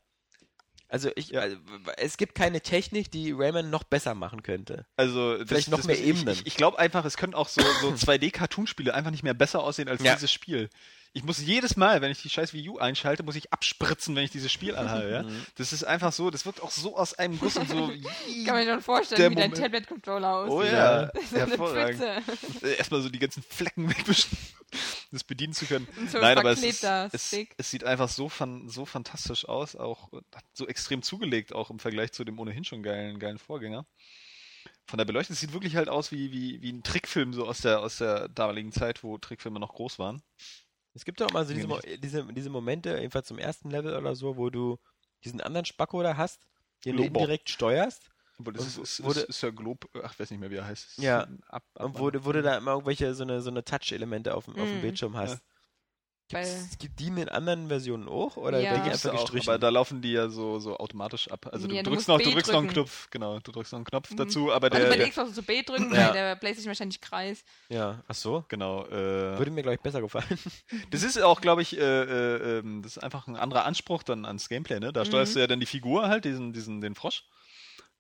Also ich, Ja. also, es gibt keine Technik, die Rayman noch besser machen könnte. Also das, Vielleicht noch das, mehr Ebenen. Ich, ich glaube einfach, es können auch so, so 2D-Cartoon-Spiele einfach nicht mehr besser aussehen als Ja. dieses Spiel. Ich muss jedes Mal, wenn ich die scheiß Wii U einschalte, muss ich abspritzen, wenn ich dieses Spiel anhabe. Ja? Mhm. Das ist einfach so, das wirkt auch so aus einem Guss und so. Ich kann mir schon vorstellen, wie dein Moment. Tablet-Controller aussieht. Oh Ja. ja, So eine hervorragend. Pfütze. Äh, Erstmal so die ganzen Flecken wegwischen, das bedienen zu können. So ein Nein, aber es, ist, es, es sieht einfach so, fan, so fantastisch aus, auch hat so extrem zugelegt, auch im Vergleich zu dem ohnehin schon geilen, geilen Vorgänger. Von der Beleuchtung, es sieht wirklich halt aus wie, wie, wie ein Trickfilm, so aus der, aus der damaligen Zeit, wo Trickfilme noch groß waren. Es gibt doch mal so diese, Mo diese, diese Momente, jedenfalls zum ersten Level oder so, wo du diesen anderen Spacko da hast, den du Lobo. indirekt steuerst Obwohl, das Und ist, ist, wurde- ist, ja Glob, ach, weiß nicht mehr, wie er heißt. Ja. Ein Ab, Und wo, du- wo du da immer irgendwelche so eine, so eine Touch-Elemente auf, dem- auf dem Mhm. Bildschirm hast. Ja. Gibt's, Weil- gibt die in anderen Versionen auch? Oder Ja. die Gibt's einfach auch, gestrichen? aber da laufen die ja so, so automatisch ab. Also du Ja, du drückst noch, B du drückst noch einen. Knopf, genau, du drückst noch einen Knopf Mhm. dazu, aber Also bei der, der Xbox so B drücken, Ja. bei der Playstation wahrscheinlich Kreis. ja, ach so. genau, äh, Würde mir, glaube ich, besser gefallen. Das ist auch, glaube ich, äh, äh, ähm, das ist einfach ein anderer Anspruch dann ans Gameplay, ne? Da Mhm. steuerst du ja dann die Figur halt, diesen, diesen, den Frosch.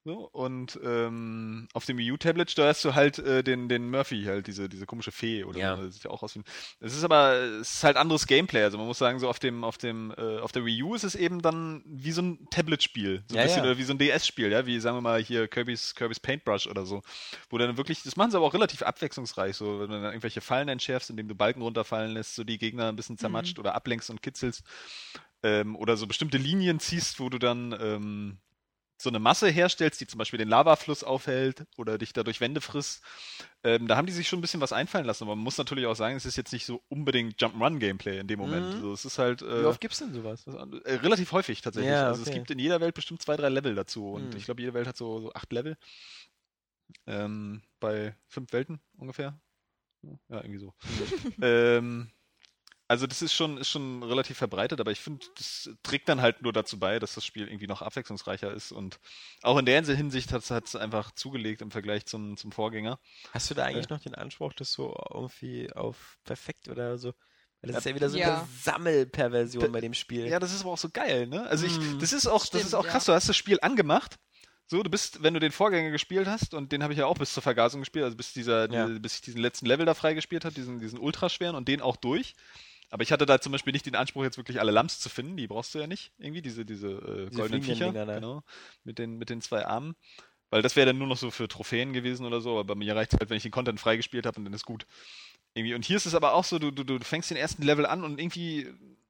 So, und ähm, auf dem Wii U-Tablet steuerst du halt äh, den, den Murphy, halt, diese, diese komische Fee oder Ja. so. Das sieht ja auch aus wie ein. Es ist aber, es ist halt anderes Gameplay. Also man muss sagen, so auf dem, auf dem, äh, auf der Wii U ist es eben dann wie so ein Tablet-Spiel. So ein Ja, bisschen, ja. oder wie so ein DS-Spiel, ja, wie sagen wir mal hier Kirby's, Kirby's Paintbrush oder so. Wo dann wirklich, das machen sie aber auch relativ abwechslungsreich, so wenn du dann irgendwelche Fallen entschärfst, indem du Balken runterfallen lässt, so die Gegner ein bisschen zermatscht oder ablenkst und kitzelst. Ähm, oder so bestimmte Linien ziehst, wo du dann ähm, so eine Masse herstellst, die zum Beispiel den Lavafluss aufhält oder dich dadurch Wände frisst. Ähm, da haben die sich schon ein bisschen was einfallen lassen, aber man muss natürlich auch sagen, es ist jetzt nicht so unbedingt Jump'n'Run-Gameplay in dem Moment. Mhm. Also es ist halt äh, Wie oft gibt's denn sowas? äh, relativ häufig tatsächlich. Ja, Also es okay. gibt in jeder Welt bestimmt zwei, drei Level dazu und Hm. ich glaube, jede Welt hat so, so acht Level. Ähm, bei fünf Welten ungefähr. Ja, irgendwie so. ähm, also das ist schon, ist schon relativ verbreitet, aber ich finde, das trägt dann halt nur dazu bei, dass das Spiel irgendwie noch abwechslungsreicher ist und auch in der Hinsicht hat es einfach zugelegt im Vergleich zum, zum Vorgänger. Hast du da eigentlich Äh. noch den Anspruch, das so irgendwie auf perfekt oder so? Weil das ist Ja, ja wieder so ja. eine Sammelperversion Per- bei dem Spiel. Ja, das ist aber auch so geil, ne? Also ich, Mm. das ist auch, das Stimmt, ist auch ja. krass. Du hast das Spiel angemacht. So, du bist, wenn du den Vorgänger gespielt hast, und den habe ich ja auch bis zur Vergasung gespielt, also bis dieser, Ja. die, bis ich diesen letzten Level da freigespielt habe, diesen, diesen ultraschweren und den auch durch. Aber ich hatte da zum Beispiel nicht den Anspruch, jetzt wirklich alle Lamps zu finden, die brauchst du ja nicht, irgendwie, diese, diese, äh, goldenen fliegenden Viecher, da. genau, mit den, mit den zwei Armen. Weil das wäre dann nur noch so für Trophäen gewesen oder so, aber bei mir reicht halt, wenn ich den Content freigespielt habe und dann ist gut. Irgendwie. Und hier ist es aber auch so, du, du, du fängst den ersten Level an und irgendwie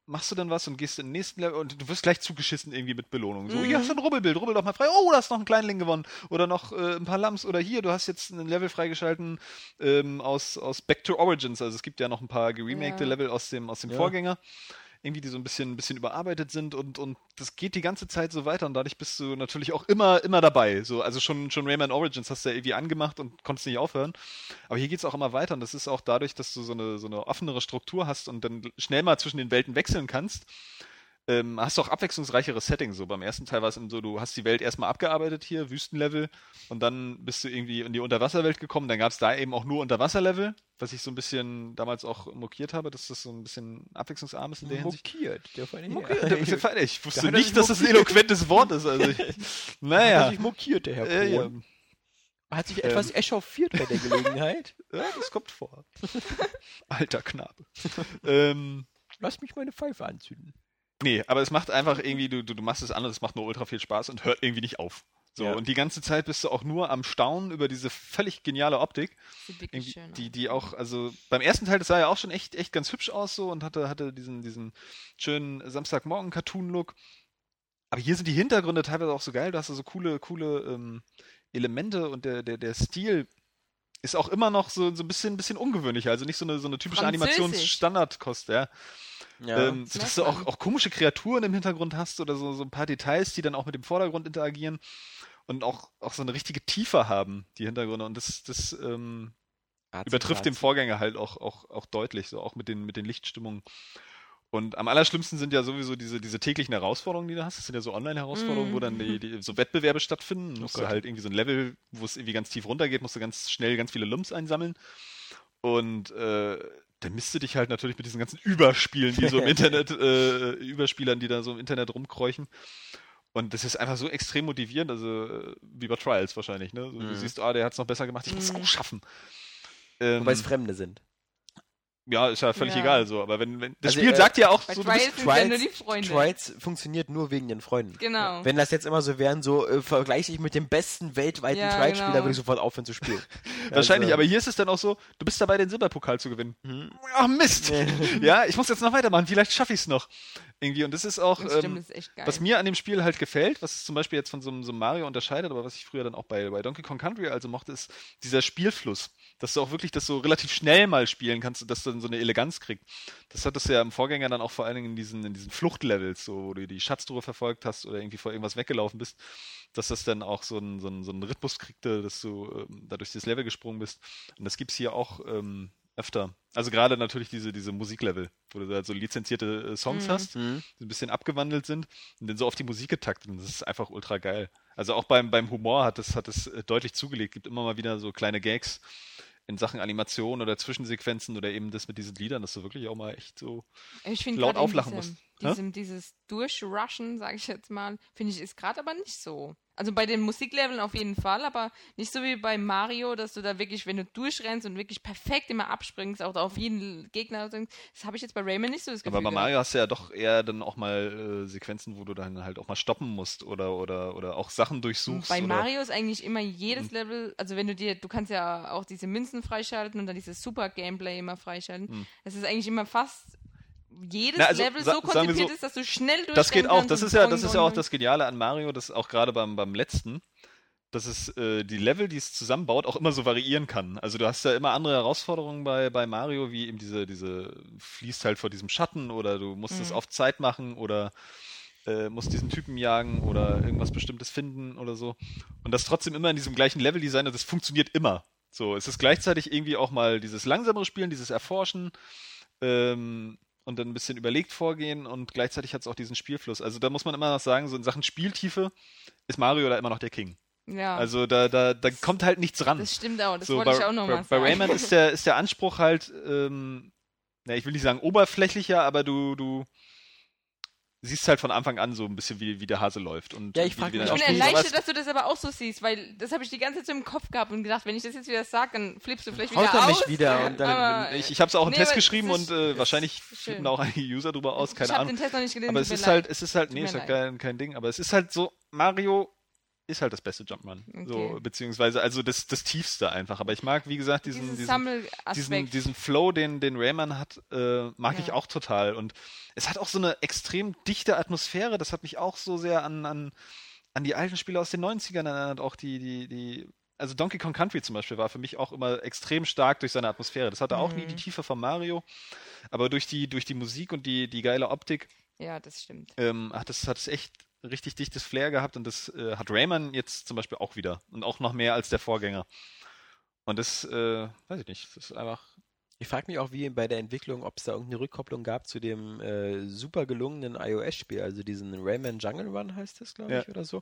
machst du dann was und gehst in den nächsten Level und du wirst gleich zugeschissen irgendwie mit Belohnung. So, Mhm. hier hast du ein Rubbelbild, rubbel doch mal frei. Oh, du hast noch einen Kleinling gewonnen. Oder noch äh, ein paar Lamps. Oder hier, du hast jetzt ein Level freigeschalten ähm, aus, aus Back to Origins. Also es gibt ja noch ein paar geremakte Ja. Level aus dem, aus dem Ja. Vorgänger. Irgendwie, die so ein bisschen, ein bisschen überarbeitet sind und, und das geht die ganze Zeit so weiter und dadurch bist du natürlich auch immer, immer dabei. So, also schon, schon Rayman Origins hast du ja irgendwie angemacht und konntest nicht aufhören. Aber hier geht es auch immer weiter und das ist auch dadurch, dass du so eine, so eine offenere Struktur hast und dann schnell mal zwischen den Welten wechseln kannst. Ähm, hast du auch abwechslungsreichere Settings. So beim ersten Teil war es eben so, du hast die Welt erstmal abgearbeitet hier, Wüstenlevel, und dann bist du irgendwie in die Unterwasserwelt gekommen. Dann gab es da eben auch nur Unterwasserlevel, was ich so ein bisschen damals auch mokiert habe, dass das so ein bisschen abwechslungsarm ist in der Hinsicht. Mokiert. Der feine. Mokiert, der, der Feine. Ich wusste Da hat nicht, dass das ein eloquentes Wort ist. Also ich, Ja. naja. sich mokiert, der Herr Äh, ja. Hat sich etwas echauffiert bei der Gelegenheit. ja, das kommt vor. Alter Knabe. ähm, Lass mich meine Pfeife anzünden. Nee, aber es macht einfach irgendwie, du, du, du machst es an und es macht nur ultra viel Spaß und hört irgendwie nicht auf. So, Ja. und die ganze Zeit bist du auch nur am Staunen über diese völlig geniale Optik. Sieht wirklich Irgendwie, schön die, die auch, also beim ersten Teil, das sah ja auch schon echt, echt ganz hübsch aus so und hatte, hatte diesen, diesen schönen Samstagmorgen-Cartoon-Look. Aber hier sind die Hintergründe teilweise auch so geil, da hast du so coole, coole ähm, Elemente und der, der, der Stil ist auch immer noch so, so ein bisschen, bisschen ungewöhnlicher. Also nicht so eine, so eine typische. Animationsstandardkost, ja. Ja. Ähm, so, dass du auch, auch komische Kreaturen im Hintergrund hast oder so, so ein paar Details, die dann auch mit dem Vordergrund interagieren und auch, auch so eine richtige Tiefe haben, die Hintergründe. Und das, das ähm, übertrifft den Vorgänger halt auch, auch, auch deutlich, so auch mit den, mit den Lichtstimmungen. Und am allerschlimmsten sind ja sowieso diese, diese täglichen Herausforderungen, die du hast. Das sind ja so Online-Herausforderungen, Mhm. wo dann die, die, so Wettbewerbe stattfinden. Du musst du Gott. halt irgendwie so ein Level, wo es irgendwie ganz tief runtergeht, musst du ganz schnell ganz viele Lumps einsammeln. Und äh, dann misst du dich halt natürlich mit diesen ganzen Überspielen, die so im Internet, äh, Überspielern, die da so im Internet rumkräuchen. Und das ist einfach so extrem motivierend, also äh, wie bei Trials wahrscheinlich, ne? So, Du Mhm. siehst, ah, der hat es noch besser gemacht, ich muss es Mhm. auch schaffen. Ähm, Wobei es Fremde sind. Ja, ist ja völlig Ja. egal so, aber wenn, wenn das Also, Spiel äh, sagt ja auch so, du Trials bist, sind ja nur die Freunde. Trials funktioniert nur wegen den Freunden. Genau. Wenn das jetzt immer so wären, so äh, vergleiche ich mit dem besten weltweiten Ja, Trials-Spieler, genau. würde ich sofort aufhören zu spielen. wahrscheinlich, Also, aber hier ist es dann auch so, du bist dabei, den Silberpokal zu gewinnen. hm. Ach Mist! ja, ich muss jetzt noch weitermachen, vielleicht schaffe ich es noch. Irgendwie, und das ist auch, Das stimmt, ähm, das ist was mir an dem Spiel halt gefällt, was es zum Beispiel jetzt von so, einem- so einem Mario unterscheidet, aber was ich früher dann auch bei, bei Donkey Kong Country also mochte, ist dieser Spielfluss. Dass du auch wirklich das so relativ schnell mal spielen kannst und dass du dann so eine Eleganz kriegst. Das hat das ja im Vorgänger dann auch vor allen Dingen in diesen, in diesen Fluchtlevels, so, wo du die Schatztruhe verfolgt hast oder irgendwie vor irgendwas weggelaufen bist, dass das dann auch so einen so einen- so einen Rhythmus kriegte, dass du ähm, da durch das Level gesprungen bist. Und das gibt's hier auch ähm, öfter. Also gerade natürlich diese, diese Musiklevel, wo du da so lizenzierte äh, Songs Mhm. hast, Mhm. die ein bisschen abgewandelt sind und dann so auf die Musik getaktet. Und das ist einfach ultra geil. Also auch beim, beim Humor hat es hat äh, deutlich zugelegt. Gibt immer mal wieder so kleine Gags in Sachen Animation oder Zwischensequenzen oder eben das mit diesen Liedern, dass du wirklich auch mal echt so. Laut auflachen musst. Diesem, dieses Durchrushen, sage ich jetzt mal, finde ich, ist gerade aber nicht so. Also bei den Musikleveln auf jeden Fall, aber nicht so wie bei Mario, dass du da wirklich, wenn du durchrennst und wirklich perfekt immer abspringst, auch auf jeden Gegner, das habe ich jetzt bei Rayman nicht so das Gefühl. Aber bei. Mario hast du ja doch eher dann auch mal äh, Sequenzen, wo du dann halt auch mal stoppen musst oder oder oder auch Sachen durchsuchst. Bei Mario ist eigentlich immer jedes Level, also wenn du dir, du kannst ja auch diese Münzen freischalten und dann dieses Super Gameplay immer freischalten. Hm. Das ist eigentlich immer fast jedes Na, also, Level so konzipiert so, ist, dass du schnell Das geht auch, das ist ja, das ist ja auch das Geniale an Mario, dass auch gerade beim, beim letzten, dass es äh, die Level, die es zusammenbaut, auch immer so variieren kann. Also du hast ja immer andere Herausforderungen bei, bei Mario, wie eben diese, diese fließt halt vor diesem Schatten oder du musst es Mhm. auf Zeit machen oder äh, musst diesen Typen jagen oder irgendwas Bestimmtes finden oder so. Und das trotzdem immer in diesem gleichen Level-Design, und das funktioniert immer. So, es ist gleichzeitig irgendwie auch mal dieses langsamere Spielen, dieses Erforschen, ähm, und dann ein bisschen überlegt vorgehen und gleichzeitig hat es auch diesen Spielfluss. Also da muss man immer noch sagen, so in Sachen Spieltiefe ist Mario da immer noch der King. Ja, Also da, da, da kommt halt nichts ran. das stimmt auch, das so, wollte bei, ich auch noch bei, mal bei sagen. Rayman ist der, ist der Anspruch halt, ähm, na, ich will nicht sagen oberflächlicher, aber du, du siehst halt von Anfang an so ein bisschen, wie, wie der Hase läuft. Und Ja, ich wie frag die mich Ich bin erleichtert, dass du das aber auch so siehst, weil das habe ich die ganze Zeit so im Kopf gehabt und gedacht, wenn ich das jetzt wieder sage, dann flippst du vielleicht Haut wieder er aus. mich wieder und dann- aber, ich ich habe es auch einen Nee, Test geschrieben und äh, wahrscheinlich flippen da auch einige User drüber aus, keine ich habe Ahnung. den Test noch nicht gelesen, Aber es ist halt, es ist halt, nee, ist leid. kein, kein Ding, aber es ist halt so, Mario ist halt das beste Jumpman. So, Okay. beziehungsweise, also das, das tiefste einfach. Aber ich mag, wie gesagt, diesen, diesen, diesen, diesen Flow, den, den Rayman hat, äh, mag Ja. ich auch total. Und es hat auch so eine extrem dichte Atmosphäre. Das hat mich auch so sehr an, an, an die alten Spiele aus den 90ern erinnert. Auch die, die, die, also Donkey Kong Country zum Beispiel war für mich auch immer extrem stark durch seine Atmosphäre. Das hatte auch nie Mhm. die Tiefe von Mario, aber durch die, durch die Musik und die, die geile Optik ja, das stimmt. ähm, hat es hat es echt richtig dichtes Flair gehabt und das äh, hat Rayman jetzt zum Beispiel auch wieder und auch noch mehr als der Vorgänger. Und das, äh, weiß ich nicht, das ist einfach. Ich frage mich auch, wie bei der Entwicklung, ob es da irgendeine Rückkopplung gab zu dem äh, super gelungenen iOS-Spiel, also diesen Rayman Jungle Run heißt das, glaube Ja. ich, oder so.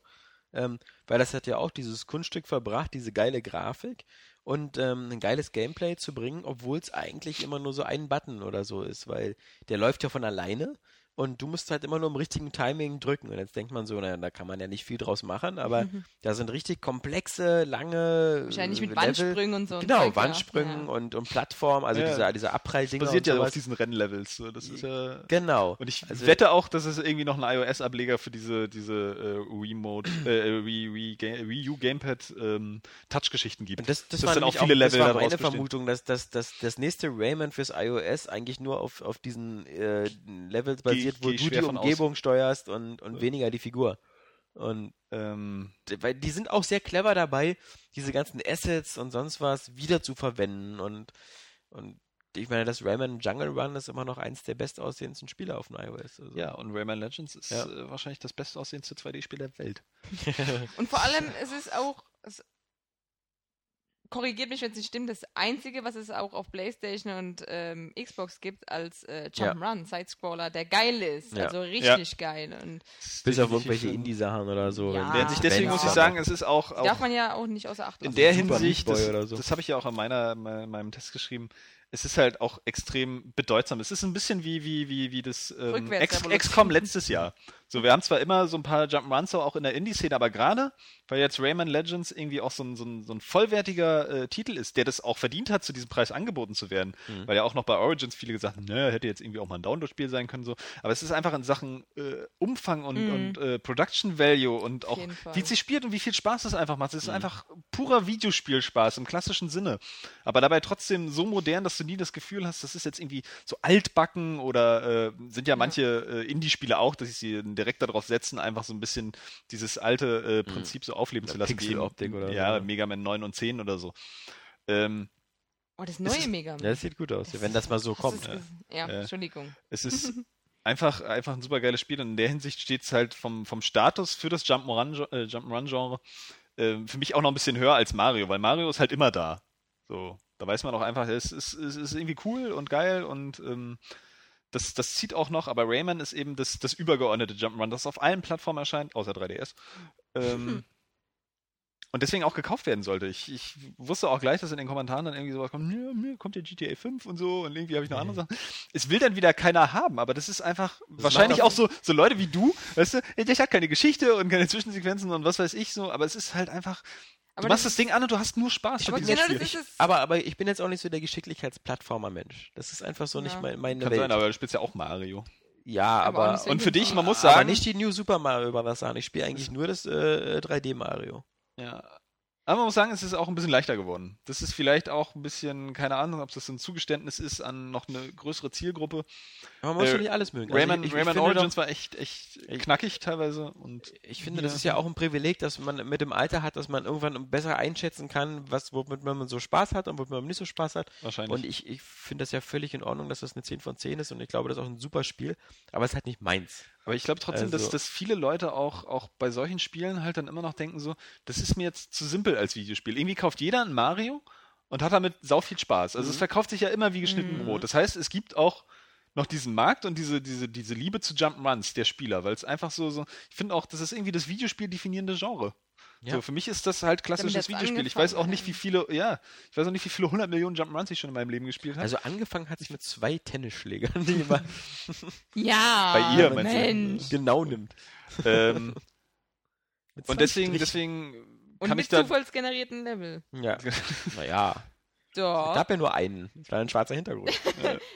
Ähm, weil das hat ja auch dieses Kunststück verbracht, diese geile Grafik und ähm, ein geiles Gameplay zu bringen, obwohl es eigentlich immer nur so ein Button oder so ist, weil der läuft ja von alleine und du musst halt immer nur im richtigen Timing drücken. Und jetzt denkt man so, naja, da kann man ja nicht viel draus machen, aber da sind richtig komplexe, lange Wahrscheinlich mit Level. Wandsprüngen und so. Genau, Zeug, ja. Wandsprüngen Ja. und, und Plattformen, also Ja. diese, diese Abpralldinger basiert und ja sowas. auf diesen Rennlevels. So. Das ist ja. Genau. Und ich Also- wette auch, dass es irgendwie noch einen iOS-Ableger für diese, diese äh, Remote, äh, Wii, Wii, Wii U Gamepad ähm, Touch-Geschichten gibt. Und das, das, war dann auch viele das Level war daraus meine bestehen. Vermutung, dass, dass, dass das nächste Rayman fürs iOS eigentlich nur auf, auf diesen äh, Levels basiert, wo geh du die von aus. Umgebung steuerst und, und Ja. weniger die Figur. Und Ähm, weil die sind auch sehr clever dabei, diese ganzen Assets und sonst was wieder zu verwenden und, und ich meine, das Rayman Jungle Run ist immer noch eins der bestaussehendsten Spiele auf dem iOS. Also. ja, und Rayman Legends ist Ja. äh, wahrscheinlich das bestaussehendste 2D-Spiel der Welt. Und vor allem, es ist auch, es korrigiert mich, wenn es nicht stimmt, das Einzige, was es auch auf Playstation und ähm, Xbox gibt als äh, Ja. Jump'n'Run, Sidescroller, der geil ist. Ja. Also richtig geil. Und Bis auf irgendwelche Indie-Sachen oder so. Ja. wenn- Ja, sich deswegen muss ich sagen, es ist auch, auch darf man ja auch nicht außer Acht in lassen. der Super Hinsicht, das, oder so. das habe ich ja auch in meiner, me- meinem Test geschrieben, es ist halt auch extrem bedeutsam. Es ist ein bisschen wie, wie, wie, wie das ähm. XCOM letztes Jahr. So, wir haben zwar immer so ein paar Jump'n'Runs so auch in der Indie-Szene, aber gerade, weil jetzt Rayman Legends irgendwie auch so ein, so ein, so ein vollwertiger äh, Titel ist, der das auch verdient hat, zu diesem Preis angeboten zu werden, Mhm. weil ja auch noch bei Origins viele gesagt haben, ne, hätte jetzt irgendwie auch mal ein Download-Spiel sein können, so. Aber es ist einfach in Sachen äh, Umfang und, Mhm. und äh, Production Value und auch wie es sich spielt und wie viel Spaß es einfach macht. Es ist Mhm. einfach purer Videospielspaß im klassischen Sinne. Aber dabei trotzdem so modern, dass du nie das Gefühl hast, das ist jetzt irgendwie so altbacken oder äh, sind ja manche äh, Indie-Spiele auch, dass sie direkt darauf setzen, einfach so ein bisschen dieses alte äh, Prinzip so aufleben zu Oder lassen. Pixeloptik oder so, Ja, ne? Mega Man 9 und 10 oder so. Ähm, Oh, das neue ist- Mega Man. Ja, das sieht gut aus, wenn das mal so kommt. ges- Ja, Ja. Entschuldigung. es ist einfach, einfach ein super geiles Spiel und in der Hinsicht steht es halt vom, vom Status für das äh, Jump'n'Run-Genre äh, für mich auch noch ein bisschen höher als Mario, weil Mario ist halt immer da. So, da weiß man auch einfach, es ist, es ist irgendwie cool und geil und ähm, das, das zieht auch noch, aber Rayman ist eben das, das übergeordnete Jump'n'Run, das auf allen Plattformen erscheint, außer 3DS. Ähm, und deswegen auch gekauft werden sollte. Ich, ich wusste auch gleich, dass in den Kommentaren dann irgendwie sowas kommt, ja, mir kommt ja GTA 5 und so und irgendwie habe ich noch andere Sachen. Es will dann wieder keiner haben, aber das ist einfach wahrscheinlich macht auch so, so Leute wie du, weißt du, der hat keine Geschichte und keine Zwischensequenzen und was weiß ich so, aber es ist halt einfach, Aber du machst das Ding an und du hast nur Spaß Aber mit genau es. Aber, aber ich bin jetzt auch nicht so der Geschicklichkeitsplattformer-Mensch. Das ist einfach so Ja. nicht mein, meine Kann Welt. sein, aber du spielst ja auch Mario. ja, Aber aber, Und für dich, man muss aber sagen, nicht die New Super Mario Bros. an. Ich spiele eigentlich nur das äh, 3D Mario. Ja. Aber man muss sagen, es ist auch ein bisschen leichter geworden. Das ist vielleicht auch ein bisschen, keine Ahnung, ob das so ein Zugeständnis ist an noch eine größere Zielgruppe. Aber man muss Äh, schon nicht alles mögen. Rayman, also ich, ich, Rayman Origins doch, war echt, echt knackig teilweise und ich finde, das Ja. ist ja auch ein Privileg, dass man mit dem Alter hat, dass man irgendwann besser einschätzen kann, was, womit man so Spaß hat und womit man nicht so Spaß hat. wahrscheinlich. Und ich, ich finde das ja völlig in Ordnung, dass das eine 10 von 10 ist und ich glaube, das ist auch ein super Spiel, aber es ist halt nicht meins. Aber ich glaube trotzdem, dass, Also- dass viele Leute auch, auch bei solchen Spielen halt dann immer noch denken so, das ist mir jetzt zu simpel als Videospiel. Irgendwie kauft jeder ein Mario und hat damit sau viel Spaß. Also es verkauft sich ja immer wie geschnitten Mhm. Brot. Das heißt, es gibt auch noch diesen Markt und diese, diese, diese Liebe zu Jump'n'Runs der Spieler, weil es einfach so, so ich finde auch, das ist irgendwie das Videospiel definierende Genre. Ja. So, für mich ist das halt klassisches Videospiel. Ich weiß auch nicht, wie viele, ja, ich weiß auch nicht, wie viele hundert Millionen Jump'n'Runs ich schon in meinem Leben gespielt habe. Also angefangen hat es mit zwei Tennisschlägern, die man Ja, Bei ihr, meinst du? Mensch. genau nimmt. ähm, und deswegen, deswegen Und kann mit ich da, zufallsgenerierten Level. Ja, naja. Es Doch. gab ja nur einen. Es war ein schwarzer Hintergrund.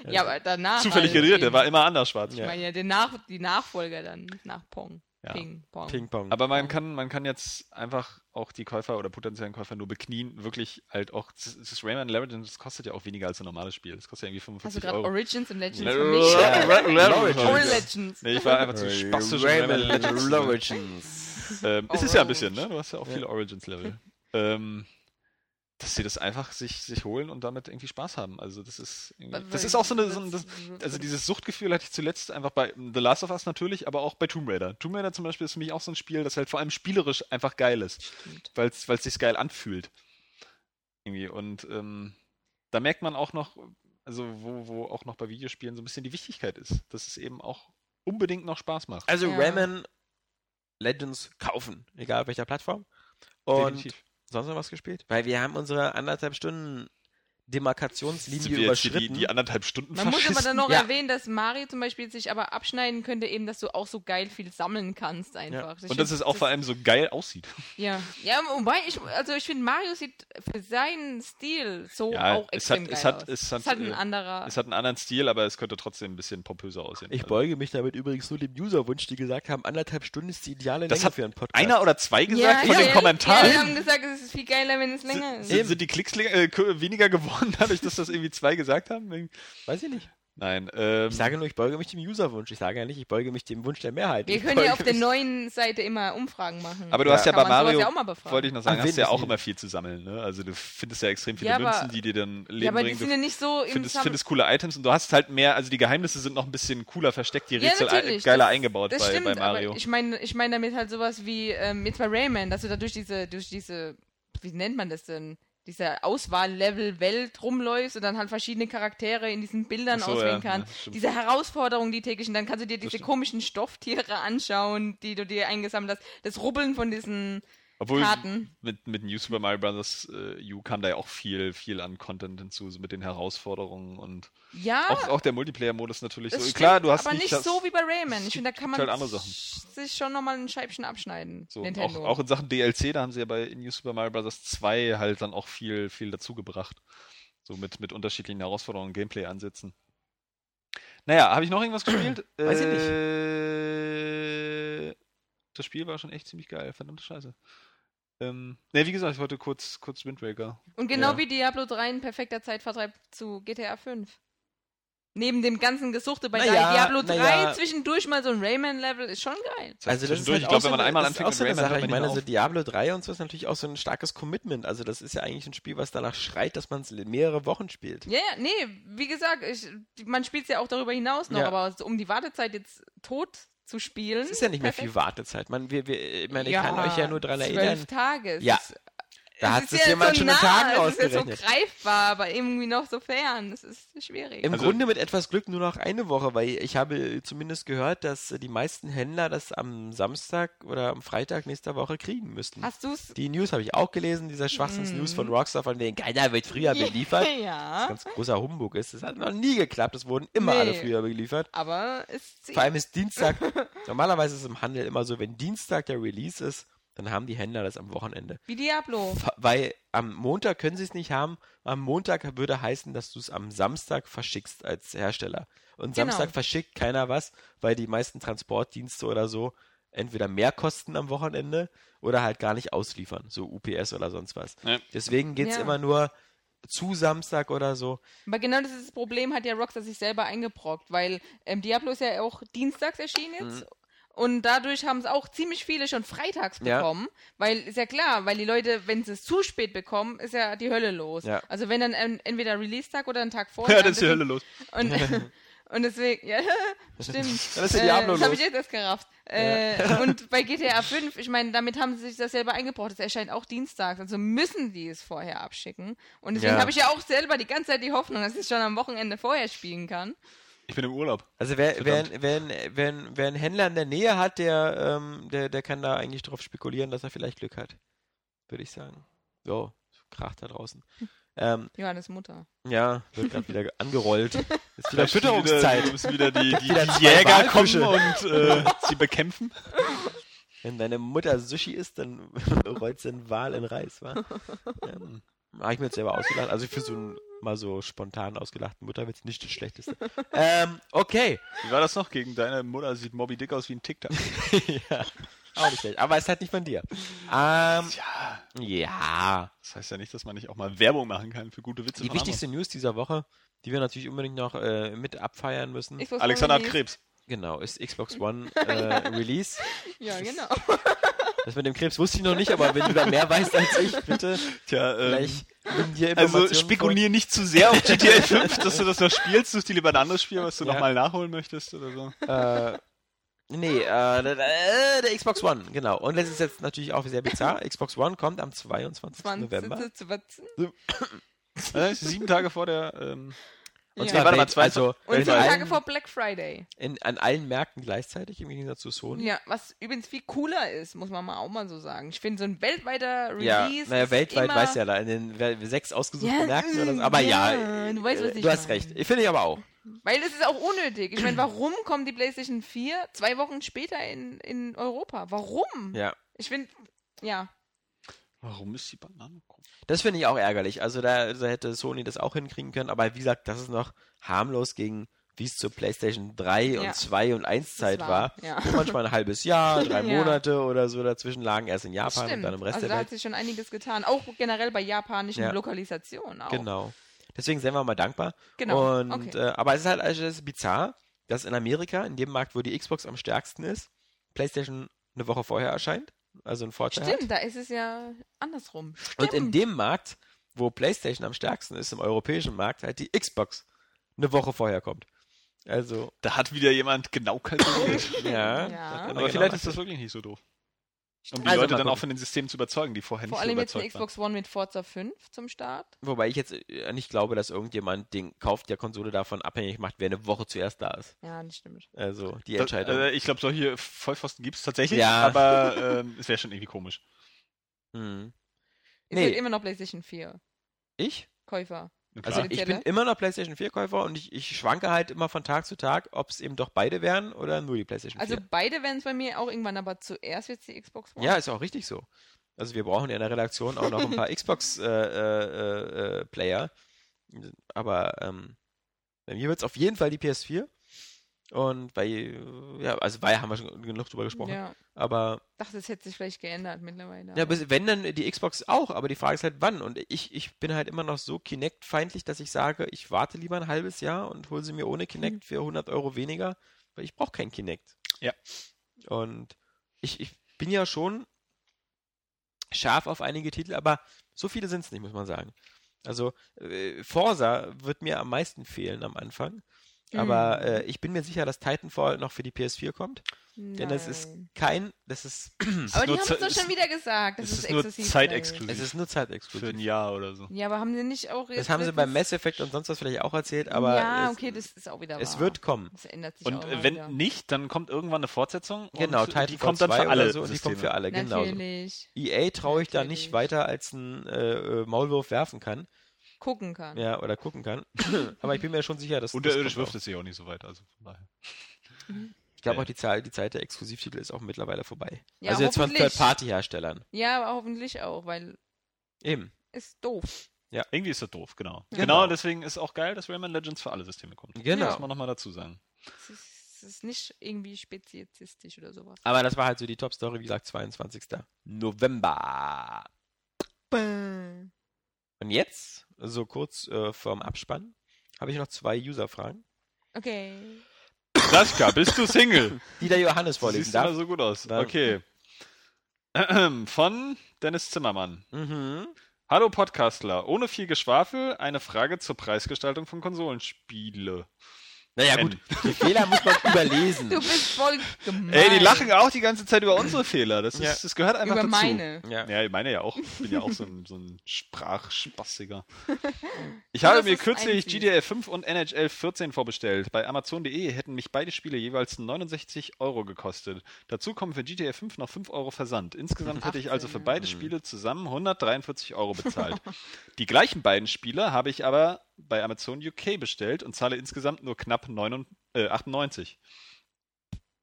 Ja, aber danach. zufällig generiert, der war immer anders schwarz. Ich meine ja, den Nach die Nachfolger dann nach Pong. Ja. Ping, Pong. Ping-Pong. Aber man kann, man kann jetzt einfach auch die Käufer oder potenziellen Käufer nur beknien, wirklich halt auch, das, das Rayman Legends, das kostet ja auch weniger als ein normales Spiel. Das kostet ja irgendwie Hast du 45 gerade. Origins und Legends Le- vermischt? Le- Or Le- Legends. Nee, ich war einfach zu spastisch. Rayman Legends. Origins. Ähm, ist es ja ein Origins. bisschen, ne? Du hast ja auch Ja. viele Origins-Level. Ähm, dass sie das einfach sich, sich holen und damit irgendwie Spaß haben. Also das ist irgendwie, das ist auch so eine, so ein, das, also dieses Suchtgefühl hatte ich zuletzt einfach bei The Last of Us natürlich, aber auch bei Tomb Raider. Tomb Raider zum Beispiel ist für mich auch so ein Spiel, das halt vor allem spielerisch einfach geil ist, weil es sich geil anfühlt. Irgendwie und ähm, da merkt man auch noch, also wo, wo auch noch bei Videospielen so ein bisschen die Wichtigkeit ist, dass es eben auch unbedingt noch Spaß macht. Also Ja. Rayman Legends kaufen, egal auf welcher Plattform. Und Definitiv. Sonst noch was gespielt? Weil wir haben unsere anderthalb Stunden Demarkationslinie überschritten. die, die anderthalb Stunden Man muss aber dann noch Ja. erwähnen, dass Mario zum Beispiel sich aber abschneiden könnte, eben, dass du auch so geil viel sammeln kannst einfach. Ich Und dass es auch vor allem so geil aussieht. Ja, ja wobei ich, also ich finde, Mario sieht für seinen Stil so Ja, auch es extrem hat- geil es hat- aus. es hat, halt ein äh, anderer. Es hat einen anderen Stil, aber es könnte trotzdem ein bisschen pompöser aussehen. ich Also, beuge mich damit übrigens nur dem Userwunsch, die gesagt haben, anderthalb Stunden ist die ideale Das Länge hat für einen Podcast. Einer oder zwei gesagt ja, von ja, den ja, Kommentaren. Ja, die haben gesagt, es ist viel geiler, wenn es länger ist. sind, sind die Klicks äh, weniger geworden, dadurch, dass das irgendwie zwei gesagt haben? Weiß ich nicht. Nein. Ähm, Ich sage nur, ich beuge mich dem Userwunsch. Ich sage ja nicht, ich beuge mich dem Wunsch der Mehrheit. Wir Ich können ja auf der neuen Seite immer Umfragen machen. aber du Ja. hast ja bei Mario, ja auch mal befragen. wollte ich noch sagen, Ach, hast du ja auch immer viel zu sammeln. Ne? Also du findest ja extrem viele Ja, aber- Münzen, die dir dann Leben ja, aber die bringen. sind Du ja nicht so im findest, Sam- findest coole Items und du hast halt mehr, also die Geheimnisse sind noch ein bisschen cooler versteckt, die Rätsel natürlich, geiler das- eingebaut das bei, stimmt, bei Mario. Aber ich meine ich mein damit halt sowas wie ähm, jetzt bei Rayman, dass du da durch diese, durch diese, wie nennt man das denn? Diese Auswahllevel-Welt rumläufst und dann halt verschiedene Charaktere in diesen Bildern so, auswählen ja, kannst. ja, diese Herausforderungen, die täglichen, dann kannst du dir diese stimmt. komischen Stofftiere anschauen, die du dir eingesammelt hast. Das Rubbeln von diesen Obwohl Karten. mit, mit New Super Mario Bros. Äh, U kam da ja auch viel, viel an Content hinzu, so mit den Herausforderungen und Ja, auch, auch der Multiplayer-Modus natürlich so. stimmt, Klar, du hast aber nicht, nicht so wie bei Rayman. Ich finde, da kann man halt sich schon nochmal ein Scheibchen abschneiden. so, auch, Nintendo. auch in Sachen DLC, da haben sie ja bei New Super Mario Bros. 2 halt dann auch viel, viel dazu gebracht. So mit, mit unterschiedlichen Herausforderungen und Gameplay-Ansätzen. Naja, habe ich noch irgendwas gespielt? Weiß ich nicht. äh, Das Spiel war schon echt ziemlich geil, verdammte Scheiße. Ähm, ne, wie gesagt, ich wollte kurz, kurz Wind Waker. Und genau Ja. wie Diablo 3 ein perfekter Zeitvertreib zu GTA 5. Neben dem ganzen Gesuchte bei Naja, Diablo 3 naja. zwischendurch mal so ein Rayman-Level ist schon geil. Also das ist Zwischendurch, halt ich glaube, so wenn man einmal anfängt auch so mit Rayman, Sache. Ich meine, nicht so auf. Diablo 3 und so ist natürlich auch so ein starkes Commitment. Also das ist ja eigentlich ein Spiel, was danach schreit, dass man es mehrere Wochen spielt. Ja, ja, nee, wie gesagt, ich, man spielt es ja auch darüber hinaus noch, Ja. aber so, um die Wartezeit jetzt tot zu spielen. Es ist ja nicht mehr viel Wartezeit. Man, wir, wir, ich meine, ich ja, kann euch ja nur daran zwölf erinnern. Tage. Es Ja, Da hat es es ist ja jemand so schon nah, Tagen Es ist ja so ausgerechnet. greifbar, aber irgendwie noch so fern. Das ist schwierig. Im Also- Grunde mit etwas Glück nur noch eine Woche, weil ich habe zumindest gehört, dass die meisten Händler das am Samstag oder am Freitag nächster Woche kriegen müssten. Hast du's? Die News habe ich auch gelesen, dieser Schwachsinns-News Mhm. von Rockstar, von denen keiner wird früher beliefert. Was ja, ganz großer Humbug ist. Das hat noch nie geklappt, es wurden immer Nee. alle früher beliefert. aber es zieht. Vor allem ist Dienstag, normalerweise ist es im Handel immer so, wenn Dienstag der Release ist, dann haben die Händler das am Wochenende. Wie Diablo. Weil am Montag können sie es nicht haben. Am Montag würde heißen, dass du es am Samstag verschickst als Hersteller. Und Genau. Samstag verschickt keiner was, weil die meisten Transportdienste oder so entweder mehr kosten am Wochenende oder halt gar nicht ausliefern, so UPS oder sonst was. Ja. Deswegen geht es Ja. immer nur zu Samstag oder so. Aber genau dieses Problem hat ja Rockstar sich selber eingebrockt, weil ähm, Diablo ist ja auch dienstags erschienen jetzt. Mhm. Und dadurch haben es auch ziemlich viele schon freitags Ja. bekommen. Weil, ist ja klar, weil die Leute, wenn sie es zu spät bekommen, ist ja die Hölle los. Ja. Also wenn dann entweder Release-Tag oder ein Tag vorher. Ja, dann ist die Hölle los. Und, und deswegen, ja, stimmt. Dann ist ja Diablo äh, das habe ich jetzt erst gerafft. Äh, und bei GTA 5, ich meine, damit haben sie sich das selber eingebrockt. Es erscheint auch dienstags, also müssen die es vorher abschicken. Und deswegen Ja. habe ich ja auch selber die ganze Zeit die Hoffnung, dass ich es schon am Wochenende vorher spielen kann. Ich bin im Urlaub. Also wer, wer, Verdammt. wer, wer, wer einen Händler in der Nähe hat, der, ähm, der, der kann da eigentlich drauf spekulieren, dass er vielleicht Glück hat. Würde ich sagen. So, kracht da draußen. Ähm, Johannes Mutter. ja, wird gerade wieder angerollt. Ist wieder Fütterungszeit. Wieder, müssen wieder die, die, Wieder die Jäger kommen und äh, sie bekämpfen. Wenn deine Mutter Sushi isst, dann rollt sie einen Wal in Reis, wa? ähm, Habe ich mir jetzt selber ausgedacht. Also für so einen mal so spontan ausgelachten Mutterwitz nicht das Schlechteste. ähm, okay. Wie war das noch? Gegen deine Mutter sieht Moby Dick aus wie ein TikTok. ja, auch nicht schlecht. Aber es ist halt nicht von dir. Ähm, Ja, ja. das heißt ja nicht, dass man nicht auch mal Werbung machen kann für gute Witze Die von wichtigste News dieser Woche, die wir natürlich unbedingt noch äh, mit abfeiern müssen, Xbox anderen. Alexander hat. Krebs. genau, ist Xbox One äh, Release. Ja, genau. Das mit dem Krebs wusste ich noch nicht, aber wenn du da mehr weißt als ich, bitte Tja, ähm, gleich nimm dir also spekulier nicht zu sehr auf GTA 5, dass du das noch spielst. Such dir lieber ein anderes Spiel, was du Ja. nochmal nachholen möchtest oder so. Äh, nee, äh, der, der, der Xbox One, genau. Und das ist jetzt natürlich auch sehr bizarr. Xbox One kommt am 22. 20, November. 20. Äh, sieben Tage vor der. Ähm, Und Ja. zwar warte mal, zwei- also Und sieben Tage vor Black Friday. in, an allen Märkten gleichzeitig, im Gegensatz zu Sony. Ja, was übrigens viel cooler ist, muss man mal auch mal so sagen. Ich finde so ein weltweiter Ja, Release. naja, ist weltweit weiß ja da in den sechs ausgesuchten Ja, Märkten oder so. Aber ja, ja, du weißt, was äh, ich du hast recht. Ich finde ich aber auch. Weil es ist auch unnötig. Ich meine, warum kommt die PlayStation 4 zwei Wochen später in, in Europa? Warum? Ja. Ich finde, ja. Warum ist die Banane krumm? Das finde ich auch ärgerlich. Also da, da hätte Sony das auch hinkriegen können, aber wie gesagt, das ist noch harmlos gegen wie es zur PlayStation 3 Ja. und 2 und 1 Zeit war, war. ja. Wo manchmal ein halbes Jahr, drei Ja. Monate oder so dazwischen lagen, erst in Japan und dann im Rest also der da Welt. hat sich schon einiges getan. Auch generell bei japanischen Ja. Lokalisationen auch. Genau. Deswegen sind wir mal dankbar. Genau, Und, okay. äh, aber es ist halt also es ist bizarr, dass in Amerika, in dem Markt, wo die Xbox am stärksten ist, PlayStation eine Woche vorher erscheint. Also ein Vorteil hat. Stimmt, da ist es ja andersrum. Stimmt. Und in dem Markt, wo PlayStation am stärksten ist, im europäischen Markt, halt die Xbox eine Woche vorher kommt. Also, Da hat wieder jemand genau kalkuliert. ja. Ja. hat Aber genau vielleicht ist das wirklich nicht so doof. Um die Also Leute dann auch von den Systemen zu überzeugen, die vorher Vor nicht so allem jetzt eine überzeugt waren. Xbox One mit Forza 5 zum Start. Wobei ich jetzt äh, nicht glaube, dass irgendjemand den Kauf der Konsole davon abhängig macht, wer eine Woche zuerst da ist. Ja, das stimmt. Also, die Das, Entscheidung. äh, ich glaube, solche Vollpfosten gibt es tatsächlich, Ja. aber ähm, es wäre schon irgendwie komisch. Hm. Ihr Nee. seid immer noch PlayStation 4 Ich? Käufer. Also ich bin immer noch PlayStation 4 Käufer und ich, ich schwanke halt immer von Tag zu Tag, ob es eben doch beide wären oder nur die PlayStation 4. Also beide werden es bei mir auch irgendwann, aber zuerst wird die Xbox One. ja, ist auch richtig so. Also wir brauchen ja in der Redaktion auch noch ein paar Xbox äh, äh, äh, Player. Aber ähm, bei mir wird es auf jeden Fall die PS4. Und bei, äh, ja, also bei haben wir schon genug drüber gesprochen. Ja. Aber dachte, es hätte sich vielleicht geändert mittlerweile. Ja, bis- wenn dann die Xbox auch, aber die Frage ist halt wann. Und ich, ich bin halt immer noch so Kinect-feindlich, dass ich sage, ich warte lieber ein halbes Jahr und hole sie mir ohne Kinect für 100 Euro weniger, weil ich brauche kein Kinect. Ja. Und ich, ich bin ja schon scharf auf einige Titel, aber so viele sind es nicht, muss man sagen. Also äh, Forza wird mir am meisten fehlen am Anfang. Aber Mhm. äh, ich bin mir sicher, dass Titanfall noch für die PS4 kommt. Denn das ist Nein. kein, das ist, Aber die haben es doch es- schon wieder gesagt. Das es ist, ist nur exklusiv zeitexklusiv. es ist nur Für zeitexklusiv. ein Jahr oder so. Ja, aber haben sie nicht auch Das haben sie beim Mass Effect und sonst was vielleicht auch erzählt, aber Ja, es, okay, das ist auch wieder es wahr. wird kommen. Das ändert sich Und auch wenn wieder. nicht, dann kommt irgendwann eine Fortsetzung. Genau, und Titanfall die kommt dann 2 für alle so und die kommt für alle, genau. Natürlich. EA traue ich da nicht weiter als ein äh, äh, Maulwurf werfen kann. Gucken kann. Ja, oder gucken kann. aber ich bin mir schon sicher, dass das Unterirdisch kommt wirft es sich auch nicht so weit. Also von daher. Ich glaube auch, die, Zahl, die Zeit der Exklusivtitel ist auch mittlerweile vorbei. Ja, also jetzt von hoffentlich. Third-Party-Herstellern. Ja, aber hoffentlich auch, weil Eben. ist doof. Irgendwie ist das doof, genau. Genau. genau. deswegen ist auch geil, dass Rayman Legends für alle Systeme kommt. Genau. Das muss man nochmal dazu sagen. Es ist, ist nicht irgendwie spezialistisch oder sowas. Aber das war halt so die Top-Story, wie gesagt, 22. November. Bäh. Und jetzt, so kurz äh, vorm Abspann, habe ich noch zwei User-Fragen, Okay. Sascha, bist du Single? die der Johannes vorlesen Siehst immer darf. so gut aus. Darf. Okay. Von Dennis Zimmermann. Mhm. Hallo Podcastler, ohne viel Geschwafel, eine Frage zur Preisgestaltung von Konsolenspiele. Naja, gut, die Fehler muss man überlesen. Du bist voll gemein. Ey, die lachen auch die ganze Zeit über unsere Fehler. Das, ist, Ja. das gehört einfach über dazu. meine. Ja. Ja, ich meine ja auch. Ich bin ja auch so ein, so ein Sprachspassiger. Ich habe mir kürzlich. GTA 5 und NHL 14 vorbestellt. Bei Amazon.de hätten mich beide Spiele jeweils 69 Euro gekostet. Dazu kommen für GTA 5 noch 5 Euro Versand. Insgesamt hätte ich also für 18, beide Spiele zusammen 143 Euro bezahlt. Die gleichen beiden Spiele habe ich aber bei Amazon UK bestellt und zahle insgesamt nur knapp 99, äh, 98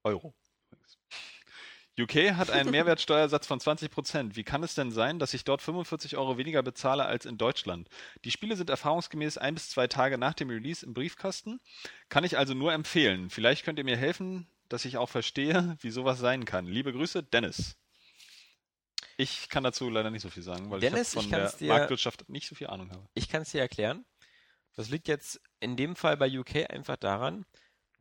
Euro. UK hat einen Mehrwertsteuersatz von 20%. Wie kann es denn sein, dass ich dort 45 Euro weniger bezahle als in Deutschland? Die Spiele sind erfahrungsgemäß ein bis zwei Tage nach dem Release im Briefkasten. Kann ich also nur empfehlen. Vielleicht könnt ihr mir helfen, dass ich auch verstehe, wie sowas sein kann. Liebe Grüße, Dennis. Ich kann dazu leider nicht so viel sagen, weil Dennis, ich hab ich von der dir- Marktwirtschaft nicht so viel Ahnung habe. Ich kann es dir erklären. Das liegt jetzt in dem Fall bei UK einfach daran,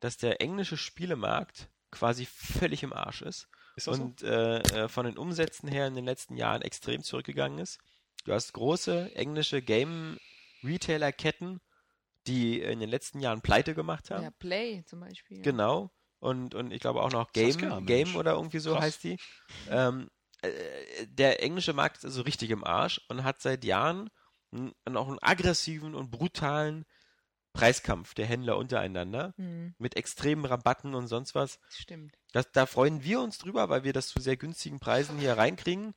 dass der englische Spielemarkt quasi völlig im Arsch ist Ist das und äh, äh, von den Umsätzen her in den letzten Jahren extrem zurückgegangen ist. Du hast große englische Game-Retailer-Ketten, die in den letzten Jahren pleite gemacht haben. Ja, Play zum Beispiel. Genau. Und, und ich glaube auch noch Game, Mensch. Game oder irgendwie so Krass. heißt die. Ähm, äh, der englische Markt ist also richtig im Arsch und hat seit Jahren n- noch einen aggressiven und brutalen Preiskampf der Händler untereinander Hm, mit extremen Rabatten und sonst was. das stimmt. Das, da freuen wir uns drüber, weil wir das zu sehr günstigen Preisen hier reinkriegen.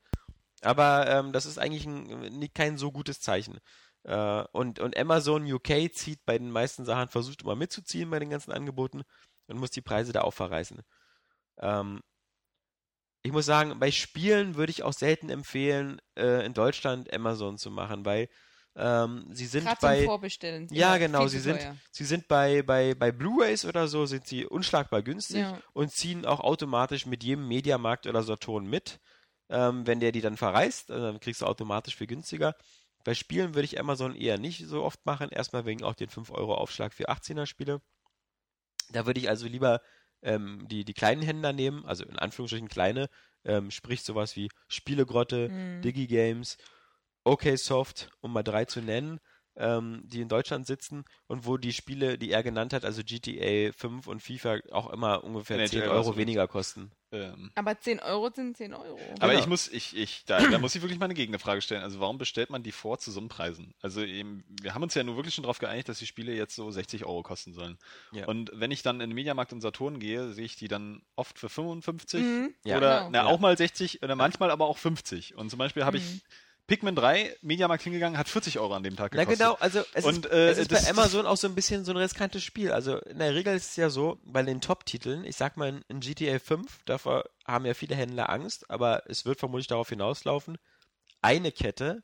Aber ähm, das ist eigentlich ein, kein so gutes Zeichen. Äh, und, und Amazon UK zieht bei den meisten Sachen, versucht immer mitzuziehen bei den ganzen Angeboten und muss die Preise da auch verreißen. Ähm, ich muss sagen, bei Spielen würde ich auch selten empfehlen, äh, in Deutschland Amazon zu machen, weil ähm, sie sind Gerade bei Vorbestellen. Ja, immer genau, sie sind, teuer. sie sind bei, bei, bei Blu-Rays oder so, sind sie unschlagbar günstig Ja. und ziehen auch automatisch mit jedem Mediamarkt oder Saturn mit. Ähm, wenn der die dann verreist, äh, dann kriegst du automatisch viel günstiger. Bei Spielen würde ich Amazon eher nicht so oft machen, erstmal wegen auch den 5-Euro-Aufschlag für 18er-Spiele. Da würde ich also lieber ähm, die, die kleinen Händler nehmen, also in Anführungsstrichen kleine, ähm, sprich sowas wie Spielegrotte, Hm. Digigames, OKSoft, um mal drei zu nennen. ähm, die in Deutschland sitzen und wo die Spiele, die er genannt hat, also GTA 5 und FIFA, auch immer ungefähr Nee, 10 der Euro weniger kosten. Ähm, Aber 10 Euro sind 10 Euro. Aber Genau. ich muss, ich, ich, da, da muss ich wirklich mal eine Gegenfrage stellen. Also warum bestellt man die vor zu so einem Preisen? Also eben, wir haben uns ja nur wirklich schon darauf geeinigt, dass die Spiele jetzt so 60 Euro kosten sollen. Ja. Und wenn ich dann in den Mediamarkt und Saturn gehe, sehe ich die dann oft für 55 Mhm. Ja. oder Genau. na, Ja. auch mal 60 oder manchmal aber auch 50. Und zum Beispiel habe Mhm. ich Pikmin 3 Mediamarkt hingegangen, hat 40 Euro an dem Tag Na gekostet. genau, also es Und, ist, äh, es ist das- bei Amazon auch so ein bisschen so ein riskantes Spiel. Also in der Regel ist es ja so, bei den Top-Titeln, ich sag mal in GTA 5, davor haben ja viele Händler Angst, aber es wird vermutlich darauf hinauslaufen, eine Kette,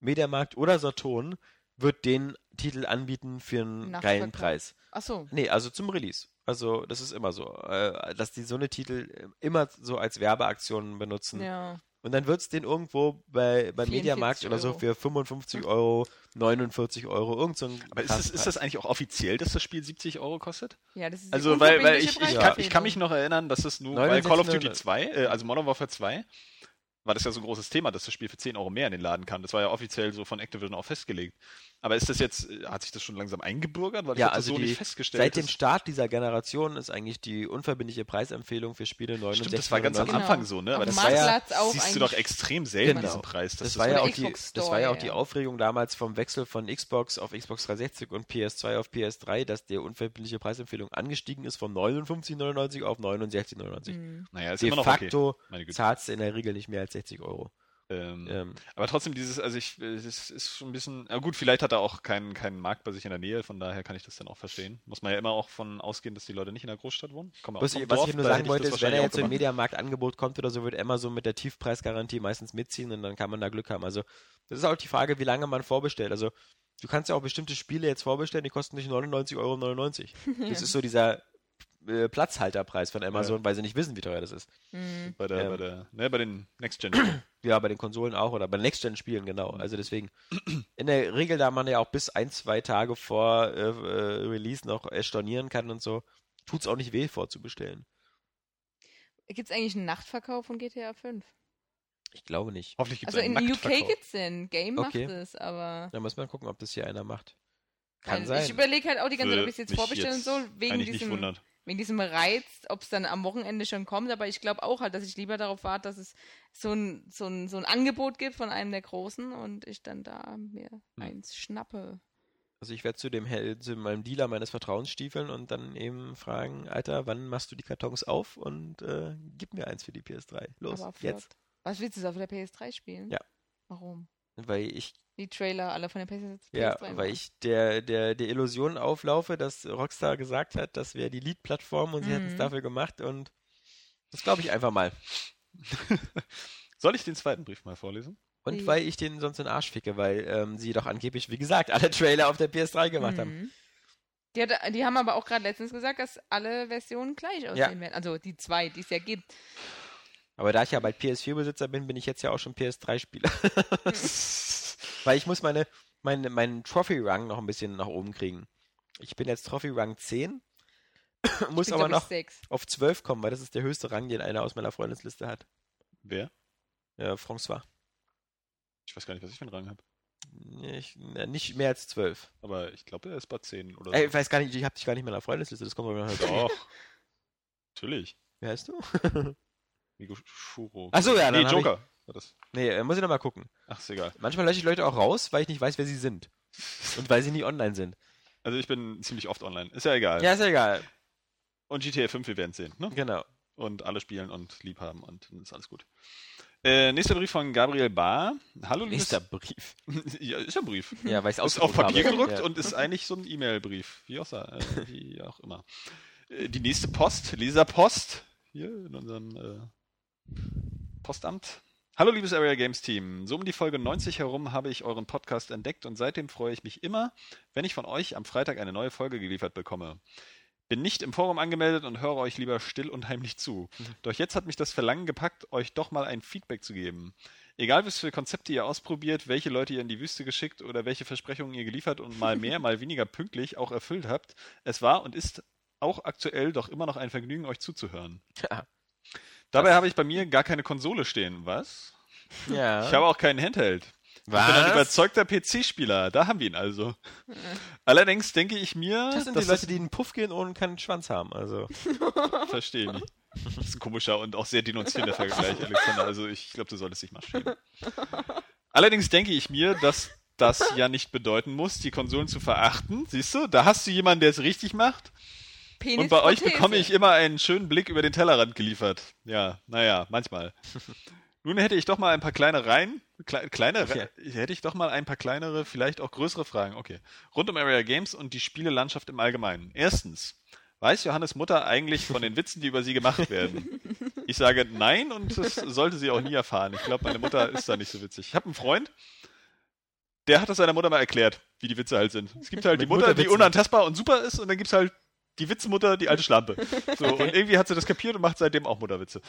Mediamarkt oder Saturn, wird den Titel anbieten für einen geilen Preis. Ach so. Nee, also zum Release. Also das ist immer so, äh, dass die so eine Titel immer so als Werbeaktionen benutzen. Ja. Und dann wird es den irgendwo bei, beim 44 Mediamarkt oder so für 55 Euro, 49 Euro, irgend so ein Aber ist das, ist das eigentlich auch offiziell, dass das Spiel 70 Euro kostet? Ja, das ist Also, weil, weil ich, ich, kann, ich kann mich noch erinnern, dass es nur bei 69, Call of Duty 900. 2, äh, also Modern Warfare 2, war das ja so ein großes Thema, dass das Spiel für 10 Euro mehr in den Laden kam. Das war ja offiziell so von Activision auch festgelegt. Aber ist das jetzt, äh, hat sich das schon langsam eingebürgert? Weil ich Ja, das also so die, nicht festgestellt. seit dem Start dieser Generation ist eigentlich die unverbindliche Preisempfehlung für Spiele 69. Stimmt, das war ganz am Genau. Anfang so, ne? Aber das war ja, siehst du doch extrem selten Genau. diesen Preis. dass Das war ja auch die, das war ja auch die Aufregung damals vom Wechsel von Xbox auf Xbox 360 und PS2 auf PS3, dass die unverbindliche Preisempfehlung angestiegen ist von 59,99 auf 69,99. Mhm. Naja, ist De immer noch facto okay. Zahlst du in der Regel nicht mehr als 60 Euro. Ähm, Ähm, Aber trotzdem dieses, also ich, äh, das ist schon ein bisschen, ja gut, vielleicht hat er auch keinen, keinen Markt bei sich in der Nähe, von daher kann ich das dann auch verstehen. Muss man ja immer auch von ausgehen, dass die Leute nicht in der Großstadt wohnen. Ich komme auch was, ich, was Dorf, ich nur sagen wollte, ist, wenn er wahrscheinlich jetzt so ein. Mediamarkt-Angebot kommt oder so, wird Amazon mit der Tiefpreisgarantie meistens mitziehen und dann kann man da Glück haben. Also, das ist auch die Frage, wie lange man vorbestellt. Also, du kannst ja auch bestimmte Spiele jetzt vorbestellen, die kosten nicht 99,99 Euro. Das ist so dieser äh, Platzhalterpreis von Amazon, weil sie nicht wissen, wie teuer das ist. Mhm. Bei, der, Ähm. bei, der, ne, bei den Next Gen. Ja, bei den Konsolen auch oder bei Next-Gen-Spielen, genau. Also deswegen, in der Regel, da man ja auch bis ein, zwei Tage vor äh, äh, Release noch äh, stornieren kann und so, tut's auch nicht weh vorzubestellen. Gibt es eigentlich einen Nachtverkauf von GTA 5? Ich glaube nicht. Hoffentlich gibt es Also einen in UK Nacktverkauf. gibt's den. Game Okay. macht es, aber. Da muss man gucken, ob das hier einer macht. Kann Also sein. Ich überlege halt auch die ganze Zeit, ob ich es jetzt vorbestellen jetzt soll, wegen eigentlich nicht diesem, wundert. Wegen diesem Reiz, ob es dann am Wochenende schon kommt. Aber ich glaube auch halt, dass ich lieber darauf warte, dass es so ein, so, ein, so ein Angebot gibt von einem der Großen und ich dann da mir Hm. eins schnappe. Also ich werde zu dem zu meinem Dealer meines Vertrauens stiefeln und dann eben fragen, Alter, wann machst du die Kartons auf und äh, gib mir eins für die PS3. Los, jetzt. Was willst du auf der PS3 spielen? Ja. Warum? Weil ich, Die Trailer alle von der PS3 ja, PS3 weil ich der, der, der Illusion auflaufe, dass Rockstar gesagt hat, das wäre die Lead-Plattform und sie hätten es Mhm. dafür gemacht und das glaube ich einfach mal. Soll ich den zweiten Brief mal vorlesen? Und Nee. weil ich den sonst in den Arsch ficke, weil ähm, sie doch angeblich, wie gesagt, alle Trailer auf der PS3 gemacht haben. Mhm. Die, hat, die haben aber auch gerade letztens gesagt, dass alle Versionen gleich aussehen Ja. werden. Also die zwei, die es ja gibt. Aber da ich ja bald PS4-Besitzer bin, bin ich jetzt ja auch schon PS3-Spieler. Weil ich muss meine, meine, meinen Trophy-Rang noch ein bisschen nach oben kriegen. Ich bin jetzt Trophy-Rang 10, muss Ich bin, aber noch sechs. auf 12 kommen, weil das ist der höchste Rang, den einer aus meiner Freundesliste hat. Wer? Ja, François. Ich weiß gar nicht, was ich für einen Rang habe. Ich, na, nicht mehr als 12. Aber ich glaube, er ist bei 10 oder Ey, so. ich weiß gar nicht, ich habe dich gar nicht mehr in der Freundesliste, das kommt aber noch dazu. Doch. Natürlich. Wie heißt du? Migo Shuro. Ach so, ja, Nee, dann ich- Joker. War das. Nee, äh, muss ich noch mal gucken. Ach, ist egal. Manchmal lösche ich Leute auch raus, weil ich nicht weiß, wer sie sind. Und weil sie nie online sind. Also ich bin ziemlich oft online. Ist ja egal. Ja, ist ja egal. Und GTA 5, wir werden sehen. Ne? Genau. Und alle spielen und lieb haben und dann ist alles gut. Äh, nächster Brief von Gabriel Bar. Hallo, liebes... Nächster Brief. ja, ist ja ein Brief. Ja, weil ich es Ist auf Papier gedruckt ja. und ist eigentlich so ein E-Mail-Brief. Wie auch, sa- äh, wie auch immer. Äh, die nächste Post, Leserpost, hier in unserem äh, Postamt. Hallo liebes Area Games Team. So um die Folge 90 herum habe ich euren Podcast entdeckt und seitdem freue ich mich immer, wenn ich von euch am Freitag eine neue Folge geliefert bekomme. Bin nicht im Forum angemeldet und höre euch lieber still und heimlich zu. Doch jetzt hat mich das Verlangen gepackt, euch doch mal ein Feedback zu geben. Egal, was für Konzepte ihr ausprobiert, welche Leute ihr in die Wüste geschickt oder welche Versprechungen ihr geliefert und mal mehr, mal weniger pünktlich auch erfüllt habt, es war und ist auch aktuell doch immer noch ein Vergnügen, euch zuzuhören. Ja. Dabei habe ich bei mir gar keine Konsole stehen. Was? Ja. Ich habe auch keinen Handheld. Ich bin ein überzeugter PC-Spieler. Da haben wir ihn also. Allerdings denke ich mir, Das sind dass die Leute, die in den Puff gehen und keinen Schwanz haben. Also. Verstehe ich nicht. Das ist ein komischer und auch sehr denunzierender Vergleich, Alexander. Also ich glaube, du solltest dich mal schämen. Allerdings denke ich mir, dass das ja nicht bedeuten muss, die Konsolen zu verachten. Siehst du, da hast du jemanden, der es richtig macht. Und bei euch bekomme ich immer einen schönen Blick über den Tellerrand geliefert. Ja, naja, manchmal. Nun hätte ich doch mal ein paar kleine Reihen, kle kleine, Okay. hätte ich doch mal ein paar kleinere, vielleicht auch größere Fragen. Okay. Rund um Area Games und die Spielelandschaft im Allgemeinen. Erstens, weiß Johannes Mutter eigentlich von den Witzen, die über sie gemacht werden? Ich sage nein und das sollte sie auch nie erfahren. Ich glaube, meine Mutter ist da nicht so witzig. Ich habe einen Freund, der hat das seiner Mutter mal erklärt, wie die Witze halt sind. Es gibt halt die Mit Mutter, die unantastbar und super ist und dann gibt's halt die Witzmutter, die alte Schlampe. So, und irgendwie hat sie das kapiert und macht seitdem auch Mutterwitze.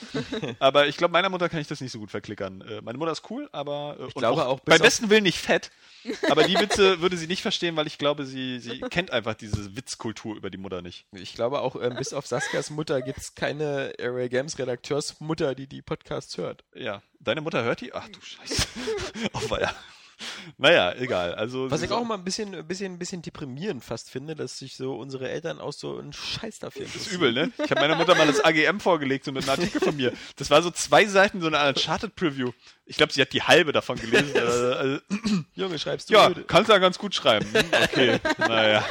Aber ich glaube, meiner Mutter kann ich das nicht so gut verklickern. Äh, meine Mutter ist cool, aber äh, und glaube auch bis beim auf- besten Willen nicht fett. Aber die Witze würde sie nicht verstehen, weil ich glaube, sie, sie kennt einfach diese Witzkultur über die Mutter nicht. Ich glaube auch, ähm, bis auf Saskias Mutter gibt es keine Area Games Redakteursmutter, die die Podcasts hört. Ja, deine Mutter hört die? Ach du Scheiße. oh, ja. Naja, egal. Also, Was ich auch mal ein bisschen, ein bisschen, ein bisschen deprimierend fast finde, dass sich so unsere Eltern auch so einen Scheiß dafür Das ist übel, ne? Ich habe meiner Mutter mal das AGM vorgelegt, so mit einem Artikel von mir. Das war so zwei Seiten, so eine Uncharted-Preview. Ich glaube, sie hat die halbe davon gelesen. Also, also, Junge, schreibst du ja, öde. kannst ja ganz gut schreiben. Hm, Okay, naja.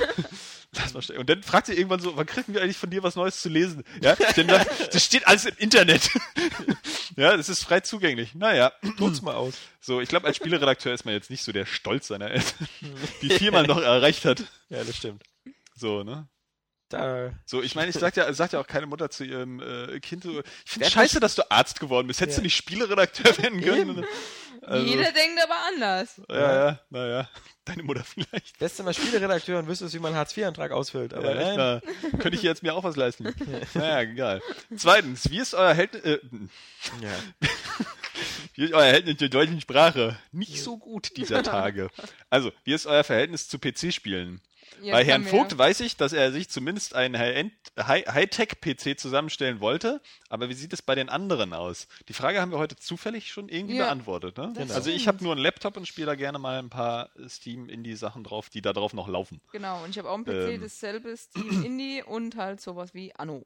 Lass mal stehen. Und dann fragt sie irgendwann so, wann kriegen wir eigentlich von dir was Neues zu lesen? Ja, denn das, das steht alles im Internet. ja, das ist frei zugänglich. Naja, Tut's mal aus. so, ich glaube, als Spieleredakteur ist man jetzt nicht so der Stolz seiner Eltern, wie viel man noch erreicht hat. Ja, das stimmt. So, ne? Da, So, ich meine, ich sag ja, sagt ja auch keine Mutter zu ihrem äh, Kind so, ich finde scheiße, dass du Arzt geworden bist. Hättest Ja. du nicht Spieleredakteur werden können? Also, Jeder denkt aber anders. ja, ja, naja. Deine Mutter vielleicht. wärst du mal Spieleredakteur und wüsstest, wie man Hartz-IV-Antrag ausfüllt. Aber Ja, echt nein. mal. Könnte ich jetzt mir auch was leisten. Naja, egal. Zweitens, wie ist euer Held, äh, Ja. wie ist euer Verhältnis zur deutschen Sprache? Nicht so gut dieser Tage. Also, wie ist euer Verhältnis zu PC-Spielen? Bei Herrn Vogt weiß ich, dass er sich zumindest einen High-Tech-PC zusammenstellen wollte, aber wie sieht es bei den anderen aus? Die Frage haben wir heute zufällig schon irgendwie Ja, beantwortet. Ne? Also ich habe nur einen Laptop und spiele da gerne mal ein paar Steam-Indie-Sachen drauf, die da drauf noch laufen. Genau, und ich habe auch einen PC, Ähm. dasselbe Steam Indie und halt sowas wie Anno.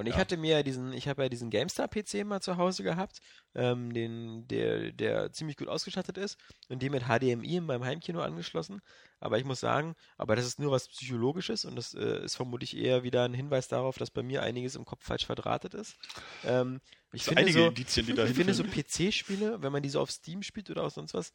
Und ich Ja. hatte mir diesen, ich habe ja diesen GameStar-PC mal zu Hause gehabt, ähm, den, der, der ziemlich gut ausgestattet ist und den mit HDMI in meinem Heimkino angeschlossen. Aber ich muss sagen, aber das ist nur was Psychologisches und das äh, ist vermutlich eher wieder ein Hinweis darauf, dass bei mir einiges im Kopf falsch verdrahtet ist. Ähm, ich So finde einige so, Indizien, die da ich finde so. PC-Spiele, wenn man die so auf Steam spielt oder auch sonst was,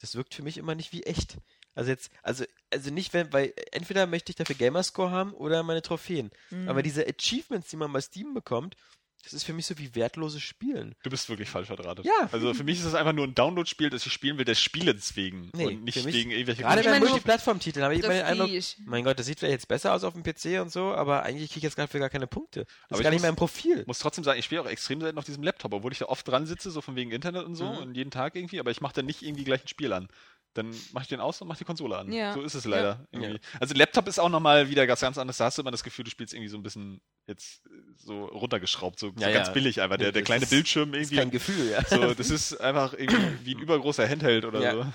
das wirkt für mich immer nicht wie echt. Also jetzt, also, also nicht, wenn, weil entweder möchte ich dafür Gamerscore haben oder meine Trophäen. Mhm. Aber diese Achievements, die man bei Steam bekommt, das ist für mich so wie wertloses Spielen. Du bist wirklich falsch verdrahtet. Ja. Also für mich ist das einfach nur ein Download-Spiel, das ich spielen will, des Spielens wegen Nee, und nicht für mich- wegen irgendwelcher Gerade bei Multiplattform-Titeln habe ich immer den Eindruck, mein Gott, das sieht vielleicht jetzt besser aus auf dem PC und so, aber eigentlich kriege ich jetzt gerade für gar keine Punkte. Das Aber ist ich gar nicht muss- mehr im Profil. Ich muss trotzdem sagen, ich spiele auch extrem selten auf diesem Laptop, obwohl ich da oft dran sitze, so von wegen Internet und so Mhm. und jeden Tag irgendwie, aber ich mache dann nicht irgendwie gleich ein Spiel an. Dann mache ich den aus und mache die Konsole an. Ja. So ist es leider. Ja. Irgendwie. Also Laptop ist auch nochmal wieder ganz, ganz anders. Da hast du immer das Gefühl, du spielst irgendwie so ein bisschen jetzt äh, so runtergeschraubt, so, so Ja, ganz ja. billig einfach. Der, Ja, der das kleine ist- Bildschirm Das ist irgendwie. kein Gefühl, ja. So, das ist einfach irgendwie wie ein übergroßer Handheld oder Ja. so.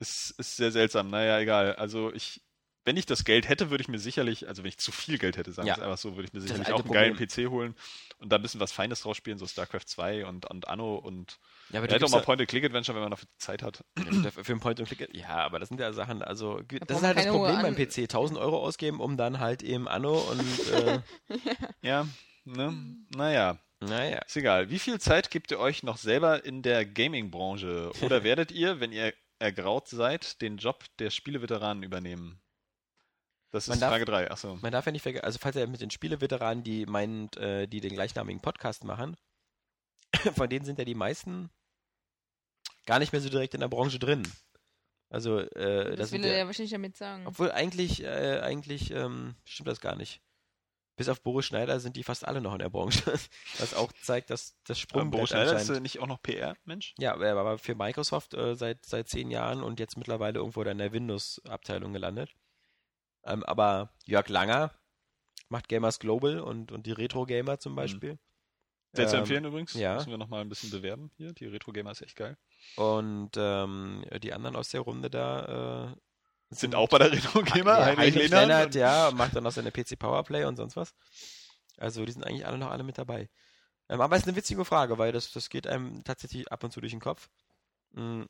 Ist, ist sehr seltsam. Naja, egal. Also ich, wenn ich das Geld hätte, würde ich mir sicherlich, also wenn ich zu viel Geld hätte, sagen wir Ja. es einfach so, würde ich mir Das sicherlich auch einen geilen Problem. PC holen und da ein bisschen was Feines draus spielen, so StarCraft 2 und, und Anno und ja, aber ja, du doch mal Point-and-Click-Adventure, wenn man dafür Zeit hat. ja, für einen Point-and-Click. Ja, aber das sind ja Sachen, also das ist halt das Problem beim PC. 1000 Euro ausgeben, um dann halt eben Anno und äh, Ja, ne? Naja, naja. ist egal. Wie viel Zeit gebt ihr euch noch selber in der Gaming-Branche? Oder werdet ihr, wenn ihr ergraut seid, den Job der Spieleveteranen übernehmen? Das ist darf- Frage 3. Achso. Man darf ja nicht vergessen, also falls er mit den Spieleveteranen, die meint, äh, die den gleichnamigen Podcast machen, von denen sind ja die meisten gar nicht mehr so direkt in der Branche drin. Also, äh, Das, das will er ja, wahrscheinlich damit sagen. obwohl eigentlich, äh, eigentlich ähm, stimmt das gar nicht. Bis auf Boris Schneider sind die fast alle noch in der Branche. Was auch zeigt, dass das Sprungbrett Boris Schneider ist äh, nicht auch noch PR-Mensch? Ja, er war für Microsoft äh, seit, seit zehn Jahren und jetzt mittlerweile irgendwo in der Windows-Abteilung gelandet. Ähm, aber Jörg Langer macht Gamers Global und, und die Retro-Gamer zum Beispiel. Sehr zu Ähm, empfehlen übrigens. ja. Müssen wir nochmal ein bisschen bewerben hier. Die Retro Gamer ist echt geil. Und ähm, die anderen aus der Runde da äh, Sind auch bei der Retro Gamer. ja, Heinrich Heinrich Lennart, und- ja, macht dann noch seine PC Powerplay und sonst was. Also die sind eigentlich alle noch alle mit dabei. Ähm, aber es ist eine witzige Frage, weil das, das geht einem tatsächlich ab und zu durch den Kopf. Hm.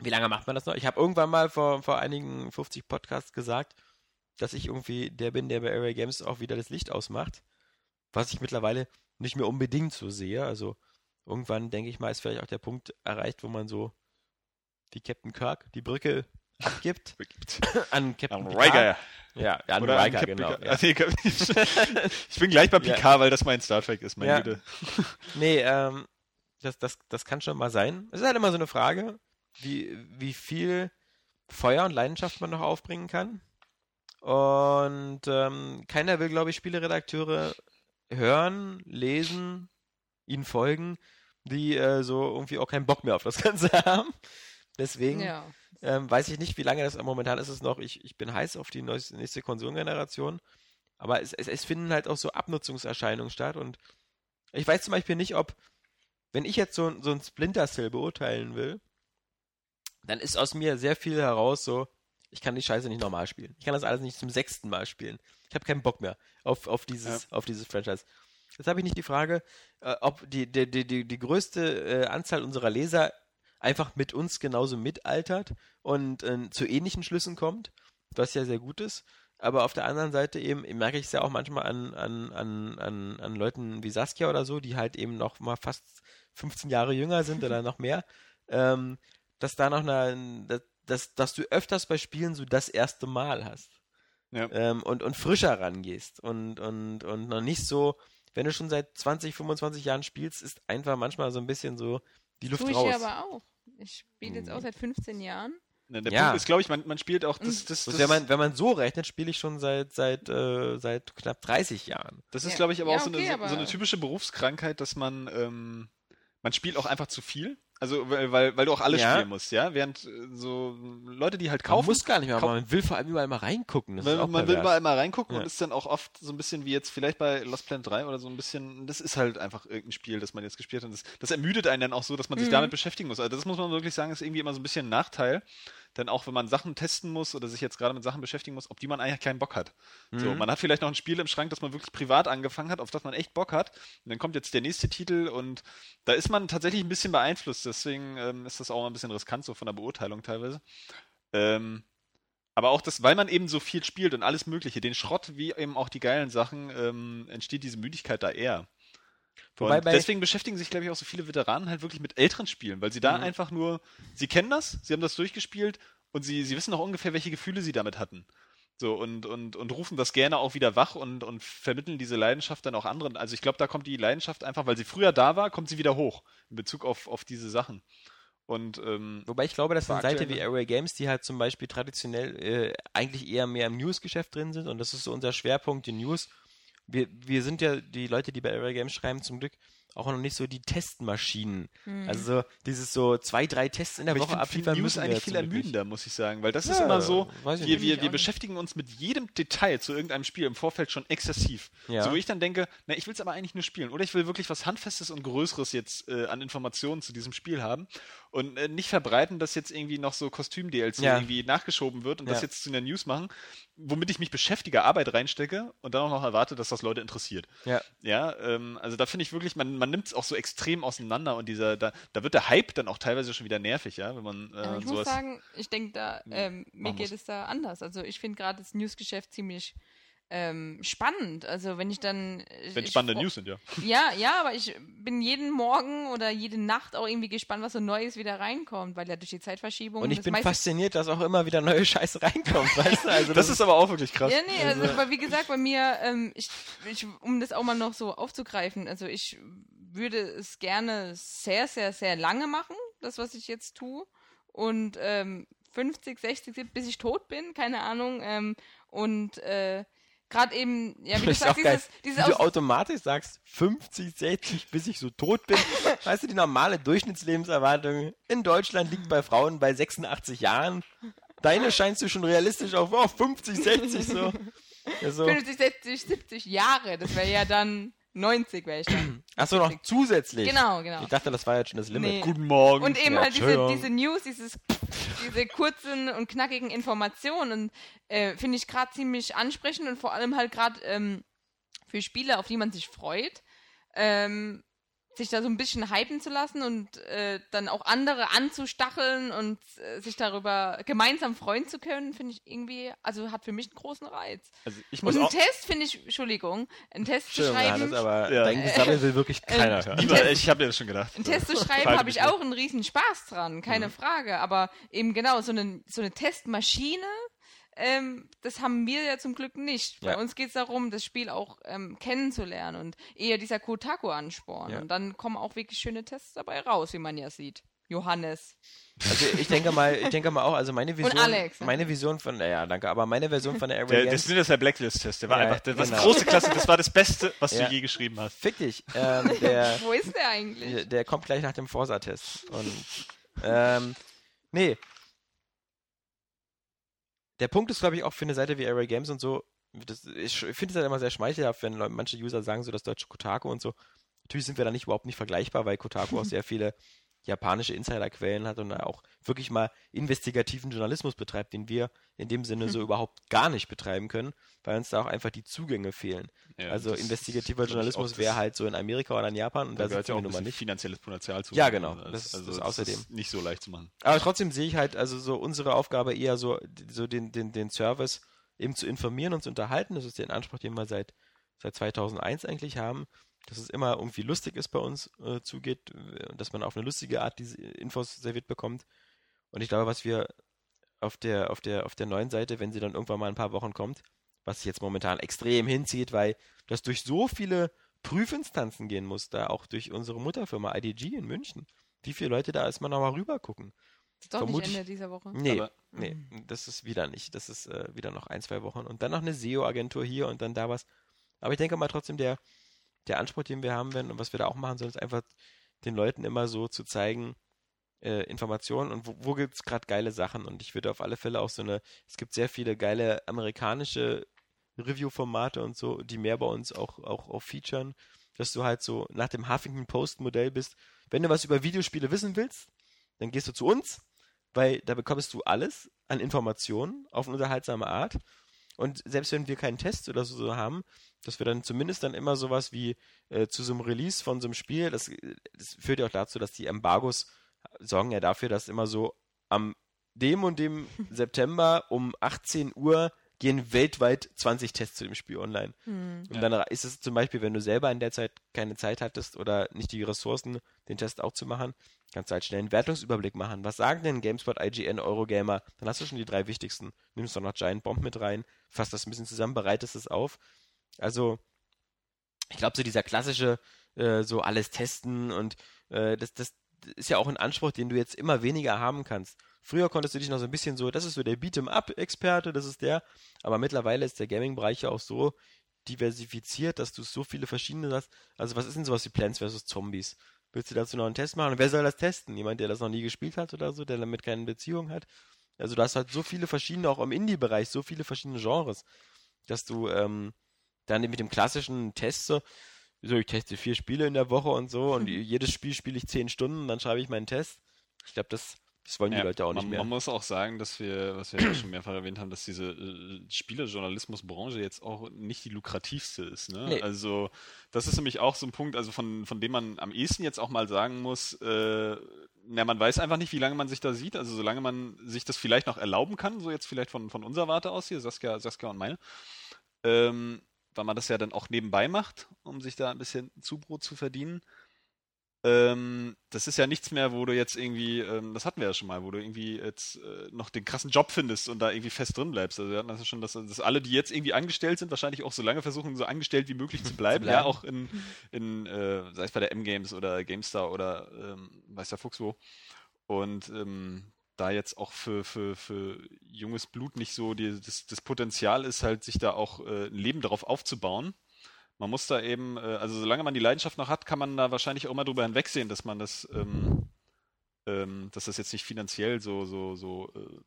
Wie lange macht man das noch? Ich habe irgendwann mal vor, vor einigen 50 Podcasts gesagt, dass ich irgendwie der bin, der bei Area Games auch wieder das Licht ausmacht. Was ich mittlerweile nicht mehr unbedingt so sehe. Also irgendwann, denke ich mal, ist vielleicht auch der Punkt erreicht, wo man so wie Captain Kirk die Brücke abgibt an Captain Picard. Riker. Ja, ja an Oder an Riker, genau. Ja. Cap- ich bin gleich bei Ja. Picard, weil das mein Star Trek ist, meine Ja. Güte. Nee, ähm, das, das, das kann schon mal sein. Es ist halt immer so eine Frage, wie, wie viel Feuer und Leidenschaft man noch aufbringen kann. Und ähm, keiner will, glaube ich, Spieleredakteure hören, lesen, ihnen folgen, die äh, so irgendwie auch keinen Bock mehr auf das Ganze haben. Deswegen Ja. ähm, weiß ich nicht, wie lange das momentan ist es noch. Ich, ich bin heiß auf die neueste, nächste Konsolengeneration. Aber es, es, es finden halt auch so Abnutzungserscheinungen statt. Und ich weiß zum Beispiel nicht, ob, wenn ich jetzt so, so ein Splinter Cell beurteilen will, dann ist aus mir sehr viel heraus so, ich kann die Scheiße nicht normal spielen. Ich kann das alles nicht zum sechsten Mal spielen. Ich habe keinen Bock mehr auf, auf, dieses, auf dieses Franchise. Jetzt habe ich nicht die Frage, äh, ob die, die, die, die, die größte äh, Anzahl unserer Leser einfach mit uns genauso mitaltert und äh, zu ähnlichen Schlüssen kommt, was ja sehr gut ist. Aber auf der anderen Seite eben merke ich es ja auch manchmal an, an, an, an, an Leuten wie Saskia oder so, die halt eben noch mal fast 15 Jahre jünger sind oder noch mehr, ähm, dass da noch eine, dass, dass, dass du öfters bei Spielen so das erste Mal hast. Ja. Ähm, und, und frischer rangehst und, und, und noch nicht so, wenn du schon seit 20, 25 Jahren spielst, ist einfach manchmal so ein bisschen so die Luft Tue ich raus. ja aber auch. Ich spiele jetzt Mhm. auch seit 15 Jahren. Ne, Der Ja. Punkt ist, glaube ich, man, man spielt auch das, Und- das, das, wenn man, wenn man so rechnet, spiele ich schon seit, seit, äh, seit knapp 30 Jahren. das ist, Ja. glaube ich, aber Ja, auch so, okay, eine, so, so eine typische Berufskrankheit, dass man, ähm, man spielt auch einfach zu viel. Also, weil, weil, weil du auch alles Ja. spielen musst, ja? Während äh, so Leute, die halt Man kaufen, muss gar nicht mehr, kau- aber man will vor allem überall mal reingucken. Das ist auch man, man will pervers. mal einmal reingucken Ja. und ist dann auch oft so ein bisschen wie jetzt vielleicht bei Lost Planet 3 oder so ein bisschen, das ist halt einfach irgendein Spiel, das man jetzt gespielt hat. Das, das ermüdet einen dann auch so, dass man sich Mhm. damit beschäftigen muss. Also das muss man wirklich sagen, ist irgendwie immer so ein bisschen ein Nachteil. Denn auch wenn man Sachen testen muss oder sich jetzt gerade mit Sachen beschäftigen muss, auf die man eigentlich keinen Bock hat. So, Mhm. man hat vielleicht noch ein Spiel im Schrank, das man wirklich privat angefangen hat, auf das man echt Bock hat. Und dann kommt jetzt der nächste Titel und da ist man tatsächlich ein bisschen beeinflusst. Deswegen ähm, ist das auch mal ein bisschen riskant so von der Beurteilung teilweise. Ähm, aber auch das, weil man eben so viel spielt und alles Mögliche, den Schrott wie eben auch die geilen Sachen, ähm, entsteht diese Müdigkeit da eher. Wobei und deswegen beschäftigen sich, glaube ich, auch so viele Veteranen halt wirklich mit älteren Spielen, weil sie da Mhm. einfach nur, sie kennen das, sie haben das durchgespielt und sie, sie wissen auch ungefähr, welche Gefühle sie damit hatten. So, und, und, und rufen das gerne auch wieder wach und, und vermitteln diese Leidenschaft dann auch anderen. Also ich glaube, da kommt die Leidenschaft einfach, weil sie früher da war, kommt sie wieder hoch in Bezug auf, auf diese Sachen. Und ähm, Wobei ich glaube, dass eine Seite wie Array Games, die halt zum Beispiel traditionell äh, eigentlich eher mehr im News-Geschäft drin sind und das ist so unser Schwerpunkt, die News. Wir, wir sind ja die Leute, die bei Array Games schreiben, zum Glück auch noch nicht so die Testmaschinen. Hm. Also so dieses so zwei, drei Tests in der aber Woche abliefern News müssen wir eigentlich viel Glück nicht. ermüdender, muss ich sagen, weil das ist Ja, immer so, wir, wir, wir beschäftigen uns mit jedem Detail zu irgendeinem Spiel im Vorfeld schon exzessiv. Ja. So wo ich dann denke, na, ich will es aber eigentlich nur spielen. Oder ich will wirklich was Handfestes und Größeres jetzt äh, an Informationen zu diesem Spiel haben und äh, nicht verbreiten, dass jetzt irgendwie noch so Kostüm-DLC Ja. irgendwie nachgeschoben wird und Ja. das jetzt zu einer News machen, womit ich mich beschäftige, Arbeit reinstecke und dann auch noch erwarte, dass das Leute interessiert. Ja. Ja, ähm, also da finde ich wirklich, man, man nimmt es auch so extrem auseinander und dieser, da, da wird der Hype dann auch teilweise schon wieder nervig, ja, wenn man äh, Aber ich muss sagen, ich denke da, ähm, mir geht muss. es da anders. Also ich finde gerade das Newsgeschäft ziemlich ähm, spannend. Also wenn ich dann. wenn ich spannende fro- News sind, ja. Ja, ja, aber ich bin jeden Morgen oder jede Nacht auch irgendwie gespannt, was so Neues wieder reinkommt, weil ja durch die Zeitverschiebung. Und ich das bin fasziniert, dass auch immer wieder neue Scheiße reinkommt, weißt du? Also Das ist aber auch wirklich krass. Ja, nee, also, aber wie gesagt, bei mir, ähm, ich, ich, um das auch mal noch so aufzugreifen, also ich würde es gerne sehr, sehr, sehr lange machen, das, was ich jetzt tue. Und ähm, 50, 60, 70, bis ich tot bin, keine Ahnung. Ähm, und äh, gerade eben, ja, wie gesagt, geil, dieses, dieses wie du automatisch sagst, 50, 60, bis ich so tot bin. weißt du, die normale Durchschnittslebenserwartung in Deutschland liegt bei Frauen bei 86 Jahren. Deine scheinst du schon realistisch auf oh, 50, 60 so. Ja, so. 50, 60, 70 Jahre, das wäre ja dann 90 wäre ich dann. Achso, noch zusätzlich. Genau, genau. Ich dachte, das war jetzt schon das Limit. Nee. Guten Morgen. Und eben Ja, halt diese, diese News, dieses, diese kurzen und knackigen Informationen äh, finde ich gerade ziemlich ansprechend und vor allem halt gerade ähm, für Spiele, auf die man sich freut, ähm, sich da so ein bisschen hypen zu lassen und äh, dann auch andere anzustacheln und äh, sich darüber gemeinsam freuen zu können, finde ich irgendwie, also hat für mich einen großen Reiz. also ich Und muss einen auch, Test finde ich, Entschuldigung, einen Test zu Entschuldigung, schreiben. Johannes, aber Ja. dein Gesammel will wirklich keiner äh, hören. lieber, ich habe ja das schon gedacht. Einen Test zu schreiben habe ich auch einen riesen Spaß dran, keine Frage. Aber eben genau, so eine, so eine Testmaschine, ähm, das haben wir ja zum Glück nicht. Bei Ja. uns geht es darum, das Spiel auch ähm, kennenzulernen und eher dieser Kotaku-Ansporn. Ja. Und dann kommen auch wirklich schöne Tests dabei raus, wie man ja sieht. Johannes. Also ich denke mal, ich denke mal auch, also meine Vision, Alex, ja. meine Vision von, naja, danke, aber meine Version von der Area Der, der Games, Splinter Blacklist-Test, der war Ja, einfach, der, was genau. große Klasse, das war das Beste, was Ja. du je geschrieben hast. fick dich, ähm, der, Wo ist der eigentlich? der, der kommt gleich nach dem Forsa-Test und, ähm, nee, der Punkt ist, glaube ich, auch für eine Seite wie Area Games und so, das, ich finde es halt immer sehr schmeichelhaft, wenn manche User sagen, so das deutsche Kotaku und so. Natürlich sind wir da nicht überhaupt nicht vergleichbar, weil Kotaku auch sehr viele japanische Insiderquellen hat und auch wirklich mal investigativen Journalismus betreibt, den wir in dem Sinne so überhaupt gar nicht betreiben können, weil uns da auch einfach die Zugänge fehlen. Ja, also das investigativer Journalismus wäre das- halt so in Amerika oder in Japan und Da da sind ja auch wir ein nun mal nicht. finanzielles Potenzial zu. Ja, genau. Also, Das ist also, das das außerdem. ist nicht so leicht zu machen. Aber trotzdem sehe ich halt also so unsere Aufgabe eher so, so den, den, den Service eben zu informieren und zu unterhalten. Das ist der Anspruch, den wir seit, seit 2001 eigentlich haben, dass es immer irgendwie lustig ist bei uns äh, zugeht, äh, dass man auf eine lustige Art diese Infos serviert bekommt. Und ich glaube, was wir auf der, auf der, auf der neuen Seite, wenn sie dann irgendwann mal ein paar Wochen kommt, was sich jetzt momentan extrem hinzieht, weil das durch so viele Prüfinstanzen gehen muss, da auch durch unsere Mutterfirma IDG in München. Wie viele Leute da erstmal nochmal rüber gucken? ist doch vermutlich- nicht Ende dieser Woche. Nee, Aber- nee, das ist wieder nicht. Das ist äh, wieder noch ein, zwei Wochen. Und dann noch eine SEO-Agentur hier und dann da was. Aber ich denke mal trotzdem, der, der Anspruch, den wir haben werden und was wir da auch machen sollen, ist einfach den Leuten immer so zu zeigen, äh, Informationen und wo, wo gibt es gerade geile Sachen. Und ich würde auf alle Fälle auch so eine, es gibt sehr viele geile amerikanische Review-Formate und so, die mehr bei uns auch, auch, auch featuren, dass du halt so nach dem Huffington Post-Modell bist. Wenn du was über Videospiele wissen willst, dann gehst du zu uns, weil da bekommst du alles an Informationen auf eine unterhaltsame Art. Und selbst wenn wir keinen Test oder so haben, dass wir dann zumindest dann immer sowas wie äh, zu so einem Release von so einem Spiel, das, das führt ja auch dazu, dass die Embargos sorgen ja dafür, dass immer so am dem und dem September um 18 Uhr gehen weltweit 20 Tests zu dem Spiel online. Hm. Und Ja. dann ist es zum Beispiel, wenn du selber in der Zeit keine Zeit hattest oder nicht die Ressourcen, den Test auch zu machen, kannst du halt schnell einen Wertungsüberblick machen. Was sagen denn GameSpot, IGN, Eurogamer? Dann hast du schon die drei wichtigsten. Nimmst doch noch Giant Bomb mit rein, fasst das ein bisschen zusammen, bereitest es auf. Also, ich glaube, so dieser klassische, äh, so alles testen und äh, das, das ist ja auch ein Anspruch, den du jetzt immer weniger haben kannst. Früher konntest du dich noch so ein bisschen so, das ist so der Beat'em-up-Experte, das ist der, aber mittlerweile ist der Gaming-Bereich ja auch so diversifiziert, dass du so viele verschiedene hast. Also was ist denn sowas wie Plants vs. Zombies? Willst du dazu noch einen Test machen? Und wer soll das testen? Jemand, der das noch nie gespielt hat oder so, der damit keine Beziehung hat? Also du hast halt so viele verschiedene, auch im Indie-Bereich, so viele verschiedene Genres, dass du ähm, dann mit dem klassischen Test so, so, ich teste vier Spiele in der Woche und so und jedes Spiel spiele ich zehn Stunden, dann schreibe ich meinen Test. Ich glaube, das, das wollen die Ja, Leute auch nicht man, mehr. man muss auch sagen, dass wir, was wir ja schon mehrfach erwähnt haben, dass diese äh, Spielejournalismusbranche jetzt auch nicht die lukrativste ist. Ne? Nee. Also das ist nämlich auch so ein Punkt, also von, von dem man am ehesten jetzt auch mal sagen muss, äh, na, man weiß einfach nicht, wie lange man sich da sieht. Also solange man sich das vielleicht noch erlauben kann, so jetzt vielleicht von, von unserer Warte aus hier, Saskia, Saskia und meine, ähm, weil man das ja dann auch nebenbei macht, um sich da ein bisschen Zubrot zu verdienen. Ähm, das ist ja nichts mehr, wo du jetzt irgendwie, ähm, das hatten wir ja schon mal, wo du irgendwie jetzt äh, noch den krassen Job findest und da irgendwie fest drin bleibst. Also wir hatten das ja schon, dass, dass alle, die jetzt irgendwie angestellt sind, wahrscheinlich auch so lange versuchen, so angestellt wie möglich zu bleiben. ja, bleiben. auch in, in äh, sei es bei der M-Games oder GameStar oder ähm, weiß der Fuchs wo. Und ähm, da jetzt auch für, für, für junges Blut nicht so die, das, das Potenzial ist, halt sich da auch äh, ein Leben darauf aufzubauen. Man muss da eben, äh, also solange man die Leidenschaft noch hat, kann man da wahrscheinlich auch immer drüber hinwegsehen, dass man das, ähm, ähm, dass das jetzt nicht finanziell so, so, so äh,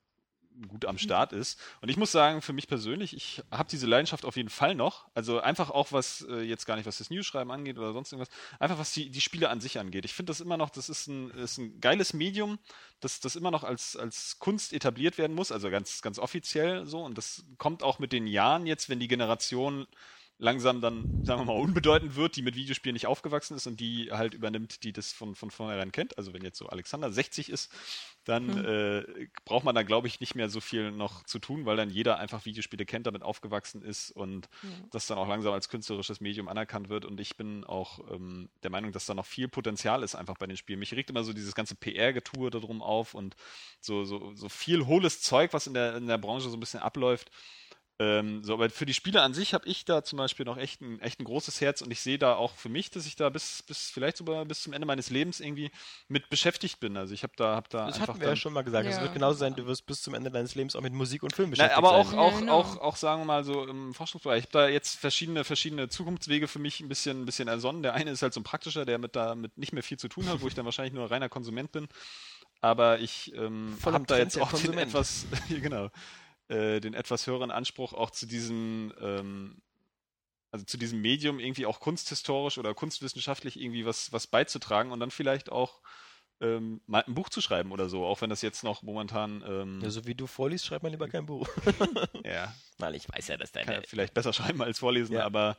gut am Start ist. Und ich muss sagen, für mich persönlich, ich habe diese Leidenschaft auf jeden Fall noch. Also einfach auch was, äh, jetzt gar nicht, was das News-Schreiben angeht oder sonst irgendwas, einfach was die, die Spiele an sich angeht. Ich finde das immer noch, das ist ein, ist ein geiles Medium, das, das immer noch als, als Kunst etabliert werden muss, also ganz, ganz offiziell so. Und das kommt auch mit den Jahren jetzt, wenn die Generation langsam dann, sagen wir mal, unbedeutend wird, die mit Videospielen nicht aufgewachsen ist und die halt übernimmt, die das von, von vornherein kennt. Also wenn jetzt so Alexander 60 ist, dann mhm. äh, braucht man da, glaube ich, nicht mehr so viel noch zu tun, weil dann jeder einfach Videospiele kennt, damit aufgewachsen ist und ja. das dann auch langsam als künstlerisches Medium anerkannt wird. Und ich bin auch ähm, der Meinung, dass da noch viel Potenzial ist einfach bei den Spielen. Mich regt immer so dieses ganze PR-Getue darum auf und so, so, so viel hohles Zeug, was in der, in der Branche so ein bisschen abläuft. Ähm, so, aber für die Spiele an sich habe ich da zum Beispiel noch echt ein, echt ein großes Herz und ich sehe da auch für mich, dass ich da bis, bis vielleicht sogar bis zum Ende meines Lebens irgendwie mit beschäftigt bin. Also ich habe da, hab da das einfach. hatten wir dann, ja schon mal gesagt. Es Ja. wird genauso sein, du wirst bis zum Ende deines Lebens auch mit Musik und Film Na, beschäftigt aber auch, sein. auch, Ja, genau. auch, auch, sagen wir mal so im Forschungsbereich. Ich habe da jetzt verschiedene, verschiedene Zukunftswege für mich ein bisschen, ein bisschen ersonnen. Der eine ist halt so ein praktischer, der mit da mit nicht mehr viel zu tun hat, wo ich dann wahrscheinlich nur reiner Konsument bin. Aber ich ähm, habe da jetzt auch den etwas, genau, äh, den etwas höheren Anspruch auch zu diesem, ähm, also zu diesem Medium irgendwie auch kunsthistorisch oder kunstwissenschaftlich irgendwie was, was beizutragen und dann vielleicht auch ähm, mal ein Buch zu schreiben oder so, auch wenn das jetzt noch momentan ähm, Ja, so wie du vorliest, schreib mal lieber kein Buch. ja, Weil ich weiß ja, dass kann deine. er vielleicht besser schreiben als vorlesen, Ja. aber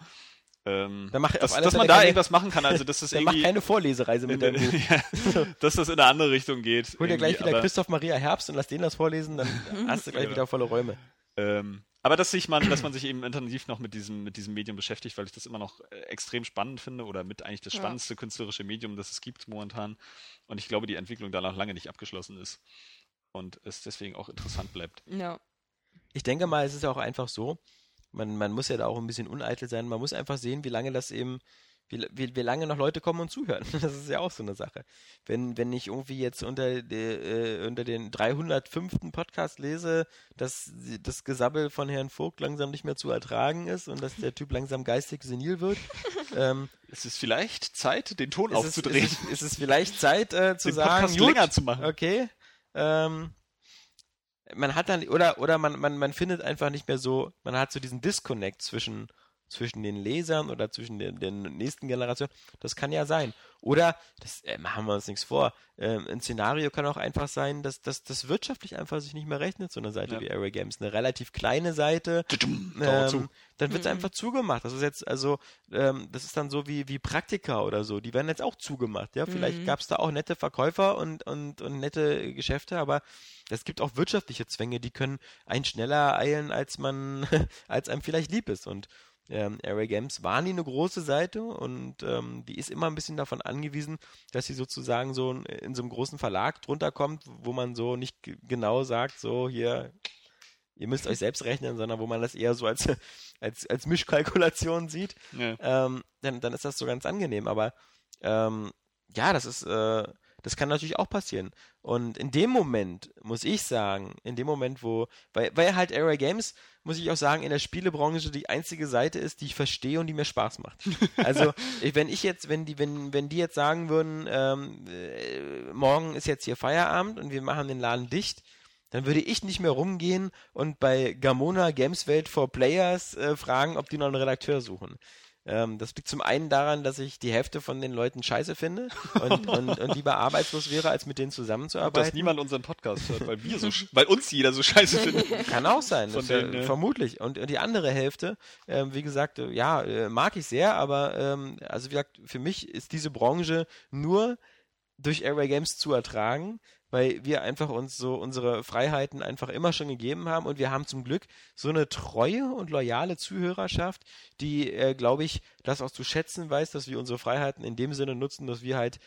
ähm, Dann mach dass, dass man da keine- irgendwas machen kann, also dass das Dann mach irgendwie keine Vorlesereise mit in, deinem Buch. ja, dass das in eine andere Richtung geht. Hol dir gleich wieder aber, Christoph Maria Herbst und lass den das vorlesen, dann hast du gleich Genau. wieder volle Räume. ähm, aber dass sich man, dass man sich eben intensiv noch mit diesem, mit diesem Medium beschäftigt, weil ich das immer noch äh, extrem spannend finde oder mit eigentlich das Ja. spannendste künstlerische Medium, das es gibt momentan. Und ich glaube, die Entwicklung da noch lange nicht abgeschlossen ist. Und es deswegen auch interessant bleibt. Ja. Ich denke mal, es ist auch einfach so, man, man muss ja da auch ein bisschen uneitel sein, man muss einfach sehen, wie lange das eben, wie, wie, wie lange noch Leute kommen und zuhören. Das ist ja auch so eine Sache. Wenn, wenn ich irgendwie jetzt unter, de, äh, unter den 305. Podcast lese, dass das Gesabbel von Herrn Vogt langsam nicht mehr zu ertragen ist und dass der Typ langsam geistig senil wird, ähm, Es ist vielleicht Zeit, den Ton ist, es, aufzudrehen, ist, es, ist es vielleicht Zeit äh, zu den sagen, Podcast gut, länger zu machen. Okay. Ähm, man hat dann, oder, oder man, man, man findet einfach nicht mehr so, man hat so diesen Disconnect zwischen, zwischen den Lesern oder zwischen den, den nächsten Generationen. Das kann ja sein. Oder, das äh, machen wir uns nichts vor, ähm, ein Szenario kann auch einfach sein, dass dass das wirtschaftlich einfach sich nicht mehr rechnet, so eine Seite Ja. wie Array Games. Eine relativ kleine Seite, ähm, dann wird es Mhm. einfach zugemacht. Das ist jetzt, also, ähm, das ist dann so wie, wie Praktika oder so. Die werden jetzt auch zugemacht. Ja, vielleicht Mhm. gab es da auch nette Verkäufer und, und, und nette Geschäfte, aber es gibt auch wirtschaftliche Zwänge, die können einen schneller eilen, als man, als einem vielleicht lieb ist. Und ähm, Array Games war nie eine große Seite und ähm, die ist immer ein bisschen davon angewiesen, dass sie sozusagen so in, in so einem großen Verlag drunter kommt, wo man so nicht genau sagt, so hier, ihr müsst euch selbst rechnen, sondern wo man das eher so als, als, als Mischkalkulation sieht, Ja. ähm, dann, dann ist das so ganz angenehm. Aber ähm, ja, das ist, äh, das kann natürlich auch passieren. Und in dem Moment, muss ich sagen, in dem Moment, wo, weil, weil halt Array Games, muss ich auch sagen, in der Spielebranche die einzige Seite ist, die ich verstehe und die mir Spaß macht. Also, wenn ich jetzt, wenn die, wenn, wenn die jetzt sagen würden, ähm, äh, morgen ist jetzt hier Feierabend und wir machen den Laden dicht, dann würde ich nicht mehr rumgehen und bei Gamona Games Welt for Players äh, fragen, ob die noch einen Redakteur suchen. Ähm, das liegt zum einen daran, dass ich die Hälfte von den Leuten scheiße finde und, und, und lieber arbeitslos wäre, als mit denen dass zusammenzuarbeiten. niemand unseren Podcast hört, weil wir so, weil uns jeder so scheiße findet. Kann auch sein, das, äh, denen, ne? vermutlich. Und, und die andere Hälfte, ähm, wie gesagt, äh, ja, äh, mag ich sehr, aber ähm, also wie gesagt, für mich ist diese Branche nur durch Airway Games zu ertragen, weil wir einfach uns so unsere Freiheiten einfach immer schon gegeben haben. Und wir haben zum Glück so eine treue und loyale Zuhörerschaft, die, äh, glaube ich, das auch zu schätzen weiß, dass wir unsere Freiheiten in dem Sinne nutzen, dass wir halt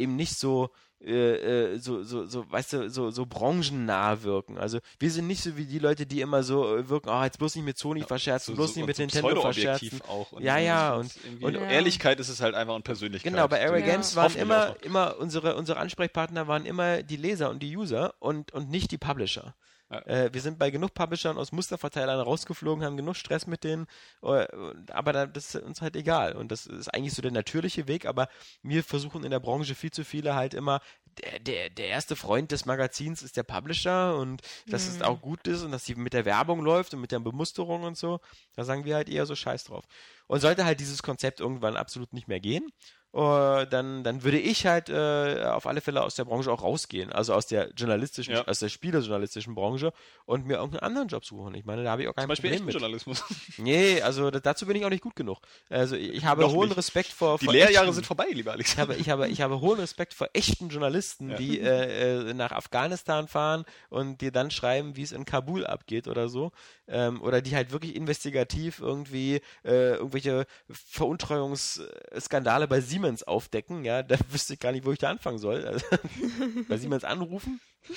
eben nicht so, äh, äh, so, so, so, weißt du, so, so branchennah wirken. Also wir sind nicht so wie die Leute, die immer so äh, wirken, oh, jetzt bloß nicht mit Sony verscherzen, bloß nicht mit so Nintendo verscherzen. auch. Und Ja, so. ja, Und, und- Ja. Ehrlichkeit ist es halt einfach und Persönlichkeit. Genau, bei Array Ja. Games waren immer, immer unsere, unsere Ansprechpartner waren immer die Leser und die User und, und nicht die Publisher. Ja. Äh, wir sind bei genug Publishern aus Musterverteilern rausgeflogen, haben genug Stress mit denen, äh, aber da, das ist uns halt egal. Und das ist eigentlich so der natürliche Weg, aber wir versuchen in der Branche viel zu viele halt immer, der, der, der erste Freund des Magazins ist der Publisher und dass es auch gut ist und dass sie mit der Werbung läuft und mit der Bemusterung und so. Da sagen wir halt eher so Scheiß drauf. Und sollte halt dieses Konzept irgendwann absolut nicht mehr gehen, äh, dann, dann würde ich halt äh, auf alle Fälle aus der Branche auch rausgehen, also aus der journalistischen, Ja. aus der spielejournalistischen Branche und mir irgendeinen anderen Job suchen. Ich meine, da habe ich auch kein Zum Beispiel Problem mit. Journalismus. Nee, also da, dazu bin ich auch nicht gut genug. Also ich, ich habe Noch hohen nicht. Respekt vor, Die vor Lehrjahre echten- sind vorbei, lieber Alex. ich habe, ich, habe, ich habe hohen Respekt vor echten Journalisten, Ja. die äh, äh, nach Afghanistan fahren und dir dann schreiben, wie es in Kabul abgeht oder so. Ähm, oder die halt wirklich investigativ irgendwie äh, irgendwelche Veruntreuungsskandale bei Siemens aufdecken. Ja, da wüsste ich gar nicht, wo ich da anfangen soll. Also, bei Siemens anrufen?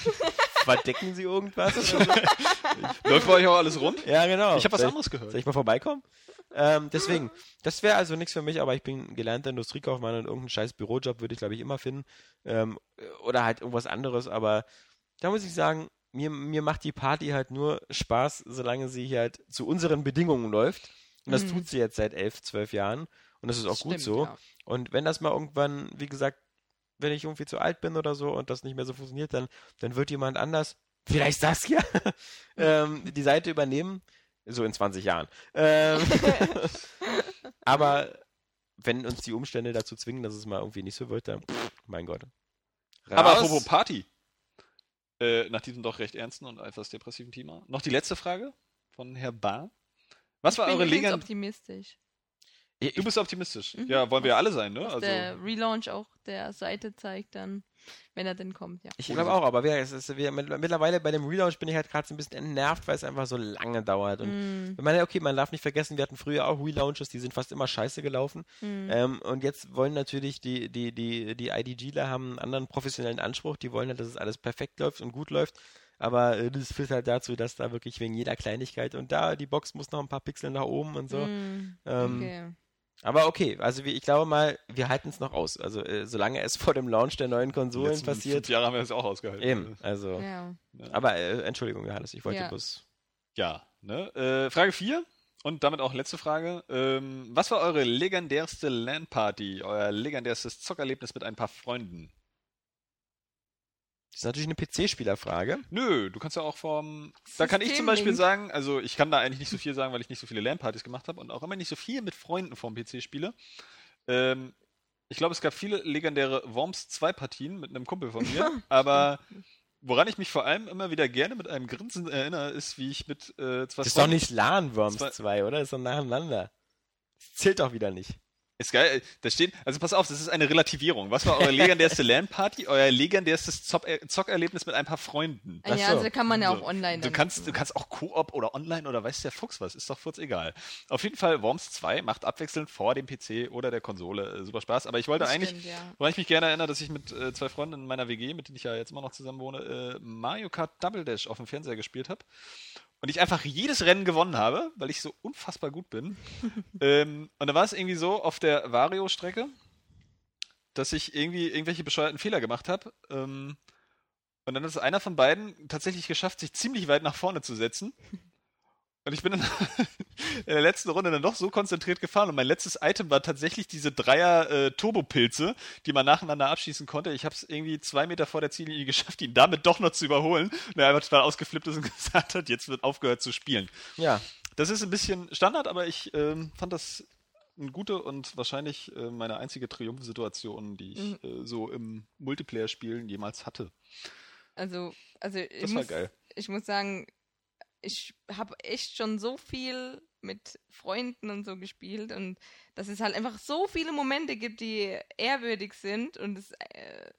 Verdecken sie irgendwas? so? Läuft bei euch auch alles rund? ja, genau. Ich habe was Soll anderes gehört. Soll ich mal vorbeikommen? Ähm, deswegen, das wäre also nichts für mich, aber ich bin gelernter Industriekaufmann und irgendeinen scheiß Bürojob würde ich, glaube ich, immer finden. Ähm, oder halt irgendwas anderes, aber da muss ich sagen, mir, mir macht die Party halt nur Spaß, solange sie halt zu unseren Bedingungen läuft. Und das Mhm. tut sie jetzt seit elf, zwölf Jahren. Und das ist auch gut Stimmt, so. ja. Und wenn das mal irgendwann, wie gesagt, wenn ich irgendwie zu alt bin oder so und das nicht mehr so funktioniert, dann, dann wird jemand anders, vielleicht Saskia, ähm, die Seite übernehmen. So in 20 Jahren. Ähm, aber wenn uns die Umstände dazu zwingen, dass es mal irgendwie nicht so wird, dann, pff, mein Gott. Aber Raus. apropos Party. Äh, nach diesem doch recht ernsten und etwas depressiven Thema. Noch die letzte Frage von Herr Bar. Was war ich bin eure übrigens Legend? optimistisch. Du bist optimistisch. Mhm. Ja, wollen wir ja alle sein, ne? Dass Also, der Relaunch auch der Seite zeigt dann, wenn er denn kommt, ja. Ich glaube auch, aber wir, es ist, wir, mittlerweile bei dem Relaunch bin ich halt gerade so ein bisschen entnervt, weil es einfach so lange dauert. Und Mm, ich meine, okay, man darf nicht vergessen, wir hatten früher auch Relaunches, die sind fast immer scheiße gelaufen. mm. Ähm, und jetzt wollen natürlich die, die, die, die IDGler haben einen anderen professionellen Anspruch, die wollen halt, dass es alles perfekt läuft und gut läuft. Aber äh, das führt halt dazu, dass da wirklich wegen jeder Kleinigkeit und da, die Box muss noch ein paar Pixel nach oben und so. Mm, Ähm, okay. Aber okay, also ich glaube mal, wir halten es noch aus. Also äh, solange es vor dem Launch der neuen die Konsolen letzten passiert. fünf Jahre haben wir das auch ausgehalten. Eben, also. Ja. Aber äh, Entschuldigung, Johannes, ich wollte Ja. bloß. Ja, ne? Äh, Frage 4 und damit auch letzte Frage. Ähm, was war eure legendärste LAN-Party, euer legendärstes Zockerlebnis mit ein paar Freunden? Das ist natürlich eine PC-Spielerfrage. Nö, du kannst ja auch vom. Da kann ich zum Beispiel sagen, also ich kann da eigentlich nicht so viel sagen, weil ich nicht so viele LAN-Partys gemacht habe und auch immer nicht so viel mit Freunden vom PC spiele. Ähm, ich glaube, es gab viele legendäre Worms 2 Partien mit einem Kumpel von mir, aber woran ich mich vor allem immer wieder gerne mit einem Grinsen erinnere, ist, wie ich mit äh, zwei Das ist doch nicht LAN Worms Zwei- 2, oder? Das ist doch nacheinander. Das zählt doch wieder nicht. Ist geil. Da steht, also pass auf, das ist eine Relativierung. Was war eure legendärste LAN-Party, euer legendärstes äh, Zockerlebnis mit ein paar Freunden? Ach ja, so. also kann man ja auch So. online Du kannst, machen. du kannst auch Koop oder online oder weiß der Fuchs was, ist doch kurz egal. Auf jeden Fall, Worms 2 macht abwechselnd vor dem PC oder der Konsole äh, super Spaß. Aber ich wollte Das eigentlich, stimmt, ja. woran ich mich gerne erinnere, dass ich mit äh, zwei Freunden in meiner WG, mit denen ich ja jetzt immer noch zusammen wohne, äh, Mario Kart Double Dash auf dem Fernseher gespielt habe. Und ich einfach jedes Rennen gewonnen habe, weil ich so unfassbar gut bin. ähm, und da war es irgendwie so auf der Vario-Strecke, dass ich irgendwie irgendwelche bescheuerten Fehler gemacht habe. Ähm, und dann hat es einer von beiden tatsächlich geschafft, sich ziemlich weit nach vorne zu setzen. Und ich bin dann in der letzten Runde dann doch so konzentriert gefahren. Und mein letztes Item war tatsächlich diese Dreier äh, Turbopilze, die man nacheinander abschießen konnte. Ich habe es irgendwie zwei Meter vor der Ziellinie geschafft, ihn damit doch noch zu überholen. Und er einfach total ausgeflippt ist und gesagt hat, jetzt wird aufgehört zu spielen. Ja. Das ist ein bisschen Standard, aber ich ähm, fand das eine gute und wahrscheinlich äh, meine einzige Triumphsituation, die ich äh, so im Multiplayer-Spielen jemals hatte. Also, also ich, Das war muss, geil. ich muss sagen, ich habe echt schon so viel mit Freunden und so gespielt und dass es halt einfach so viele Momente gibt, die ehrwürdig sind und es äh,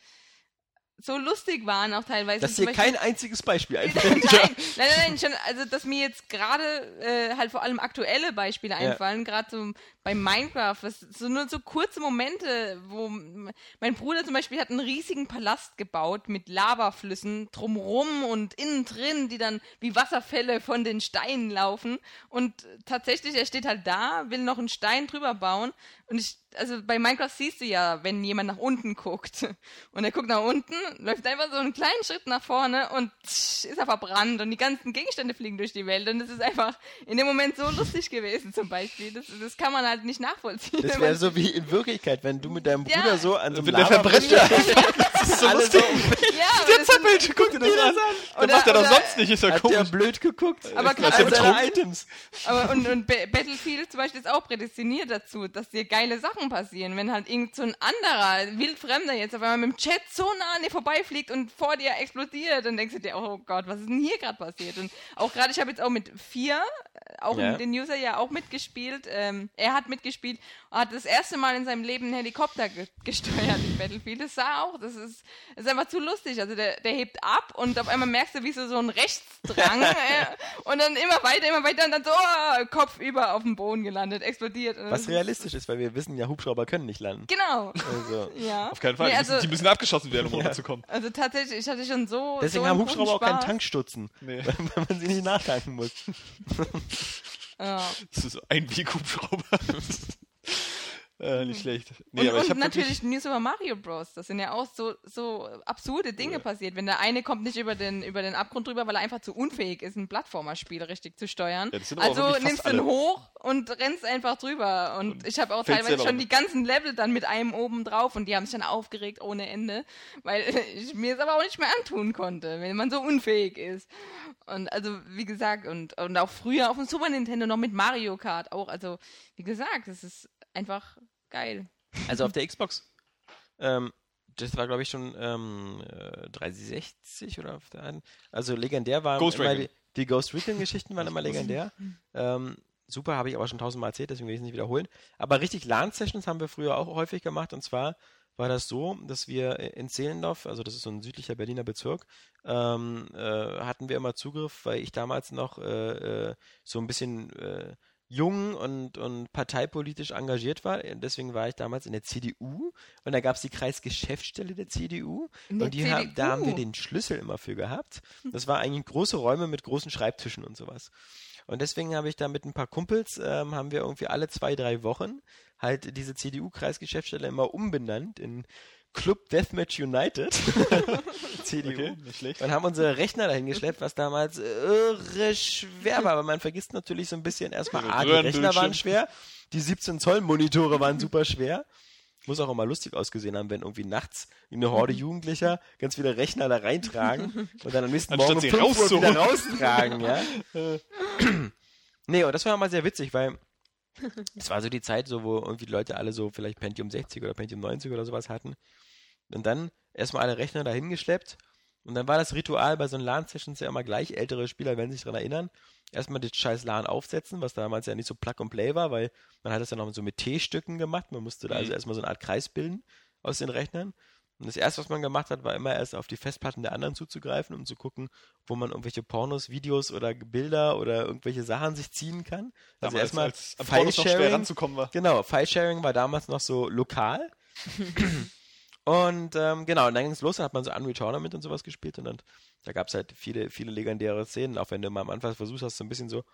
so lustig waren auch teilweise. Dass dir kein einziges Beispiel nein, einfällt. nein, nein, nein, schon, also dass mir jetzt gerade äh, halt vor allem aktuelle Beispiele Ja. einfallen, gerade so bei Minecraft, was, so nur so kurze Momente, wo mein Bruder zum Beispiel hat einen riesigen Palast gebaut mit Lavaflüssen drumrum und innen drin, die dann wie Wasserfälle von den Steinen laufen und tatsächlich, er steht halt da, will noch einen Stein drüber bauen und ich also bei Minecraft siehst du ja, wenn jemand nach unten guckt und er guckt nach unten, läuft einfach so einen kleinen Schritt nach vorne und tsch, ist er verbrannt und die ganzen Gegenstände fliegen durch die Welt und das ist einfach in dem Moment so lustig gewesen zum Beispiel. Das, das kann man halt nicht nachvollziehen. Das wäre so wie in Wirklichkeit, wenn du mit deinem Ja. Bruder so an so einem der verbrennt, Lava- Das ist so Alle lustig. ja, Der zappelt, guck dir das an. Das Oder- macht er doch sonst nicht, ist ja Hat der komisch. blöd geguckt? Aber Das also- seine Items. aber und, und Ba- Battlefield zum Beispiel ist auch prädestiniert dazu, dass dir geile Sachen passieren. Wenn halt irgend so ein anderer, wildfremder jetzt auf einmal mit dem Chat so nah an dir vorbeifliegt und vor dir explodiert, dann denkst du dir, oh Gott, was ist denn hier gerade passiert? Und auch gerade, ich habe jetzt auch mit vier, äh, auch mit den User ja auch mitgespielt. Ähm, er hat mitgespielt, hat das erste Mal in seinem Leben einen Helikopter ge gesteuert in Battlefield. Das sah auch, das ist, das ist einfach zu lustig. Also der, der hebt ab und auf einmal merkst du, wie so, so ein Rechtsdrang äh, und dann immer weiter, immer weiter und dann so oh, Kopf über auf dem Boden gelandet, explodiert. Was ist- realistisch ist, weil wir wissen ja, Hubschrauber können nicht landen. Genau. Also, Ja. Auf keinen Fall. Nee, die, also, müssen, die müssen abgeschossen werden, um runterzukommen. also tatsächlich, ich hatte schon so. deswegen so haben Hubschrauber auch keinen. Tankstutzen, Nee. weil man sie nicht nachtanken muss. Ja. Das ist so ein Weg-Hubschrauber. Äh, nicht schlecht. Nee, und und habe natürlich New Super Mario Bros. Das sind ja auch so, so absurde Dinge passiert. Wenn der eine kommt nicht über den, über den Abgrund drüber, weil er einfach zu unfähig ist, ein Plattformerspiel richtig zu steuern. Ja, also nimmst du ihn hoch und rennst einfach drüber. Und, ich habe auch teilweise schon runter. die ganzen Level dann mit einem oben drauf und die haben sich dann aufgeregt ohne Ende, weil ich mir es aber auch nicht mehr antun konnte, wenn man so unfähig ist. Und also, wie gesagt, und, und auch früher auf dem Super Nintendo noch mit Mario Kart auch. Also, wie gesagt, es ist einfach geil. Also auf der Xbox, ähm, das war glaube ich schon ähm, äh, 360 oder auf der einen. Also legendär waren Ghost immer die, die Ghost Recon Geschichten waren immer legendär. Ähm, super, habe ich aber schon tausendmal erzählt, deswegen will ich es nicht wiederholen. Aber richtig LAN-Sessions haben wir früher auch häufig gemacht und zwar war das so, dass wir in Zehlendorf, also das ist so ein südlicher Berliner Bezirk, ähm, äh, hatten wir immer Zugriff, weil ich damals noch äh, äh, so ein bisschen äh, jung und, und parteipolitisch engagiert war. Deswegen war ich damals in der CDU und da gab es die Kreisgeschäftsstelle der CDU der und die haben, da haben wir CDU? den Schlüssel immer für gehabt. Das war eigentlich große Räume mit großen Schreibtischen und sowas. Und deswegen habe ich da mit ein paar Kumpels, ähm, haben wir irgendwie alle zwei, drei Wochen halt diese CDU-Kreisgeschäftsstelle immer umbenannt in Club Deathmatch United. CDU. Okay, nicht schlecht. Und haben unsere Rechner dahin geschleppt, was damals irre schwer war. Aber man vergisst natürlich so ein bisschen erstmal, A, die Röhrenbildschirm. Rechner waren schwer, die 17 Zoll Monitore waren super schwer. Muss auch immer lustig ausgesehen haben, wenn irgendwie nachts eine Horde Jugendlicher ganz viele Rechner da reintragen und dann am nächsten Anstatt Morgen um sie 5 Uhr wieder raustragen, ja. nee, und das war mal sehr witzig, weil es war so die Zeit, so, wo irgendwie die Leute alle so vielleicht Pentium 60 oder Pentium 90 oder sowas hatten. Und dann erstmal alle Rechner dahin geschleppt. Und dann war das Ritual bei so einen LAN-Sessions ja immer gleich. Ältere Spieler werden sich daran erinnern. Erstmal das scheiß LAN aufsetzen, was damals ja nicht so Plug and Play war, weil man hat das ja noch so mit T-Stücken gemacht. Man musste da also Mhm. erstmal so eine Art Kreis bilden aus den Rechnern. Und das erste, was man gemacht hat, war immer erst auf die Festplatten der anderen zuzugreifen, um zu gucken, wo man irgendwelche Pornos, Videos oder Bilder oder irgendwelche Sachen sich ziehen kann. Also erstmal als schwer File-Sharing. ranzukommen war. Genau, File-Sharing war damals noch so lokal. und ähm, genau, und dann ging es los, dann hat man so Unreal Tournament und sowas gespielt und dann, da gab es halt viele, viele legendäre Szenen, auch wenn du mal am Anfang versuchst hast, so ein bisschen so,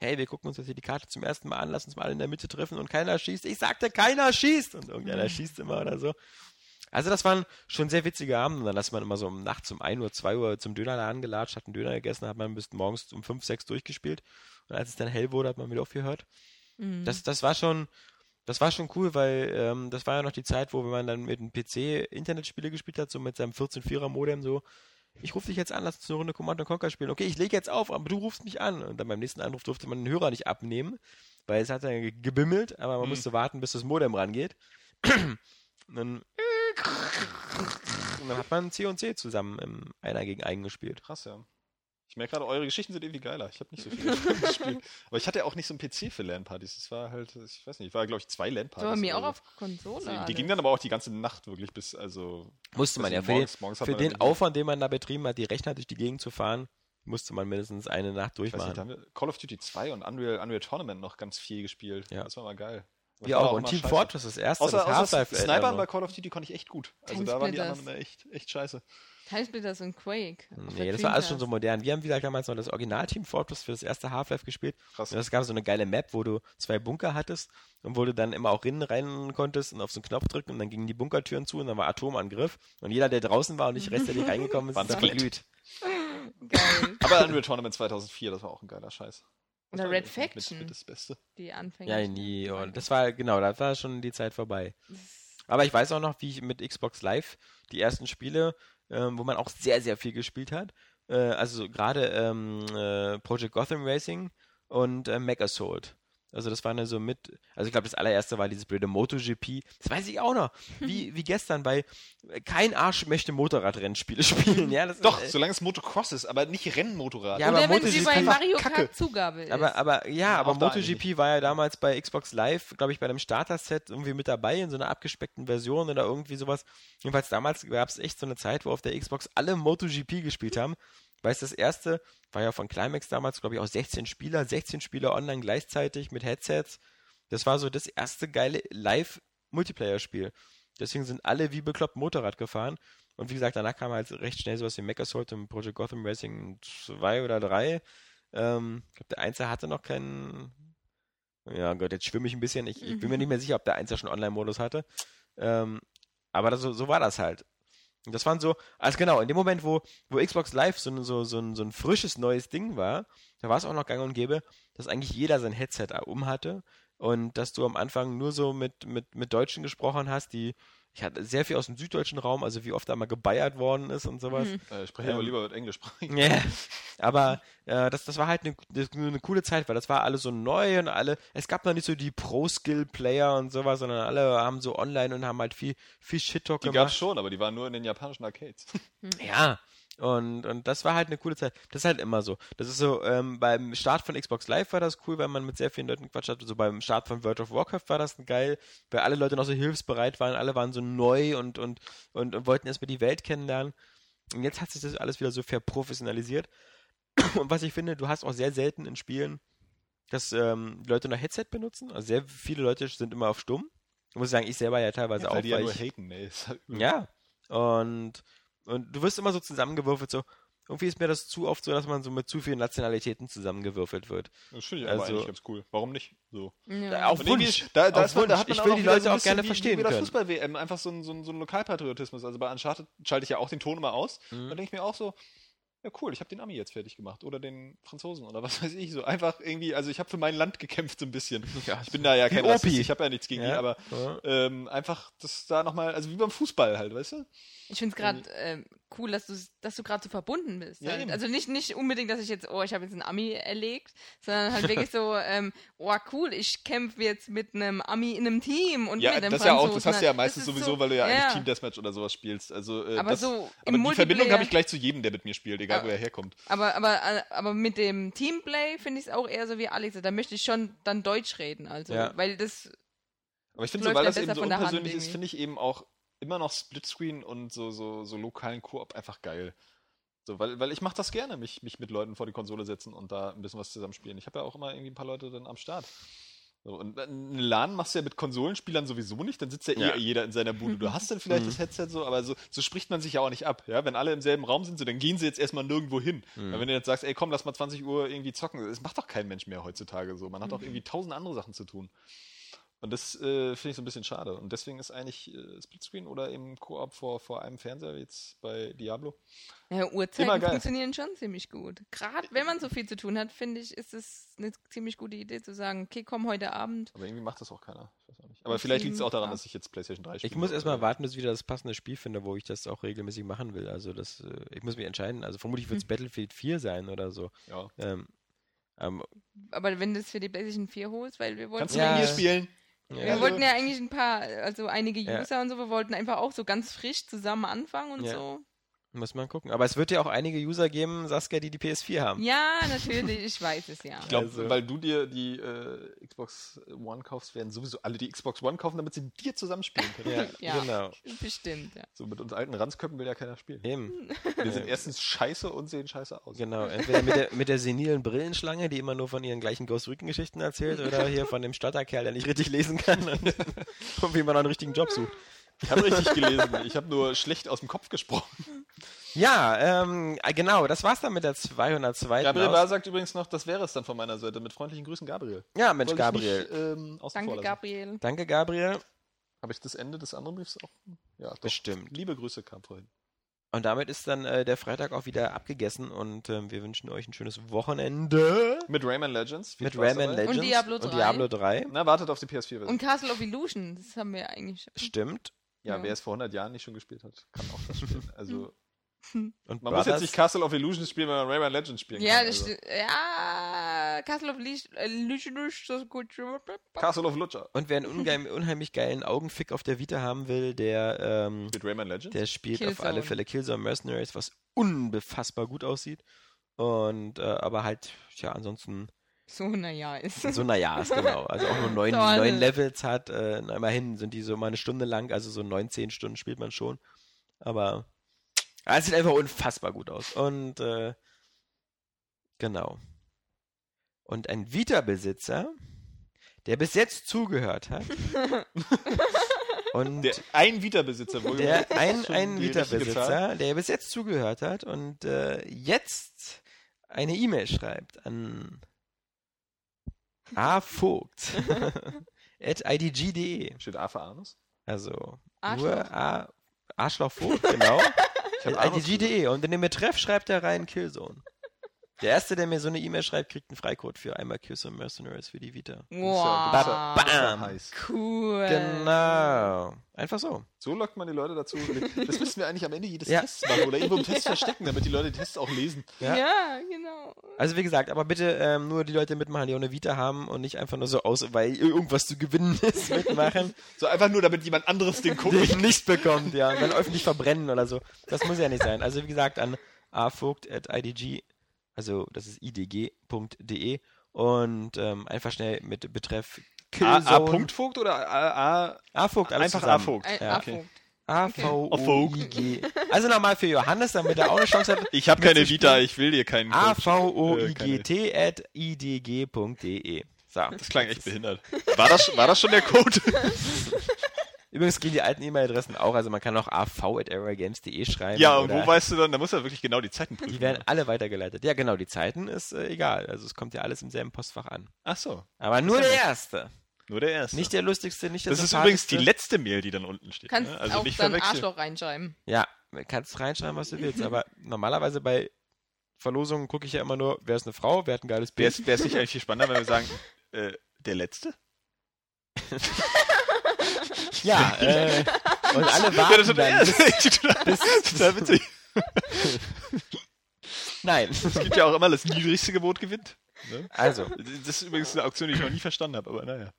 hey, wir gucken uns jetzt hier die Karte zum ersten Mal an, lass uns mal alle in der Mitte treffen und keiner schießt. Ich sagte, keiner schießt! Und irgendeiner schießt immer oder so. Also das waren schon sehr witzige Abende. Und dann ist man immer so um nachts um 1 Uhr, 2 Uhr zum Dönerladen gelatscht, hat einen Döner gegessen, hat man bis morgens um 5, 6 durchgespielt. Und als es dann hell wurde, hat man wieder aufgehört. Mhm. Das, das war schon, das war schon cool, weil ähm, das war ja noch die Zeit, wo man dann mit einem PC Internetspiele gespielt hat, so mit seinem 14.4er Modem so. Ich rufe dich jetzt an, lass uns eine Runde Command Conquer spielen. Okay, ich lege jetzt auf, aber du rufst mich an. Und dann beim nächsten Anruf durfte man den Hörer nicht abnehmen, weil es hat dann ge- gebimmelt, aber man Mhm. musste warten, bis das Modem rangeht. Und dann, und dann hat man C und C zusammen im Einer gegen einen gespielt. Krass, ja. Ich merke gerade, eure Geschichten sind irgendwie geiler. Ich habe nicht so viel gespielt. Aber ich hatte ja auch nicht so einen PC für LAN-Partys. Es war halt, ich weiß nicht, ich war, glaube ich, zwei LAN-Partys. Bei mir auch auf Konsole. so. Die, die alles. ging dann aber auch die ganze Nacht wirklich bis, also. Musste man ja. nicht, Für morgens- den, morgens für den Aufwand, den man da betrieben hat, die Rechner durch die Gegend zu fahren, musste man mindestens eine Nacht nicht, durchmachen. da haben wir Call of Duty 2 und Unreal, Unreal Tournament noch ganz viel gespielt. Ja. Das war mal geil. Aber war auch. Und Team scheiße. Fortress, das erste, Außer, das außer Half-Life. Snipern bei Call of Duty konnte ich echt gut. Also Time da waren die anderen immer echt, echt scheiße. Timesplitters und Quake. Nee, das war alles schon so modern. Wir haben, wie gesagt, damals noch das Original Team Fortress für das erste Half-Life gespielt. Krass. Und es gab so eine geile Map, wo du zwei Bunker hattest und wo du dann immer auch innen rein konntest und auf so einen Knopf drücken und dann gingen die Bunkertüren zu und dann war Atomangriff. Und jeder, der draußen war und nicht rechtzeitig reingekommen ist, War ist verglüht. Geil. Aber Unreal Tournament 2004, das war auch ein geiler Scheiß. Oder Red mit- mit- Faction. Mit das Beste. Die Anfänger. Ja, nie. Und das war, genau, da war schon die Zeit vorbei. Aber ich weiß auch noch, wie ich mit Xbox Live die ersten Spiele, ähm, wo man auch sehr, sehr viel gespielt hat, äh, also so gerade ähm, äh, Project Gotham Racing und äh, Mech Assault. Also das waren ja so mit, also ich glaube das allererste war dieses blöde MotoGP. Das weiß ich auch noch. Wie, wie gestern bei kein Arsch möchte Motorradrennspiele spielen. Ja, das Doch, ist, äh, solange es Motocross ist, aber nicht Rennmotorrad. Ja, Und aber wenn sie MotoGP bei Mario Kacke. Kart Zugabe ist. Aber, aber ja, aber auch da MotoGP war ja damals bei Xbox Live, glaube ich, bei einem Starter-Set irgendwie mit dabei in so einer abgespeckten Version oder irgendwie sowas. Jedenfalls damals gab es echt so eine Zeit, wo auf der Xbox alle MotoGP gespielt haben. Weil es das erste war ja von Climax damals, glaube ich, auch 16 Spieler, 16 Spieler online gleichzeitig mit Headsets. Das war so das erste geile Live-Multiplayer-Spiel. Deswegen sind alle wie bekloppt Motorrad gefahren. Und wie gesagt, danach kam halt recht schnell sowas wie Mech Assault und Project Gotham Racing 2 oder 3. Ähm, ich glaube, der Einser hatte noch keinen. Ja, Gott, jetzt schwimme ich ein bisschen. Ich, ich bin mir nicht mehr sicher, ob der Einser schon Online-Modus hatte. Ähm, aber das, so, so war das halt. Das waren so, also genau, in dem Moment, wo, wo Xbox Live so, so, so, ein, so ein frisches neues Ding war, da war es auch noch gang und gäbe, dass eigentlich jeder sein Headset um hatte und dass du am Anfang nur so mit, mit, mit Deutschen gesprochen hast, die, ich hatte sehr viel aus dem süddeutschen Raum, also wie oft da mal gebeiert worden ist und sowas. Äh, ich spreche Ähm, aber lieber mit Englisch. Ja, aber äh, das, das war halt eine, eine coole Zeit, weil das war alles so neu und alle, es gab noch nicht so die Pro-Skill-Player und sowas, sondern alle haben so online und haben halt viel, viel Shit-Talk Die gemacht. gab's schon, aber die waren nur in den japanischen Arcades. Ja. Und, und das war halt eine coole Zeit. Das ist halt immer so. Das ist so, ähm, beim Start von Xbox Live war das cool, weil man mit sehr vielen Leuten Quatsch hatte. So beim Start von World of Warcraft war das geil, weil alle Leute noch so hilfsbereit waren, alle waren so neu und, und, und, und wollten erstmal die Welt kennenlernen. Und jetzt hat sich das alles wieder so verprofessionalisiert. Und was ich finde, du hast auch sehr selten in Spielen, dass ähm, Leute noch Headset benutzen. Also sehr viele Leute sind immer auf stumm. Ich muss sagen, ich selber ja teilweise auch, weil die ja weil nur ich, haten, ey. Halt ja. Und, und du wirst immer so zusammengewürfelt, so. Irgendwie ist mir das zu oft so, dass man so mit zu vielen Nationalitäten zusammengewürfelt wird. Das finde ich aber Also- eigentlich ganz cool. Warum nicht? So. Ja. Auf Wunsch. Da, da, Auf ist man, da Wunsch. hat man Ich auch will die Leute so auch gerne wie, verstehen wie bei der können. Fußball-WM einfach so ein, so, ein, so ein Lokalpatriotismus. Also bei Uncharted schalte ich ja auch den Ton immer aus. Mhm. Da denke ich mir auch so, ja cool, ich habe den Ami jetzt fertig gemacht. Oder den Franzosen oder was weiß ich. So einfach irgendwie, also ich habe für mein Land gekämpft so ein bisschen. Ja, Ich bin da ja kein Opi. Rassist, ich habe ja nichts gegen die, Ja. aber Ja. ähm, einfach das da nochmal, also wie beim Fußball halt, weißt du? Ich finde es gerade ähm, cool, dass du dass du gerade so verbunden bist. Ja, halt. Also nicht, nicht unbedingt, dass ich jetzt, oh, ich habe jetzt einen Ami erlegt, sondern halt wirklich so, ähm, oh cool, ich kämpfe jetzt mit einem Ami in einem Team und Ja, mit einem das ja auch, Franzosen. das hast du ja halt. meistens Das ist sowieso, so, weil du ja, eigentlich Team Deathmatch oder sowas spielst. Also, äh, Aber das, so aber die Verbindung habe ich gleich zu jedem, der mit mir spielt, egal Ja. wo er herkommt. Aber, aber, äh, aber mit dem Teamplay finde ich es auch eher so wie Alex. Da möchte ich schon dann Deutsch reden. Also, Ja. weil das Aber ich finde, weil ja das eben so unpersönlich ist, finde ich eben auch immer noch Splitscreen und so, so, so lokalen Koop einfach geil. So, weil, weil ich mache das gerne, mich, mich mit Leuten vor die Konsole setzen und da ein bisschen was zusammen spielen. Ich habe ja auch immer irgendwie ein paar Leute dann am Start. So, und einen LAN machst du ja mit Konsolenspielern sowieso nicht, dann sitzt ja, Ja. eh jeder in seiner Bude. Du hast dann vielleicht Mhm. das Headset so, aber so, so spricht man sich ja auch nicht ab. Ja? Wenn alle im selben Raum sind, so, dann gehen sie jetzt erstmal nirgendwo hin. Mhm. Weil wenn du jetzt sagst, ey komm, lass mal 20 Uhr irgendwie zocken, das macht doch kein Mensch mehr heutzutage so. Man hat Mhm. doch irgendwie tausend andere Sachen zu tun. Und das äh, finde ich so ein bisschen schade. Und deswegen ist eigentlich äh, Splitscreen oder eben Koop vor, vor einem Fernseher, wie jetzt bei Diablo. ja, Uhrzeiten Immer geil. funktionieren schon ziemlich gut. Gerade wenn man so viel zu tun hat, finde ich, ist es eine ziemlich gute Idee zu sagen, okay, komm heute Abend. Aber irgendwie macht das auch keiner. Ich weiß auch nicht. Aber vielleicht liegt es auch daran, dass ich jetzt PlayStation 3 spiele. Ich muss erstmal warten, bis ich wieder das passende Spiel finde, wo ich das auch regelmäßig machen will. Also das, äh, ich muss mich entscheiden. Also vermutlich wird es Hm. Battlefield 4 sein oder so. Ja. Ähm, ähm, Aber wenn du es für die PlayStation 4 holst, weil wir wollten Kannst du Ja. mit mir spielen? Wir ja, Also- wollten ja eigentlich ein paar, also einige Ja. User und so, wir wollten einfach auch so ganz frisch zusammen anfangen und Ja. so. Muss man gucken. Aber es wird ja auch einige User geben, Saskia, die die PS4 haben. Ja, natürlich, ich weiß es ja. Ich glaube, Also- weil du dir die äh, Xbox One kaufst, werden sowieso alle die Xbox One kaufen, damit sie mit dir zusammen spielen können. Ja, Ja. genau. Bestimmt, ja. So mit uns alten Ranzköppen will ja keiner spielen. Eben. Wir sind erstens scheiße und sehen scheiße aus. Genau, entweder mit der, mit der senilen Brillenschlange, die immer nur von ihren gleichen Ghost Recon-Geschichten erzählt, oder hier von dem Stotterkerl, der nicht richtig lesen kann und, und wie man einen richtigen Job sucht. Ich habe richtig gelesen. Ich habe nur schlecht aus dem Kopf gesprochen. Ja, ähm, äh, genau, das war's dann mit der 202. Gabriel Bar sagt übrigens noch, das wäre es dann von meiner Seite. Mit freundlichen Grüßen, Gabriel. Ja, Mensch, Wollte Gabriel. Nicht, ähm, Danke. Gabriel. Danke, Gabriel. Habe ich das Ende des anderen Briefs auch? Ja, doch. Bestimmt. Liebe Grüße kam vorhin. Und damit ist dann äh, der Freitag auch wieder abgegessen und ähm, wir wünschen euch ein schönes Wochenende Mit Rayman Legends. Viel mit Spaß Rayman dabei. Legends Und Diablo und 3. Diablo 3. Na, wartet auf die PS4-Version. Und Castle of Illusion, das haben wir eigentlich. Stimmt. Ja, Ja. wer es vor 100 Jahren nicht schon gespielt hat, kann auch das spielen. Also, Und man muss jetzt nicht Castle of Illusions spielen, wenn man Rayman Legends spielen Ja, kann. das Also. ja, Castle of Illusion ist das gut. Castle of Lutscher. Und wer einen ungeheim, unheimlich geilen Augenfick auf der Vita haben will, der, ähm, Mit Rayman Legends? der spielt auf alle Fälle Killzone Mercenaries, was unbefassbar gut aussieht. Und äh, aber halt, ja, ansonsten So, naja, ist. so naja ist genau. Also auch nur neun, neun Levels hat. Äh, immerhin sind die so mal eine Stunde lang, also so neun, zehn Stunden spielt man schon. Aber ja, es sieht einfach unfassbar gut aus. Und äh, genau. Und ein Vita-Besitzer, der bis jetzt zugehört hat. und Der, ein Vita-Besitzer, wohl der ein, ein. Vita-Besitzer, der bis jetzt zugehört hat und äh, jetzt eine E-Mail schreibt an avogt at idg.de. Steht A für Anus? Also Arschloch. nur A, Arschlochvogt, genau. hab at Anus idg.de. Und in dem Betreff schreibt er rein Killzone. Der erste, der mir so eine E-Mail schreibt, kriegt einen Freicode für einmal Killzone Mercenaries für die Vita. Wow. Ja, ja Bam. heiß. Cool. Genau. Einfach so. So lockt man die Leute dazu. Das müssten wir eigentlich am Ende jedes Ja. Tests machen oder irgendwo im Test verstecken, damit die Leute die Tests auch lesen. Ja. Ja. genau. Also wie gesagt, aber bitte ähm, nur die Leute mitmachen, die auch eine Vita haben und nicht einfach nur so aus, weil irgendwas zu gewinnen ist, mitmachen, So einfach nur, damit jemand anderes den guckt. den nicht bekommt, ja, und dann öffentlich verbrennen oder so. Das muss ja nicht sein. Also wie gesagt, an avogt.idg, also das ist idg.de und ähm, einfach schnell mit Betreff A, A. Killzone. Punktvogt oder A, A A-Vogt, alles einfach zusammen. A-Vogt. Ein Ja, Afo. A-V-O-I-G. Also nochmal für Johannes, damit er auch eine Chance hat. Ich habe keine. Vita, ich will dir keinen Coach. Äh, keine- A-V-O-I-G-T at idg.de. So. Das klang echt behindert. War das, war das schon der Code? Übrigens gehen die alten E-Mail-Adressen auch, also man kann auch av.airgames.de schreiben. ja, und wo weißt du dann? Da muss er wirklich genau die Zeiten prüfen. Die werden alle weitergeleitet. Ja, genau, die Zeiten ist äh, egal. Also es kommt ja alles im selben Postfach an. Ach so, Aber nur ja der erste. nur der erste. Nicht der lustigste, nicht der das ist übrigens die letzte Mail, die dann unten steht. Kannst ne? Also auch nicht dann. Arschloch reinschreiben. Ja, kannst reinschreiben, was du willst. Aber normalerweise bei Verlosungen gucke ich ja immer nur, wer ist eine Frau, wer hat ein geiles Wäre Bild. es nicht eigentlich viel spannender, wenn wir sagen, äh, der letzte? Ja, äh, und alle Ja, das warten ist dann. ja, das Bis, ist total, witzig. nein. Es gibt ja auch immer das niedrigste Gebot gewinnt. Ne? Also, Das ist übrigens eine Auktion, die ich noch nie verstanden habe, aber naja.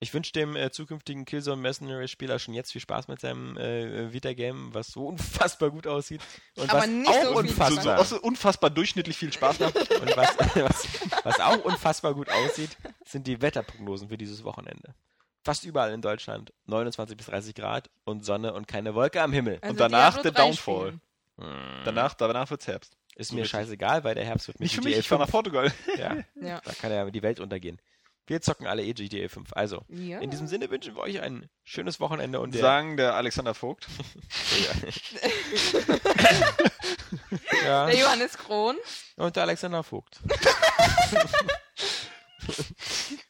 ich wünsche dem äh, zukünftigen Killzone Mercenary Spieler schon jetzt viel Spaß mit seinem äh, Vita-Game, was so unfassbar gut aussieht. Und Aber was nicht auch so viel So, so unfassbar, auch so unfassbar durchschnittlich viel Spaß macht. und was, was, was auch unfassbar gut aussieht, sind die Wetterprognosen für dieses Wochenende. Fast überall in Deutschland 29 bis 30 Grad und Sonne und keine Wolke am Himmel. Also danach Diablo der 3 Downfall. spielen. Danach, danach wird's Herbst. Ist So mir richtig. scheißegal, weil der Herbst wird mit Nicht für GTA mich, ich fahr nach 5. Portugal. Ja, Ja. da kann ja die Welt untergehen. Wir zocken alle eh GTA 5. Also, ja. in diesem Sinne wünschen wir euch ein schönes Wochenende und der, Sagen der Alexander Vogt. ja, Der Johannes Kron. und der Alexander Vogt.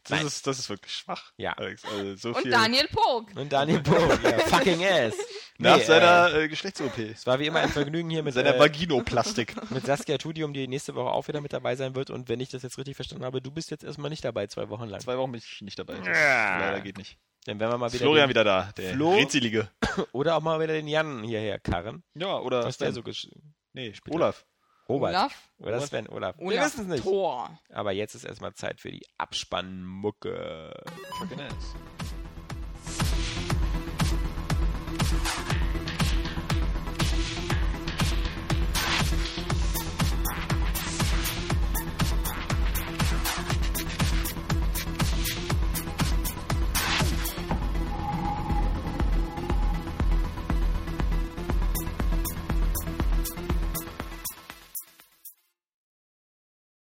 Das ist, das ist wirklich schwach. Ja. Alex, also so Und viel Daniel Pog. Und Daniel Bohm, ja, fucking ass. nach Nee, seiner äh, Geschlechts-OP. Es war wie immer ein Vergnügen hier mit, Seiner äh, Vaginoplastik. mit Saskia Tudium, die nächste Woche auch wieder mit dabei sein wird. Und wenn ich das jetzt richtig verstanden habe, du bist jetzt erstmal nicht dabei, zwei Wochen lang. Zwei Wochen bin ich nicht dabei. Das Ja. leider geht nicht. Dann werden wir mal wieder Florian den, wieder da, der Flo? Rätselige. oder auch mal wieder den Jan hierher karren. Ja, oder Was der so gesch Nee. Olaf. Robert. Olaf. Oder Olaf. Sven, Olaf. Wir Olaf wissen es nicht. Thor. Aber jetzt ist erstmal Zeit für die Abspannmucke. Fucking ass.